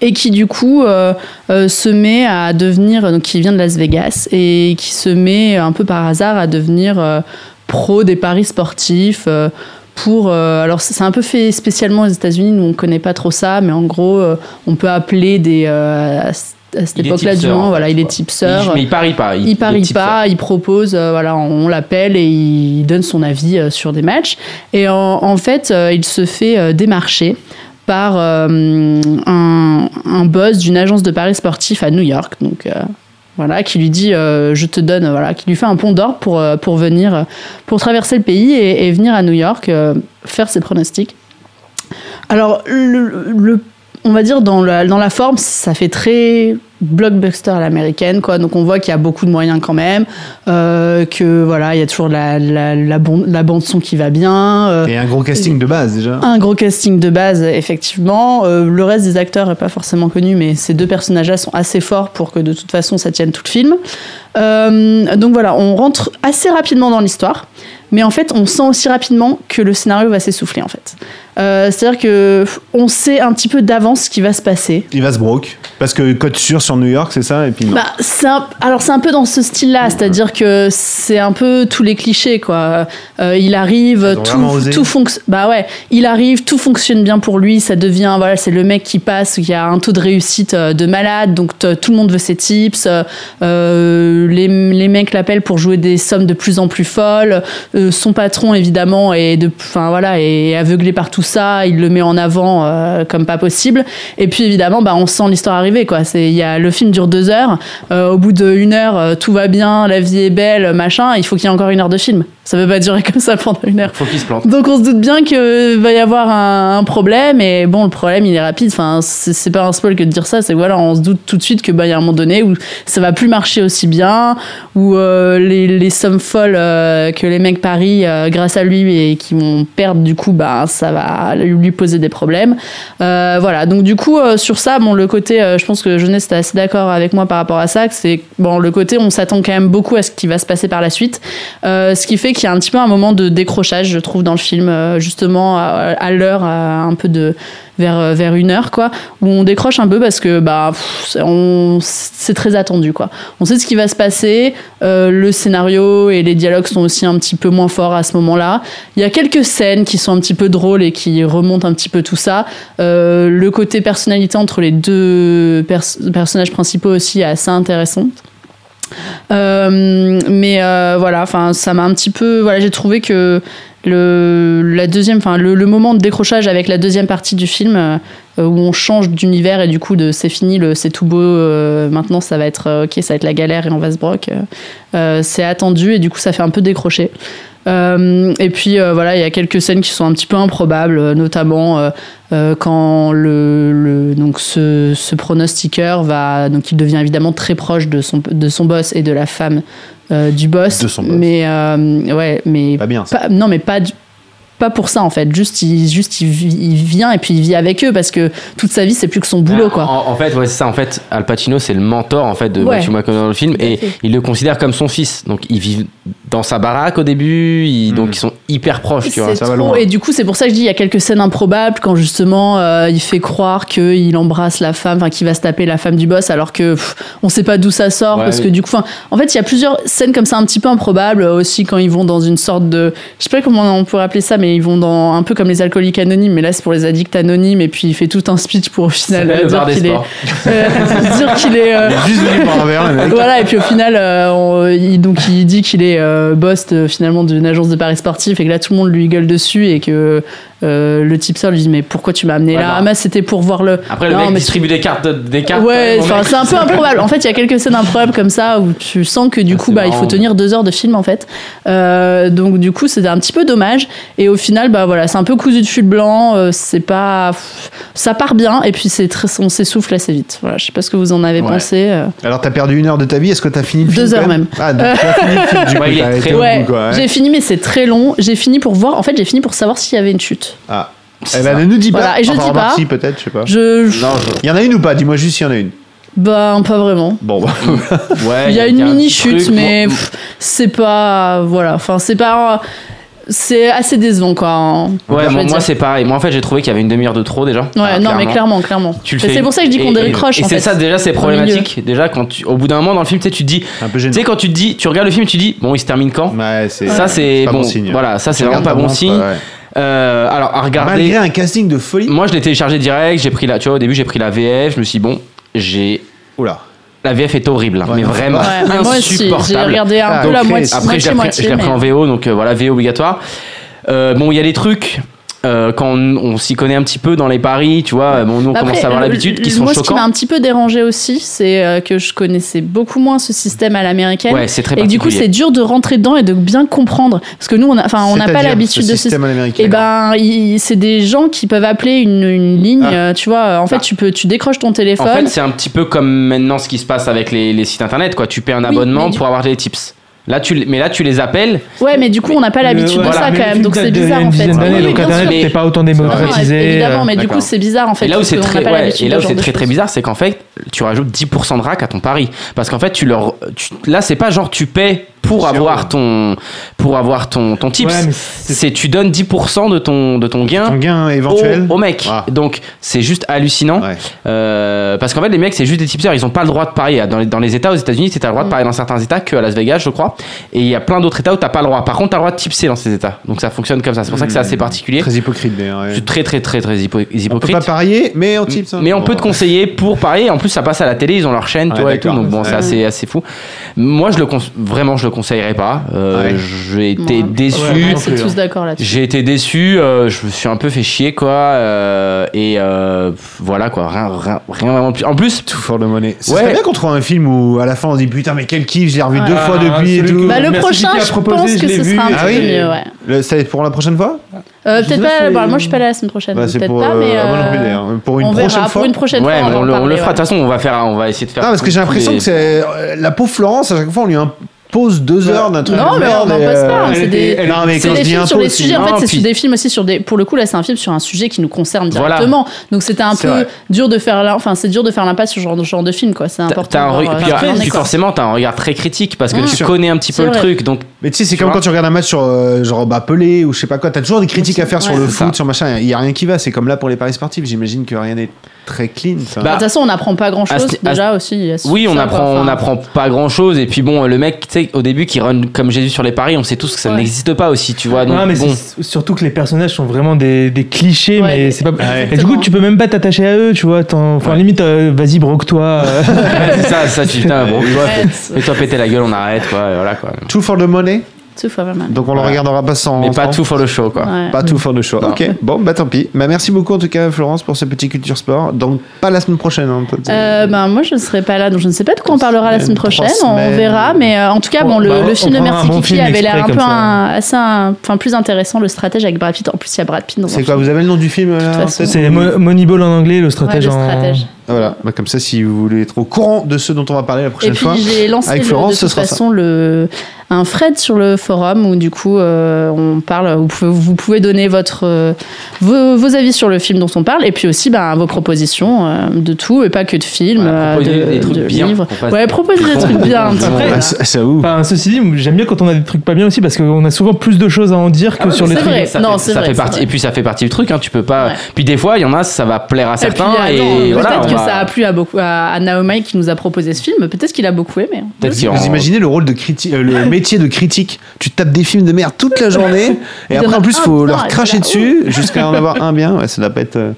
Et qui du coup euh, euh, se met à devenir, donc qui vient de Las Vegas, et qui se met un peu par hasard à devenir euh, pro des paris sportifs. euh, pour, euh, alors c'est un peu fait spécialement aux États-Unis, nous on connaît pas trop ça, mais en gros euh, on peut appeler des à cette Il époque-là du moment, en voilà, il est tipseur. Il- mais il parie pas. Il, est parie pas, il propose, euh, voilà, on l'appelle et il donne son avis euh, sur des matchs. Et en, en fait, euh, il se fait démarcher par un, un boss d'une agence de paris sportif à New York. Donc voilà, qui lui dit, euh, je te donne, voilà, qui lui fait un pont d'or pour, euh, pour venir, euh, pour traverser le pays et, venir à New York faire ses pronostics. Alors, le- on va dire dans la, dans la forme, ça fait très blockbuster à l'américaine, quoi. Donc on voit qu'il y a beaucoup de moyens quand même, euh, que voilà, il y a toujours la, la, la, bon- la bande son qui va bien. euh, Et un gros casting de base déjà. un gros casting de base, effectivement. Euh, le reste des acteurs est pas forcément connu, mais ces deux personnages-là sont assez forts pour que de toute façon ça tienne tout le film. Euh, donc voilà, on rentre assez rapidement dans l'histoire, mais en fait on sent aussi rapidement que le scénario va s'essouffler en fait. Euh, C'est-à-dire que on sait un petit peu d'avance ce qui va se passer. Il va se broke. Parce que code sûr sur New York, c'est ça Et puis non. Bah, un- alors c'est un peu dans ce style-là, c'est-à-dire que c'est un peu tous les clichés quoi. Euh, il arrive, tout, tout fonctionne. Bah ouais, il arrive, tout fonctionne bien pour lui, ça devient voilà, c'est le mec qui passe, qui a un taux de réussite euh, de malade, donc tout le monde veut ses tips. euh, les, les mecs l'appellent pour jouer des sommes de plus en plus folles. Euh, son patron évidemment est de, enfin voilà, est aveuglé par tout ça, il le met en avant euh, comme pas possible. Et puis évidemment, bah on sent l'histoire arriver quoi. C'est y a le film dure deux heures. Euh, au bout d'une heure, euh, tout va bien, la vie est belle, machin. Il faut qu'il y ait encore une heure de film. Ça peut pas durer comme ça pendant une heure. Faut qu'il se plante. Donc on se doute bien qu'il va y avoir un, un problème et bon le problème il est rapide. Enfin c'est c'est pas un spoil que de dire ça. C'est voilà on se doute tout de suite que bah y a un moment donné où ça va plus marcher aussi bien, où euh, les, les sommes folles que les mecs parient grâce à lui et qui vont perdre du coup bah ça va lui poser des problèmes. Euh, voilà donc du coup euh, sur ça bon le côté euh, je pense que Jeunesse était assez d'accord avec moi par rapport à ça que c'est bon le côté on s'attend quand même beaucoup à ce qui va se passer par la suite. Ce qui fait qu'il y a un petit peu un moment de décrochage, je trouve, dans le film, justement, à, l'heure, un peu de. Vers, euh, vers une heure, quoi, où on décroche un peu parce que bah, c'est- très attendu, quoi. On sait ce qui va se passer, euh, le scénario et les dialogues sont aussi un petit peu moins forts à ce moment-là. Il y a quelques scènes qui sont un petit peu drôles et qui remontent un petit peu tout ça. Euh, le côté personnalité entre les deux pers- personnages principaux aussi est assez intéressant. Mais voilà, enfin, ça m'a un petit peu. Voilà, j'ai trouvé que le, deuxième, le, moment de décrochage avec la deuxième partie du film euh, euh, où on change d'univers et du coup de c'est fini, c'est tout beau, euh, maintenant ça va être ok, ça va être la galère et on va se broc. c'est attendu et du coup ça fait un peu décrocher. Euh, et puis euh, voilà, il y a quelques scènes qui sont un petit peu improbables, euh, notamment euh, euh, quand le, le- donc ce, ce pronostiqueur va donc il devient évidemment très proche de son de son boss et de la femme euh, du boss. De son boss. Mais euh, ouais, mais Pas bien. pas- non, mais pas du- pas pour ça en fait. Juste il juste il, vit- il vient et puis il vit avec eux parce que toute sa vie c'est plus que son boulot quoi. En, en fait, ouais, c'est ça. En fait, Al Pacino, c'est le mentor en fait de Ouais. Matthew McConaughey dans le film, et fait. il le considère comme son fils. Donc, ils vivent dans sa baraque au début, ils- donc ils sont hyper proches, tu vois. C'est ça va trop- loin. Et du coup, c'est pour ça que je dis il y a quelques scènes improbables quand justement euh, il fait croire qu'il embrasse la femme, enfin qu'il va se taper la femme du boss, alors que pff, on sait pas d'où ça sort Ouais, parce oui. que du coup, en fait, il y a plusieurs scènes comme ça un petit peu improbables euh, aussi quand ils vont dans une sorte de, je sais pas comment on pourrait appeler ça, mais ils vont dans un peu comme les alcooliques anonymes, mais là c'est pour les addicts anonymes et puis il fait tout un speech pour au final euh, le dire qu'il est, euh, dire qu'il est euh, Il est juste venu par un verre, voilà, et puis au final, euh, on- il, donc il dit qu'il est euh, boss de- finalement d'une agence de paris sportif et que là tout le monde lui gueule dessus et que euh, le tipster lui dit mais pourquoi tu m'as amené Ouais, là? bah. Ah, mais c'était pour voir le. Après, le Non, mec mais distribue des cartes, des cartes. Ouais, enfin, mec. c'est un peu improbable. En fait, il y a quelques scènes improbables comme ça où tu sens que du Ah, coup, bah, il faut tenir deux heures de film en fait. Euh, donc du coup, c'était un petit peu dommage. Et au final, bah voilà, c'est un peu cousu de fil blanc. euh, c'est pas, ça part bien et puis c'est très, on s'essouffle assez vite. Voilà, je sais pas ce que vous en avez Ouais. pensé. euh. Alors, t'as perdu une heure de ta vie, est-ce que t'as fini le film Deux heures même. Ah, donc as fini le film, du ouais. j'ai fini, mais c'est très long. J'ai fini pour voir. En fait, j'ai fini pour savoir s'il y avait une chute. Ah. C'est Eh ben, ne nous dis pas. Voilà, et je Enfin, dis remarque, pas. Si, peut-être, je sais pas. Je, Non, je- Il y en a une ou pas? Dis-moi juste s'il y en a une. bah pas vraiment. Bon, bah. ouais, Il y a une un mini chute, truc, mais moi- pff, c'est pas, voilà. Enfin, c'est pas, c'est assez décevant quoi. hein, Ouais, je moi, veux moi, dire. c'est pareil. Moi, en fait, j'ai trouvé qu'il y avait une demi-heure de trop déjà. Ouais, Ah, non, mais clairement, clairement. Tu le Mais fais- C'est pour ça que je dis qu'on et- décroche Et, en c'est fait. ça, déjà, c'est Au milieu. problématique. Déjà, quand tu, au bout d'un moment dans le film, tu sais, tu te dis, un peu tu gênant. sais, quand tu te dis, tu regardes le film, tu dis, bon, il se termine quand? Ouais, c'est. Ça, c'est pas bon. bon signe. Voilà, ça, c'est vraiment pas bon signe. ouais. Euh, alors, à regarder. Malgré un casting de folie. Moi, je l'ai téléchargé direct. J'ai pris la, tu vois, au début, j'ai pris la VF. Je me suis dit, bon, j'ai. Oula. La VF est horrible, hein, Ouais, mais non. vraiment Ouais, mais moi aussi, j'ai insupportable. regardé un Ah, peu la moitié, Après, moitié, je l'ai pris mais- en VO, donc euh, voilà, VO obligatoire. Euh, bon, il y a des trucs. Euh, quand on, on s'y connaît un petit peu dans les paris, tu vois, bon, nous on Après, commence à avoir le- l'habitude, qui sont moi, ce qui m'a un petit peu dérangé aussi, c'est euh, que je connaissais beaucoup moins ce système à l'américaine. Ouais, c'est très et du coup, c'est dur de rentrer dedans et de bien comprendre. Parce que nous, on a- enfin, on n'a pas l'habitude ce de ce système à l'américaine. Et ben, il- c'est des gens qui peuvent appeler une, une ligne, Ah. euh, tu vois. En fait, Bah. tu peux, tu décroches ton En téléphone. fait, c'est un petit peu comme maintenant ce qui se passe avec les, les sites internet, quoi. Tu paies un Oui, abonnement pour avoir des tips. Là, tu, mais là, tu les appelles. ouais, mais du coup, on n'a pas l'habitude de Voilà, ça mais quand même, donc c'est de- bizarre en fait. dizaine d'années, donc. Internet n'était pas autant Non, démocratisé. évidemment, mais du coup, c'est bizarre en fait. et là où c'est très, ouais, et là de où c'est très de très bizarre, c'est qu'en fait, tu rajoutes 10% de rack à ton pari, parce qu'en fait, tu leur, tu- là, c'est pas genre tu paies pour Sûr. avoir ton, pour avoir ton, ton tips. Ouais, c'est- c'est tu donnes 10% de ton, de ton gain. Ton gain éventuel. Au, au mec. Ah. Donc c'est juste hallucinant. Ouais. Euh, parce qu'en fait, les mecs, c'est juste des tipsters. Ils ont pas le droit de parier. Dans les, dans les États, aux États-Unis, tu as le droit de parier dans certains États que à Las Vegas, je crois. Et il y a plein d'autres États où t'as pas le droit. Par contre, t'as le droit de tipser dans ces États. Donc ça fonctionne comme ça. C'est pour ça que c'est assez particulier. Très hypocrite d'ailleurs. ouais. C'est très, très, très, très hypo- On peut hypocrite. pas parier, mais on tips. hein. Mais on peut te conseiller pour parier. En plus, ça passe à la télé, ils ont leur chaîne, tu Ouais, vois, et tout. Donc bon, c'est assez, assez fou. Moi, je le vraiment, je le conseillerais pas. Euh, Ouais. J'ai été Ouais. déçu. C'est plus, tous d'accord là-dessus. J'ai été déçu, euh, je me suis un peu fait chier quoi, euh, et euh, voilà quoi, rien, rien, rien vraiment plus. En plus, Tout for the money. Ce Ouais. serait bien qu'on trouve un film où à la fin on se dit putain mais quel kiff, j'ai revu Ouais. deux fois Ah, depuis celui tout. Bah, le Merci prochain, je proposé, pense je que ce vu. sera un Ah petit peu oui mieux, ouais. Le- C'est pour la prochaine fois Euh, Je sais peut-être pas pas, si- bah, moi je suis pas là la semaine prochaine, Bah, c'est peut-être pour, pas, euh, mais ah, moi non plus, euh, d'ailleurs. Pour une on prochaine verra, fois. pour une prochaine ouais, fois, mais on, le, en on le parler, fera. De ouais. toute façon, on va faire, on va essayer de faire. Non parce que j'ai l'impression que c'est euh, la pauvre Florence à chaque fois on lui impose deux heures d'un truc Non, de mais on merde. et, passe pas, euh, c'est elle des, Non mais c'est des films sur les sujets. En non, fait, c'est puis- sur des films aussi sur des. Pour le coup, là, c'est un film sur un sujet qui nous concerne Voilà. directement. Donc, c'était un peu vrai. dur de faire. Enfin, c'est dur de faire l'impasse sur ce genre, de- genre de film, quoi. C'est important. un voir, puis, euh, en est, puis forcément, t'as un regard très critique parce que tu connais un petit peu le vrai. truc. Donc, Mais tu sais, c'est comme quand tu regardes un match sur euh, genre bah, Pelé ou je sais pas quoi, t'as toujours des critiques à faire sur le foot, sur machin, il y a rien qui va, c'est comme là pour les paris sportifs, j'imagine que rien n'est très clean. enfin. Bah, De toute façon, on n'apprend pas grand chose déjà aussi. oui, on ça, apprend, quoi. Enfin, on apprend pas grand chose. Et puis bon, le mec, tu sais, au début, qui run comme Jésus sur les paris, on sait tous que ça Ouais. n'existe pas aussi, tu vois. Donc Non, mais bon. surtout que les personnages sont vraiment des, des clichés, Ouais, mais c'est pas. Ouais. Et du coup, tu peux même pas t'attacher à eux, tu vois. Enfin, limite, euh, vas-y, broque-toi. euh. C'est ça, ça, tu putain, c'est- fais-toi péter la gueule, on arrête, quoi. et Voilà, quoi. Two for the money? Two for the man. Donc on le regardera pas sans. Mais pas tout for le show, quoi. Ouais. Pas tout for le show. Non. Ok, bon, bah tant pis. Bah, merci beaucoup en tout cas, Florence, pour ce petit culture sport. Donc, pas la semaine prochaine. Hein, peut-être. Euh, ben, moi, je ne serai pas là, donc je ne sais pas de quoi on parlera la Semaine, prochaine. On verra, mais euh, en tout cas, bon, le, Bah, le film de Merci bon Kiki avait l'air un peu un- assez, enfin, plus intéressant, le stratège avec Brad Pitt. En plus, il y a Brad Pitt dans C'est quoi film. Vous avez le nom du film tête C'est Mo- Moneyball en anglais, le Ouais, stratège le en. Stratège. Voilà, bah, comme ça, si vous voulez être au courant de ce dont on va parler la Et prochaine puis fois. j'ai lancé Avec le- Florence, de ce toute sera ça. façon le, un thread sur le forum où du coup euh, on parle, vous pouvez, vous pouvez donner votre, euh, vos, vos avis sur le film dont on parle et puis aussi ben, vos propositions euh, de tout et pas que de films, Voilà, proposer de, des trucs de bien, livres. Ouais, proposer des trucs bien. bons- un petit peu. Après, Ah, ça. Enfin, ceci dit, j'aime bien quand on a des trucs pas bien aussi parce qu'on a souvent plus de choses à en dire que Ah, sur les c'est trucs. vrai. Ça Non, fait, c'est ça vrai, fait partie. Et puis ça fait partie du truc. Hein, tu peux pas. Ouais. Puis des fois, il y en a, ça va plaire à Et puis, certains. attends, Et, voilà, que va- ça a plu à beaucoup à, à Naomi qui nous a proposé ce film. Peut-être qu'il a beaucoup aimé. hein. Peut-être Vous imaginez le rôle de critique, euh, le métier de critique. Tu tapes des films de merde toute la journée et Il après a en plus un faut leur cracher dessus jusqu'à en avoir un bien. Ouais, ça doit pas être, euh,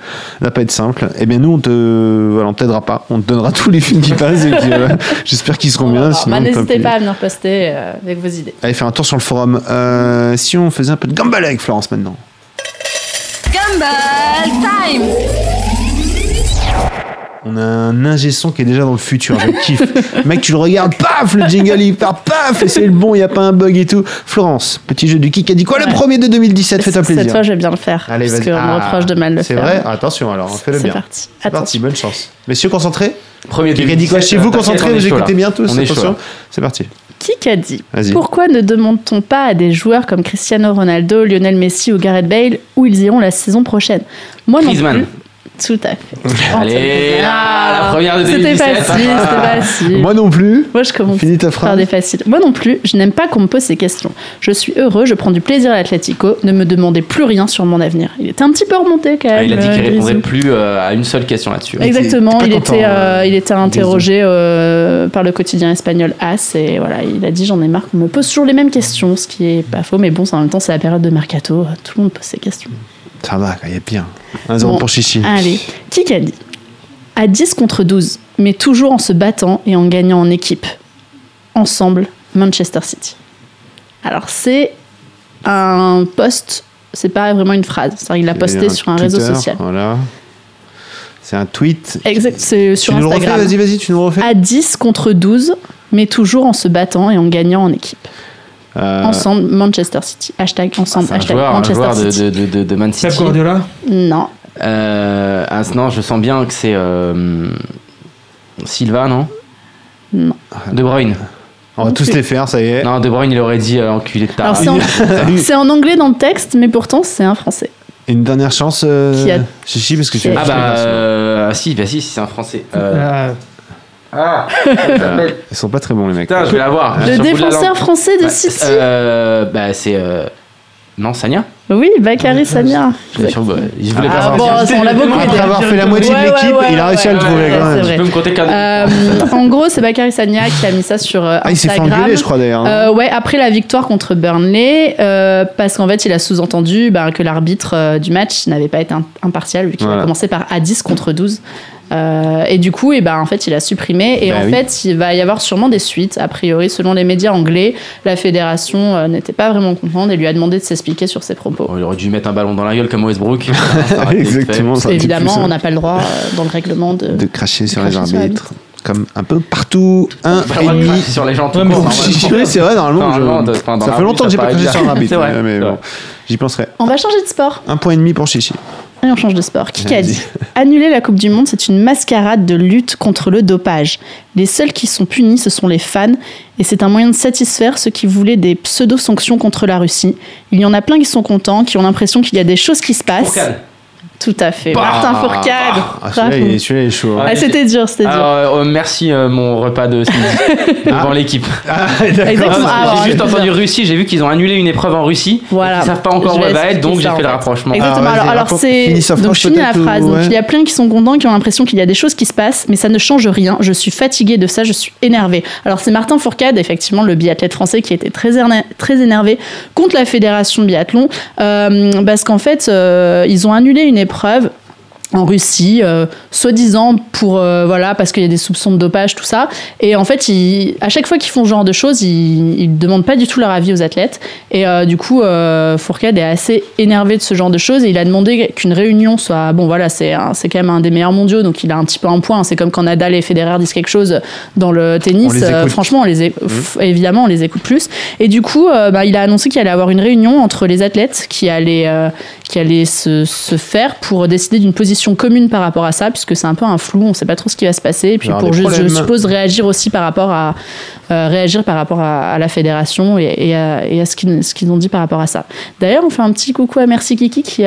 pas être simple. Eh bien nous on te, voilà, on t'aidera pas. On te donnera tous les films qui passent et puis, euh, j'espère qu'ils seront bien. Bah, N'hésitez pas à venir poster euh, avec vos idées. Allez faire un tour sur le forum. Euh, si on faisait un peu de gambale avec Florence maintenant. Gumball Time On a un ingé son qui est déjà dans le futur, je kiffe. Mec, tu le regardes, paf, le jingle il part, paf, et c'est le bon, il n'y a pas un bug et tout. Florence, petit jeu du qui a dit quoi le Ouais. premier de 2017 Fais-toi Cette plaisir. fois, je vais bien le faire. Allez, parce qu'on me Ah, reproche de mal le C'est faire. vrai Attention alors, fais-le C'est bien. parti. C'est parti, Attention. bonne chance. Messieurs, concentrés Premier Qui a dit quoi Chez vous, concentrés, vous écoutez bien tous Attention, c'est parti. Qui a dit Vas-y. Pourquoi ne demande-t-on pas à des joueurs comme Cristiano Ronaldo, Lionel Messi ou Gareth Bale où ils iront la saison prochaine? Moi non plus. Tout à fait. Allez, Ah, la première de C'était 2017. facile, c'était facile. Moi non plus. Moi, je commence Finis ta par des faciles. Moi non plus, je n'aime pas qu'on me pose ces questions. Je suis heureux, je prends du plaisir à l'Atlético. Ne me demandez plus rien sur mon avenir. Il était un petit peu remonté quand même. Ah, Il a dit euh, qu'il répondrait Grisou. plus euh, à une seule question là-dessus. Exactement, il content, était, euh, euh, il était interrogé euh, par le quotidien espagnol AS et voilà, il a dit j'en ai marre qu'on me pose toujours les mêmes questions, ce qui est pas faux, mais bon, en même temps c'est la période de mercato, tout le monde pose ces questions. Ça va, il y a pire. 1-0 Bon, pour Chichi. Allez, qui a dit À 10 contre 12, mais toujours en se battant et en gagnant en équipe. Ensemble, Manchester City. Alors c'est un post, c'est pas vraiment une phrase, c'est-à-dire il l'a posté sur un réseau social. Voilà. C'est un tweet. Exact, c'est sur tu Instagram. vas-y, vas-y, tu nous refais. à 10 contre 12, mais toujours en se battant et en gagnant en équipe. Euh, Ensemble, Manchester City. Hashtag ensemble, un hashtag joueur, un Manchester joueur de, City. de, de, de, de Man Pep City. Guardiola Non, Euh, ah, non, je sens bien que c'est euh, Silva, non? Non. De Bruyne. on va tous les faire, ça y est. Non, De Bruyne, il aurait dit euh, enculé de ta Alors, race. c'est en, anglais dans le texte, mais pourtant c'est un français. Une dernière chance, euh, Qui a- Chichi, parce que tu Ah bah, euh, ah, si, bah si, si, c'est un français. Euh, ah, Ils sont pas très bons, les mecs. putain, je vais l'avoir. Le Sur le bout de la défenseur français de Bah, City. euh, bah, c'est. euh, Non, Sania Oui, Bakary Sagna. Je bah, je voulais Ah pas bon, savoir. on l'a beaucoup Après avoir fait la moitié de l'équipe, il a réussi à le trouver quand même. Tu peux me compter qu'un. Euh, en gros, c'est Bakary Sagna qui a mis ça sur euh, Ah, il s'est fait Instagram. engueuler, je crois d'ailleurs. hein. Euh, ouais, après la victoire contre Burnley, parce qu'en fait, il a sous-entendu bah, que l'arbitre du match n'avait pas été im- impartial, vu qu'il a commencé par à 10 contre 12. Euh, et du coup, et ben, en fait, il a supprimé. Et Bah en oui. fait, il va y avoir sûrement des suites. A priori, selon les médias anglais, la fédération euh, n'était pas vraiment contente et lui a demandé de s'expliquer sur ses propos. Oh, il aurait dû mettre un ballon dans la gueule comme Westbrook. Ça Exactement. ça Évidemment, on n'a pas le droit euh, dans le règlement de. de cracher sur les cracher sur arbitres. Comme un peu partout. Un et demi. cracher sur les gens c'est vrai, normalement. Je- de- enfin, dans Ça fait longtemps que j'ai pas craché sur un arbitre. C'est vrai. mais C'est bon, vrai. j'y penserai. On va changer de sport. Un point et demi pour Chichi. Et on change de sport. Qui a dit Annuler la Coupe du Monde, c'est une mascarade de lutte contre le dopage. Les seuls qui sont punis, ce sont les fans, et c'est un moyen de satisfaire ceux qui voulaient des pseudo-sanctions contre la Russie. Il y en a plein qui sont contents, qui ont l'impression qu'il y a des choses qui se passent. Tout à fait. Bah, Martin Fourcade. Ah, celui-là, il est- celui-là, il est chaud. hein. Ah, c'était dur, c'était dur. Alors, euh, merci euh, mon repas de midi devant l'équipe. Ah. Ah, j'ai juste entendu. Russie, j'ai vu qu'ils ont annulé une épreuve en Russie. Voilà. Ils savent pas encore où elle va être, donc j'ai fait en le rapprochement. Exactement. Ah, alors, alors c'est donc je finis la phrase. ou- Donc ouais. il y a plein qui sont contents, qui ont l'impression qu'il y a des choses qui se passent, mais ça ne change rien. Je suis fatiguée de ça, je suis énervée. Alors c'est Martin Fourcade, effectivement le biathlète français, qui était très éner- très énervé contre la fédération de biathlon, euh, parce qu'en fait ils ont annulé une épreuve épreuves en Russie, euh, soi-disant pour euh, voilà parce qu'il y a des soupçons de dopage, tout ça. Et en fait, ils- à chaque fois qu'ils font ce genre de choses, ils, ils demandent pas du tout leur avis aux athlètes. Et euh, du coup, Fourcade est assez énervé de ce genre de choses et il a demandé qu'une réunion soit bon. Voilà, c'est c'est quand même un des meilleurs mondiaux, donc il a un petit peu un point. C'est comme quand Nadal et Federer disent quelque chose dans le tennis. On franchement, on les f- évidemment, on les écoute plus. Et du coup, bah, il a annoncé qu'il allait avoir une réunion entre les athlètes qui allait, qui allait se, se faire pour décider d'une position commune par rapport à ça, puisque c'est un peu un flou, on ne sait pas trop ce qui va se passer. Et puis Alors, pour, je, je suppose, réagir aussi par rapport à, euh, réagir par rapport à, à la fédération et, et à, et à ce qu'ils ont dit par rapport à ça. D'ailleurs, on fait un petit coucou à Merci Kiki qui,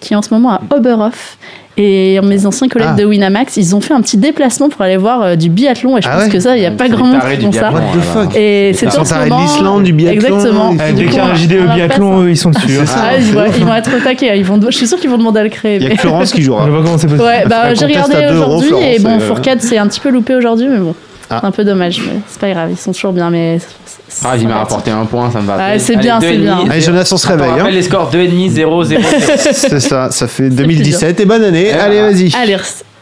qui est en ce moment à Oberhof. Et mes anciens collègues Ah. de Winamax, ils ont fait un petit déplacement pour aller voir euh, du biathlon. Et je Ah pense ouais que ça, il n'y a pas C'est grand monde qui font ça. biathlon, What the. Et c'est Ils en sont ce moment- l'Islande, du biathlon, Exactement. ils Eh, dès qu'il y a un JD on au biathlon, eux, ils sont dessus. hein. Ça. Ah, ils, vont, ils vont être. Ils vont, je suis sûre qu'ils vont demander à le créer. Il y a mais- Florence qui jouera. Je vois comment c'est possible. Ouais, bah, j'ai regardé aujourd'hui et bon, euh. Fourcade c'est un petit peu loupé aujourd'hui, mais bon, Ah. c'est un peu dommage, mais c'est pas grave, ils sont toujours bien, mais. Ah, il m'a rapporté un point, ça me va. Ah, c'est bien, deux c'est et bien. Allez, Jonas, on se On réveille. rappelle hein. les scores 2,5, 0, 0. C'est ça, ça fait 2017 et bonne année. Allez, vas-y. Allez,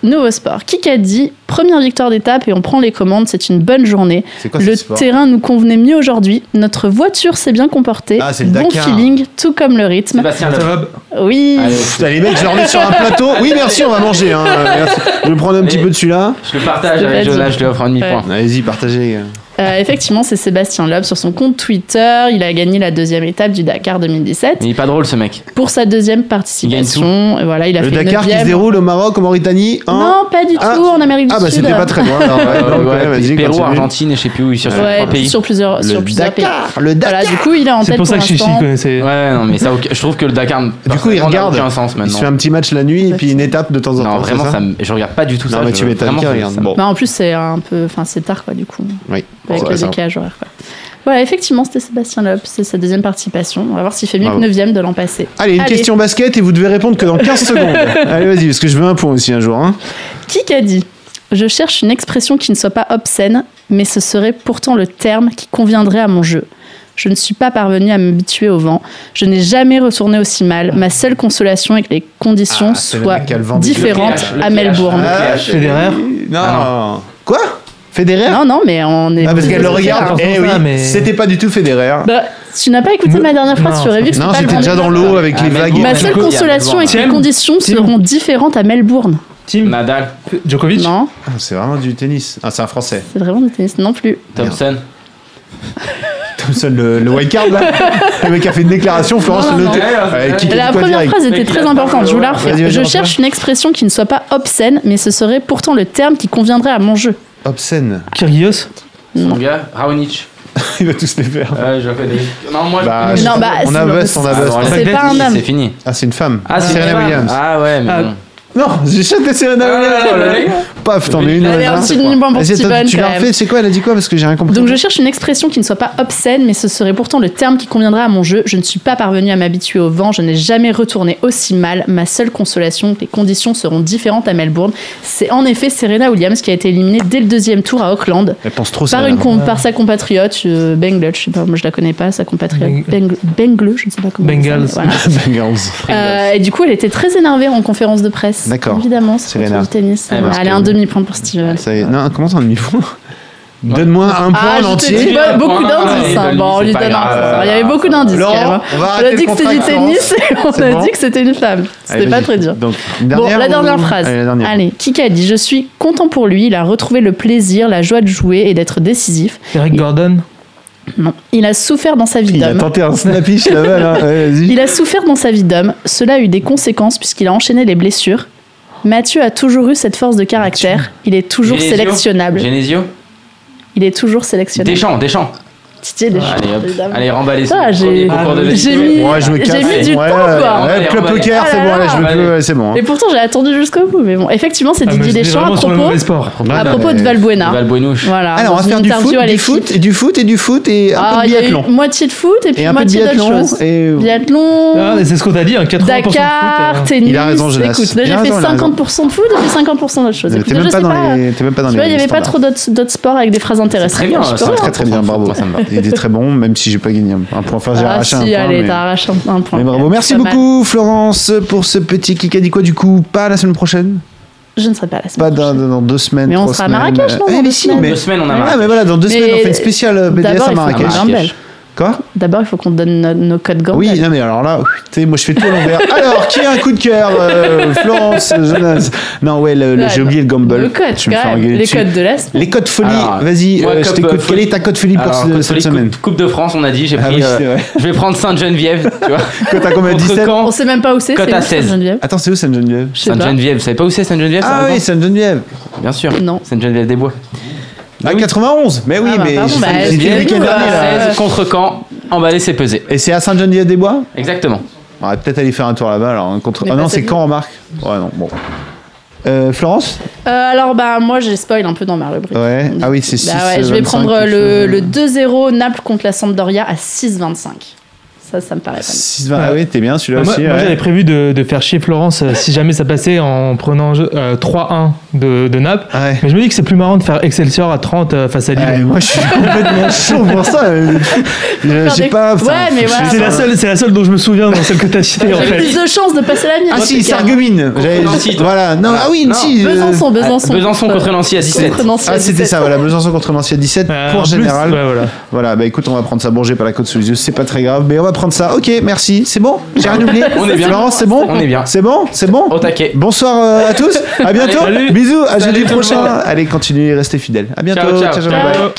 nouveau sport. Kikadi, première victoire d'étape et on prend les commandes, c'est une bonne journée. Quoi Le terrain nous convenait mieux aujourd'hui, notre voiture s'est bien comportée, Ah, c'est le bon Dakar. feeling, tout comme le rythme. Sébastien Oui, Allez, les mecs, je leur mets sur un plateau. Oui, merci, on va manger. hein. Merci. Je vais prendre un petit peu de celui-là. je le partage avec Jonas, je lui offre un demi-point. Allez-y, partagez. Euh, effectivement, c'est Sébastien Loeb sur son compte Twitter. Il a gagné la deuxième étape du Dakar 2017. Il est pas drôle ce mec. Pour sa deuxième participation, Et voilà, il a Le fait Dakar qui se déroule au Maroc, en Mauritanie. hein Non, pas du Ah. tout, en Amérique du Ah, bah Sud. c'était pas très loin. alors, ouais, Euh, donc, ouais, ouais, vas-y, Pérou, continue. Argentine et je sais plus où, il sur Ouais, trois pays. sur plusieurs, sur Le plusieurs pays. Dakar, le Dakar. Voilà, du coup, il est en C'est tête pour ça que Chichi l'instant. connaissait. Ouais, non, mais ça, je trouve que le Dakar. Du coup, il regarde. Il se fait un petit match la nuit et puis une étape de temps en temps. Non, c'est vraiment, je regarde pas du tout ça. Non, mais je- tu me- Bon. Bah, en plus, c'est un peu, enfin, c'est tard, quoi, du coup, Oui. Avec le décalage horaire, quoi. Voilà, effectivement, c'était Sébastien Loeb, c'est sa deuxième participation. On va voir s'il fait mieux Bravo. que 9 de l'an passé. Allez, une Allez. question basket et vous devez répondre que dans 15 secondes. Allez, vas-y, parce que je veux un point aussi un jour. Hein. Qui qu'a dit Je cherche une expression qui ne soit pas obscène, mais ce serait pourtant le terme qui conviendrait à mon jeu. Je ne suis pas parvenu à m'habituer au vent. Je n'ai jamais retourné aussi mal. Ma seule consolation est que les conditions Ah, le soient le différentes. Le à PH, Melbourne. PH. Ah, Federer Non. Ah Quoi? Federer Non, non, mais on est. Ah, parce qu'elle le regarde. Eh oui, mais- c'était pas du tout Federer. Bah, tu n'as pas écouté ma dernière phrase, tu aurais vu que non, le déjà dans l'eau avec Ah, les vagues. Ma seule consolation est que les conditions seront différentes à Melbourne. Tim Nadal, Djokovic Non, Ah, c'est vraiment du tennis. Ah, c'est un français. c'est vraiment du tennis non plus. Thompson. Thompson, le, le white card là. le mec a fait une déclaration. Florence, Non, le non, non. Ouais, qui- qui La première direct phrase était très importante, je vous la refais. Je cherche une expression qui ne soit pas obscène, mais ce serait pourtant le terme qui conviendrait à mon jeu. Obscène. Kyrgios Mon gars, Raonic. Il va tous les faire. Ouais, je des. Non, moi, Bah, je. Non, bah, on a c'est- bust, on a Ah, bust. bon, c'est pas un homme. C'est fini. Ah, c'est une femme. Ah, c'est Serena une femme. Williams. Ah ouais, mais Ah. bon. Non, j'ai chanté Serena Ah, Williams. Paf, t'en es une. Allez, un petit pour Steven, tu l'as refait, c'est quoi Elle a dit quoi Parce que j'ai rien compris. Donc je cherche une expression qui ne soit pas obscène, mais ce serait pourtant le terme qui conviendrait à mon jeu. Je ne suis pas parvenu à m'habituer au vent, je n'ai jamais retourné aussi mal. Ma seule consolation, les conditions seront différentes à Melbourne. C'est en effet Serena Williams qui a été éliminée dès le deuxième tour à Auckland. Elle pense trop Par, une com- par sa compatriote, euh, Bengle, je sais pas, moi je la connais pas, sa compatriote Beng- Bengle, Bengle, je ne sais pas comment. on dit ça, Bengals. voilà. Bengals. Euh, et du coup, elle était très énervée en conférence de presse. D'accord. Évidemment, c'est du tennis. Eh ben, Allez, un demi-point pour Steven. Ça y est. Non, comment ça, un demi-point Donne-moi un point Ah, entier. dis pas- beaucoup Ouais, d'indices. hein. Bon, on lui donne un grave. point. Il y avait beaucoup d'indices Laurent, on va On a dit que c'était du tennis et on a bon dit que c'était une femme. C'était pas très dur. Donc, Bon, dernière la ou- dernière phrase. Allez, la dernière. Allez, Kika a dit Je suis content pour lui, il a retrouvé le plaisir, la joie de jouer et d'être décisif. Eric Gordon Non. Il a souffert dans sa vie Il a d'homme. tenté un snapish là-bas, là. Ouais. Il a souffert dans sa vie d'homme. Cela a eu des conséquences puisqu'il a enchaîné les blessures. Mathieu a toujours eu cette force de caractère. Il est toujours Genesio. sélectionnable. Genesio. Il est toujours sélectionnable. Deschamps, Deschamps. Didier Deschamps, Allez, hop. Allez, remballer Ah, ce j'ai- J'ai mis- Ouais, je me J'ai casse. mis du ouais, temps, quoi. Ouais, club poker, aller. c'est Ah bon, là je veux c'est bon. hein. Et pourtant, j'ai attendu jusqu'au bout. Mais bon, effectivement, c'est Ah, Didier Deschamps à propos, mauvais sport. Ouais, à propos de Valbuena. Valbuenouche. Voilà. Alors, on va faire du foot, du foot, et du foot, et du foot, et un Ah, peu de il y a eu biathlon. moitié de foot et puis moitié d'autres biathlon. choses. Et Biathlon, Ah, c'est ce qu'on t'a dit, hein, 80% de Dakar, foot. euh. tennis. Il a raison, Jonas. Écoute, là, j'ai fait raison, il a raison. 50% de foot et puis 50% d'autres choses. T'es même pas dans les. Tu vois, il n'y avait pas trop d'autres sports avec des phrases intéressantes. Très bien, ça. Très très bien, bravo. Il était très bon, même si j'ai pas gagné un point. Enfin, j'ai Ah arraché si, un point. allez, mais- t'as arraché un, un point. mais bravo. Merci pas mal. beaucoup, Florence, pour ce petit Kikadi. Quoi, du coup, pas la semaine prochaine Je ne serai pas la Pas semaine dans, prochaine. dans deux semaines. Mais on sera à. Marrakech, non, Eh, dans mais deux si, semaines mais- Deux semaines, on a Ah, marqué. mais voilà, dans deux Mais semaines, on fait une spéciale euh, BDS D'abord, à Marrakech. Quoi D'abord, il faut qu'on donne nos, nos codes gamble. Oui, non, mais alors là, moi je fais tout à l'envers. Alors, qui a un coup de cœur euh, Florence, Jonas? Non, ouais, Ouais, j'ai oublié le gamble. Le code, Je me fais Les dessus. codes de la semaine. Les codes folie, vas-y, euh, je t'écoute. euh, Quel folie. est ta code folie pour Alors, ce- Coupe- cette semaine Coupe de France, on a dit, j'ai Ah pris. oui, euh, vrai. je vais prendre Sainte-Geneviève, tu vois. Que t'as combien Contre 17 Caen. On sait même pas où c'est. Cote c'est à où, 16. Sainte-Geneviève? Attends, c'est où Sainte-Geneviève? Je sais pas. Sainte-Geneviève, vous savez pas où c'est Sainte-Geneviève Ah oui, Sainte-Geneviève. Bien sûr. Non. Sainte-Geneviève des Bois. Ah, oui. 91 Mais oui, Ah, bah, mais pardon, bah, le week-end dernier euh, là. 16 contre Caen, emballé, c'est pesé. Et c'est à Sainte-Geneviève-des-Bois Exactement. On va peut-être aller faire un tour là-bas alors. hein, Contre... Mais Ah non, c'est cette quand en marque Ouais, non, bon. Euh, Florence? Euh, alors, bah, moi, j'ai spoil un peu dans ma rubrique. Ouais. Ah oui, c'est 6. Bah ouais, je vais prendre le, le 2-0 Naples contre la Sampdoria à 6,25. Ça, ça me paraît pas mal. 6 Ah oui, t'es bien celui-là aussi. moi, ouais. j'avais prévu de, de faire chier Florence euh, si jamais ça passait en prenant euh, 3-1 de, de Naples. Ouais. Mais je me dis que c'est plus marrant de faire Excelsior à 30 euh, face à Lille. Ouais, moi je suis complètement chaud pour ça. euh, euh, J'ai des- pas. enfin, Ouais, mais je- voilà. c'est la seule, c'est la seule dont je me souviens dans celle que t'as citée en fait. plus de chances de passer la mienne. Ah si. J'avais- Nancy. Voilà. Non, ah oui, Non. si. euh, Besançon, Besançon. Besançon contre Nancy à 17. Contre Nancy à Ah, c'était 17. ça, voilà. Besançon contre Nancy à 17 Euh, pour général. voilà. Voilà, bah écoute, on va prendre ça. Bon, j'ai pas la côte sous les yeux, c'est pas très grave, mais on va prendre ça. Ok, merci. C'est bon J'ai rien oublié On est bien. Florence, c'est bon On est bien. C'est bon C'est bon Au taquet. Bonsoir euh, à tous. À bientôt. Bisous. À jeudi prochain. Allez, continuez, restez fidèles. À bientôt. Ciao, ciao. ciao, bye. Ciao.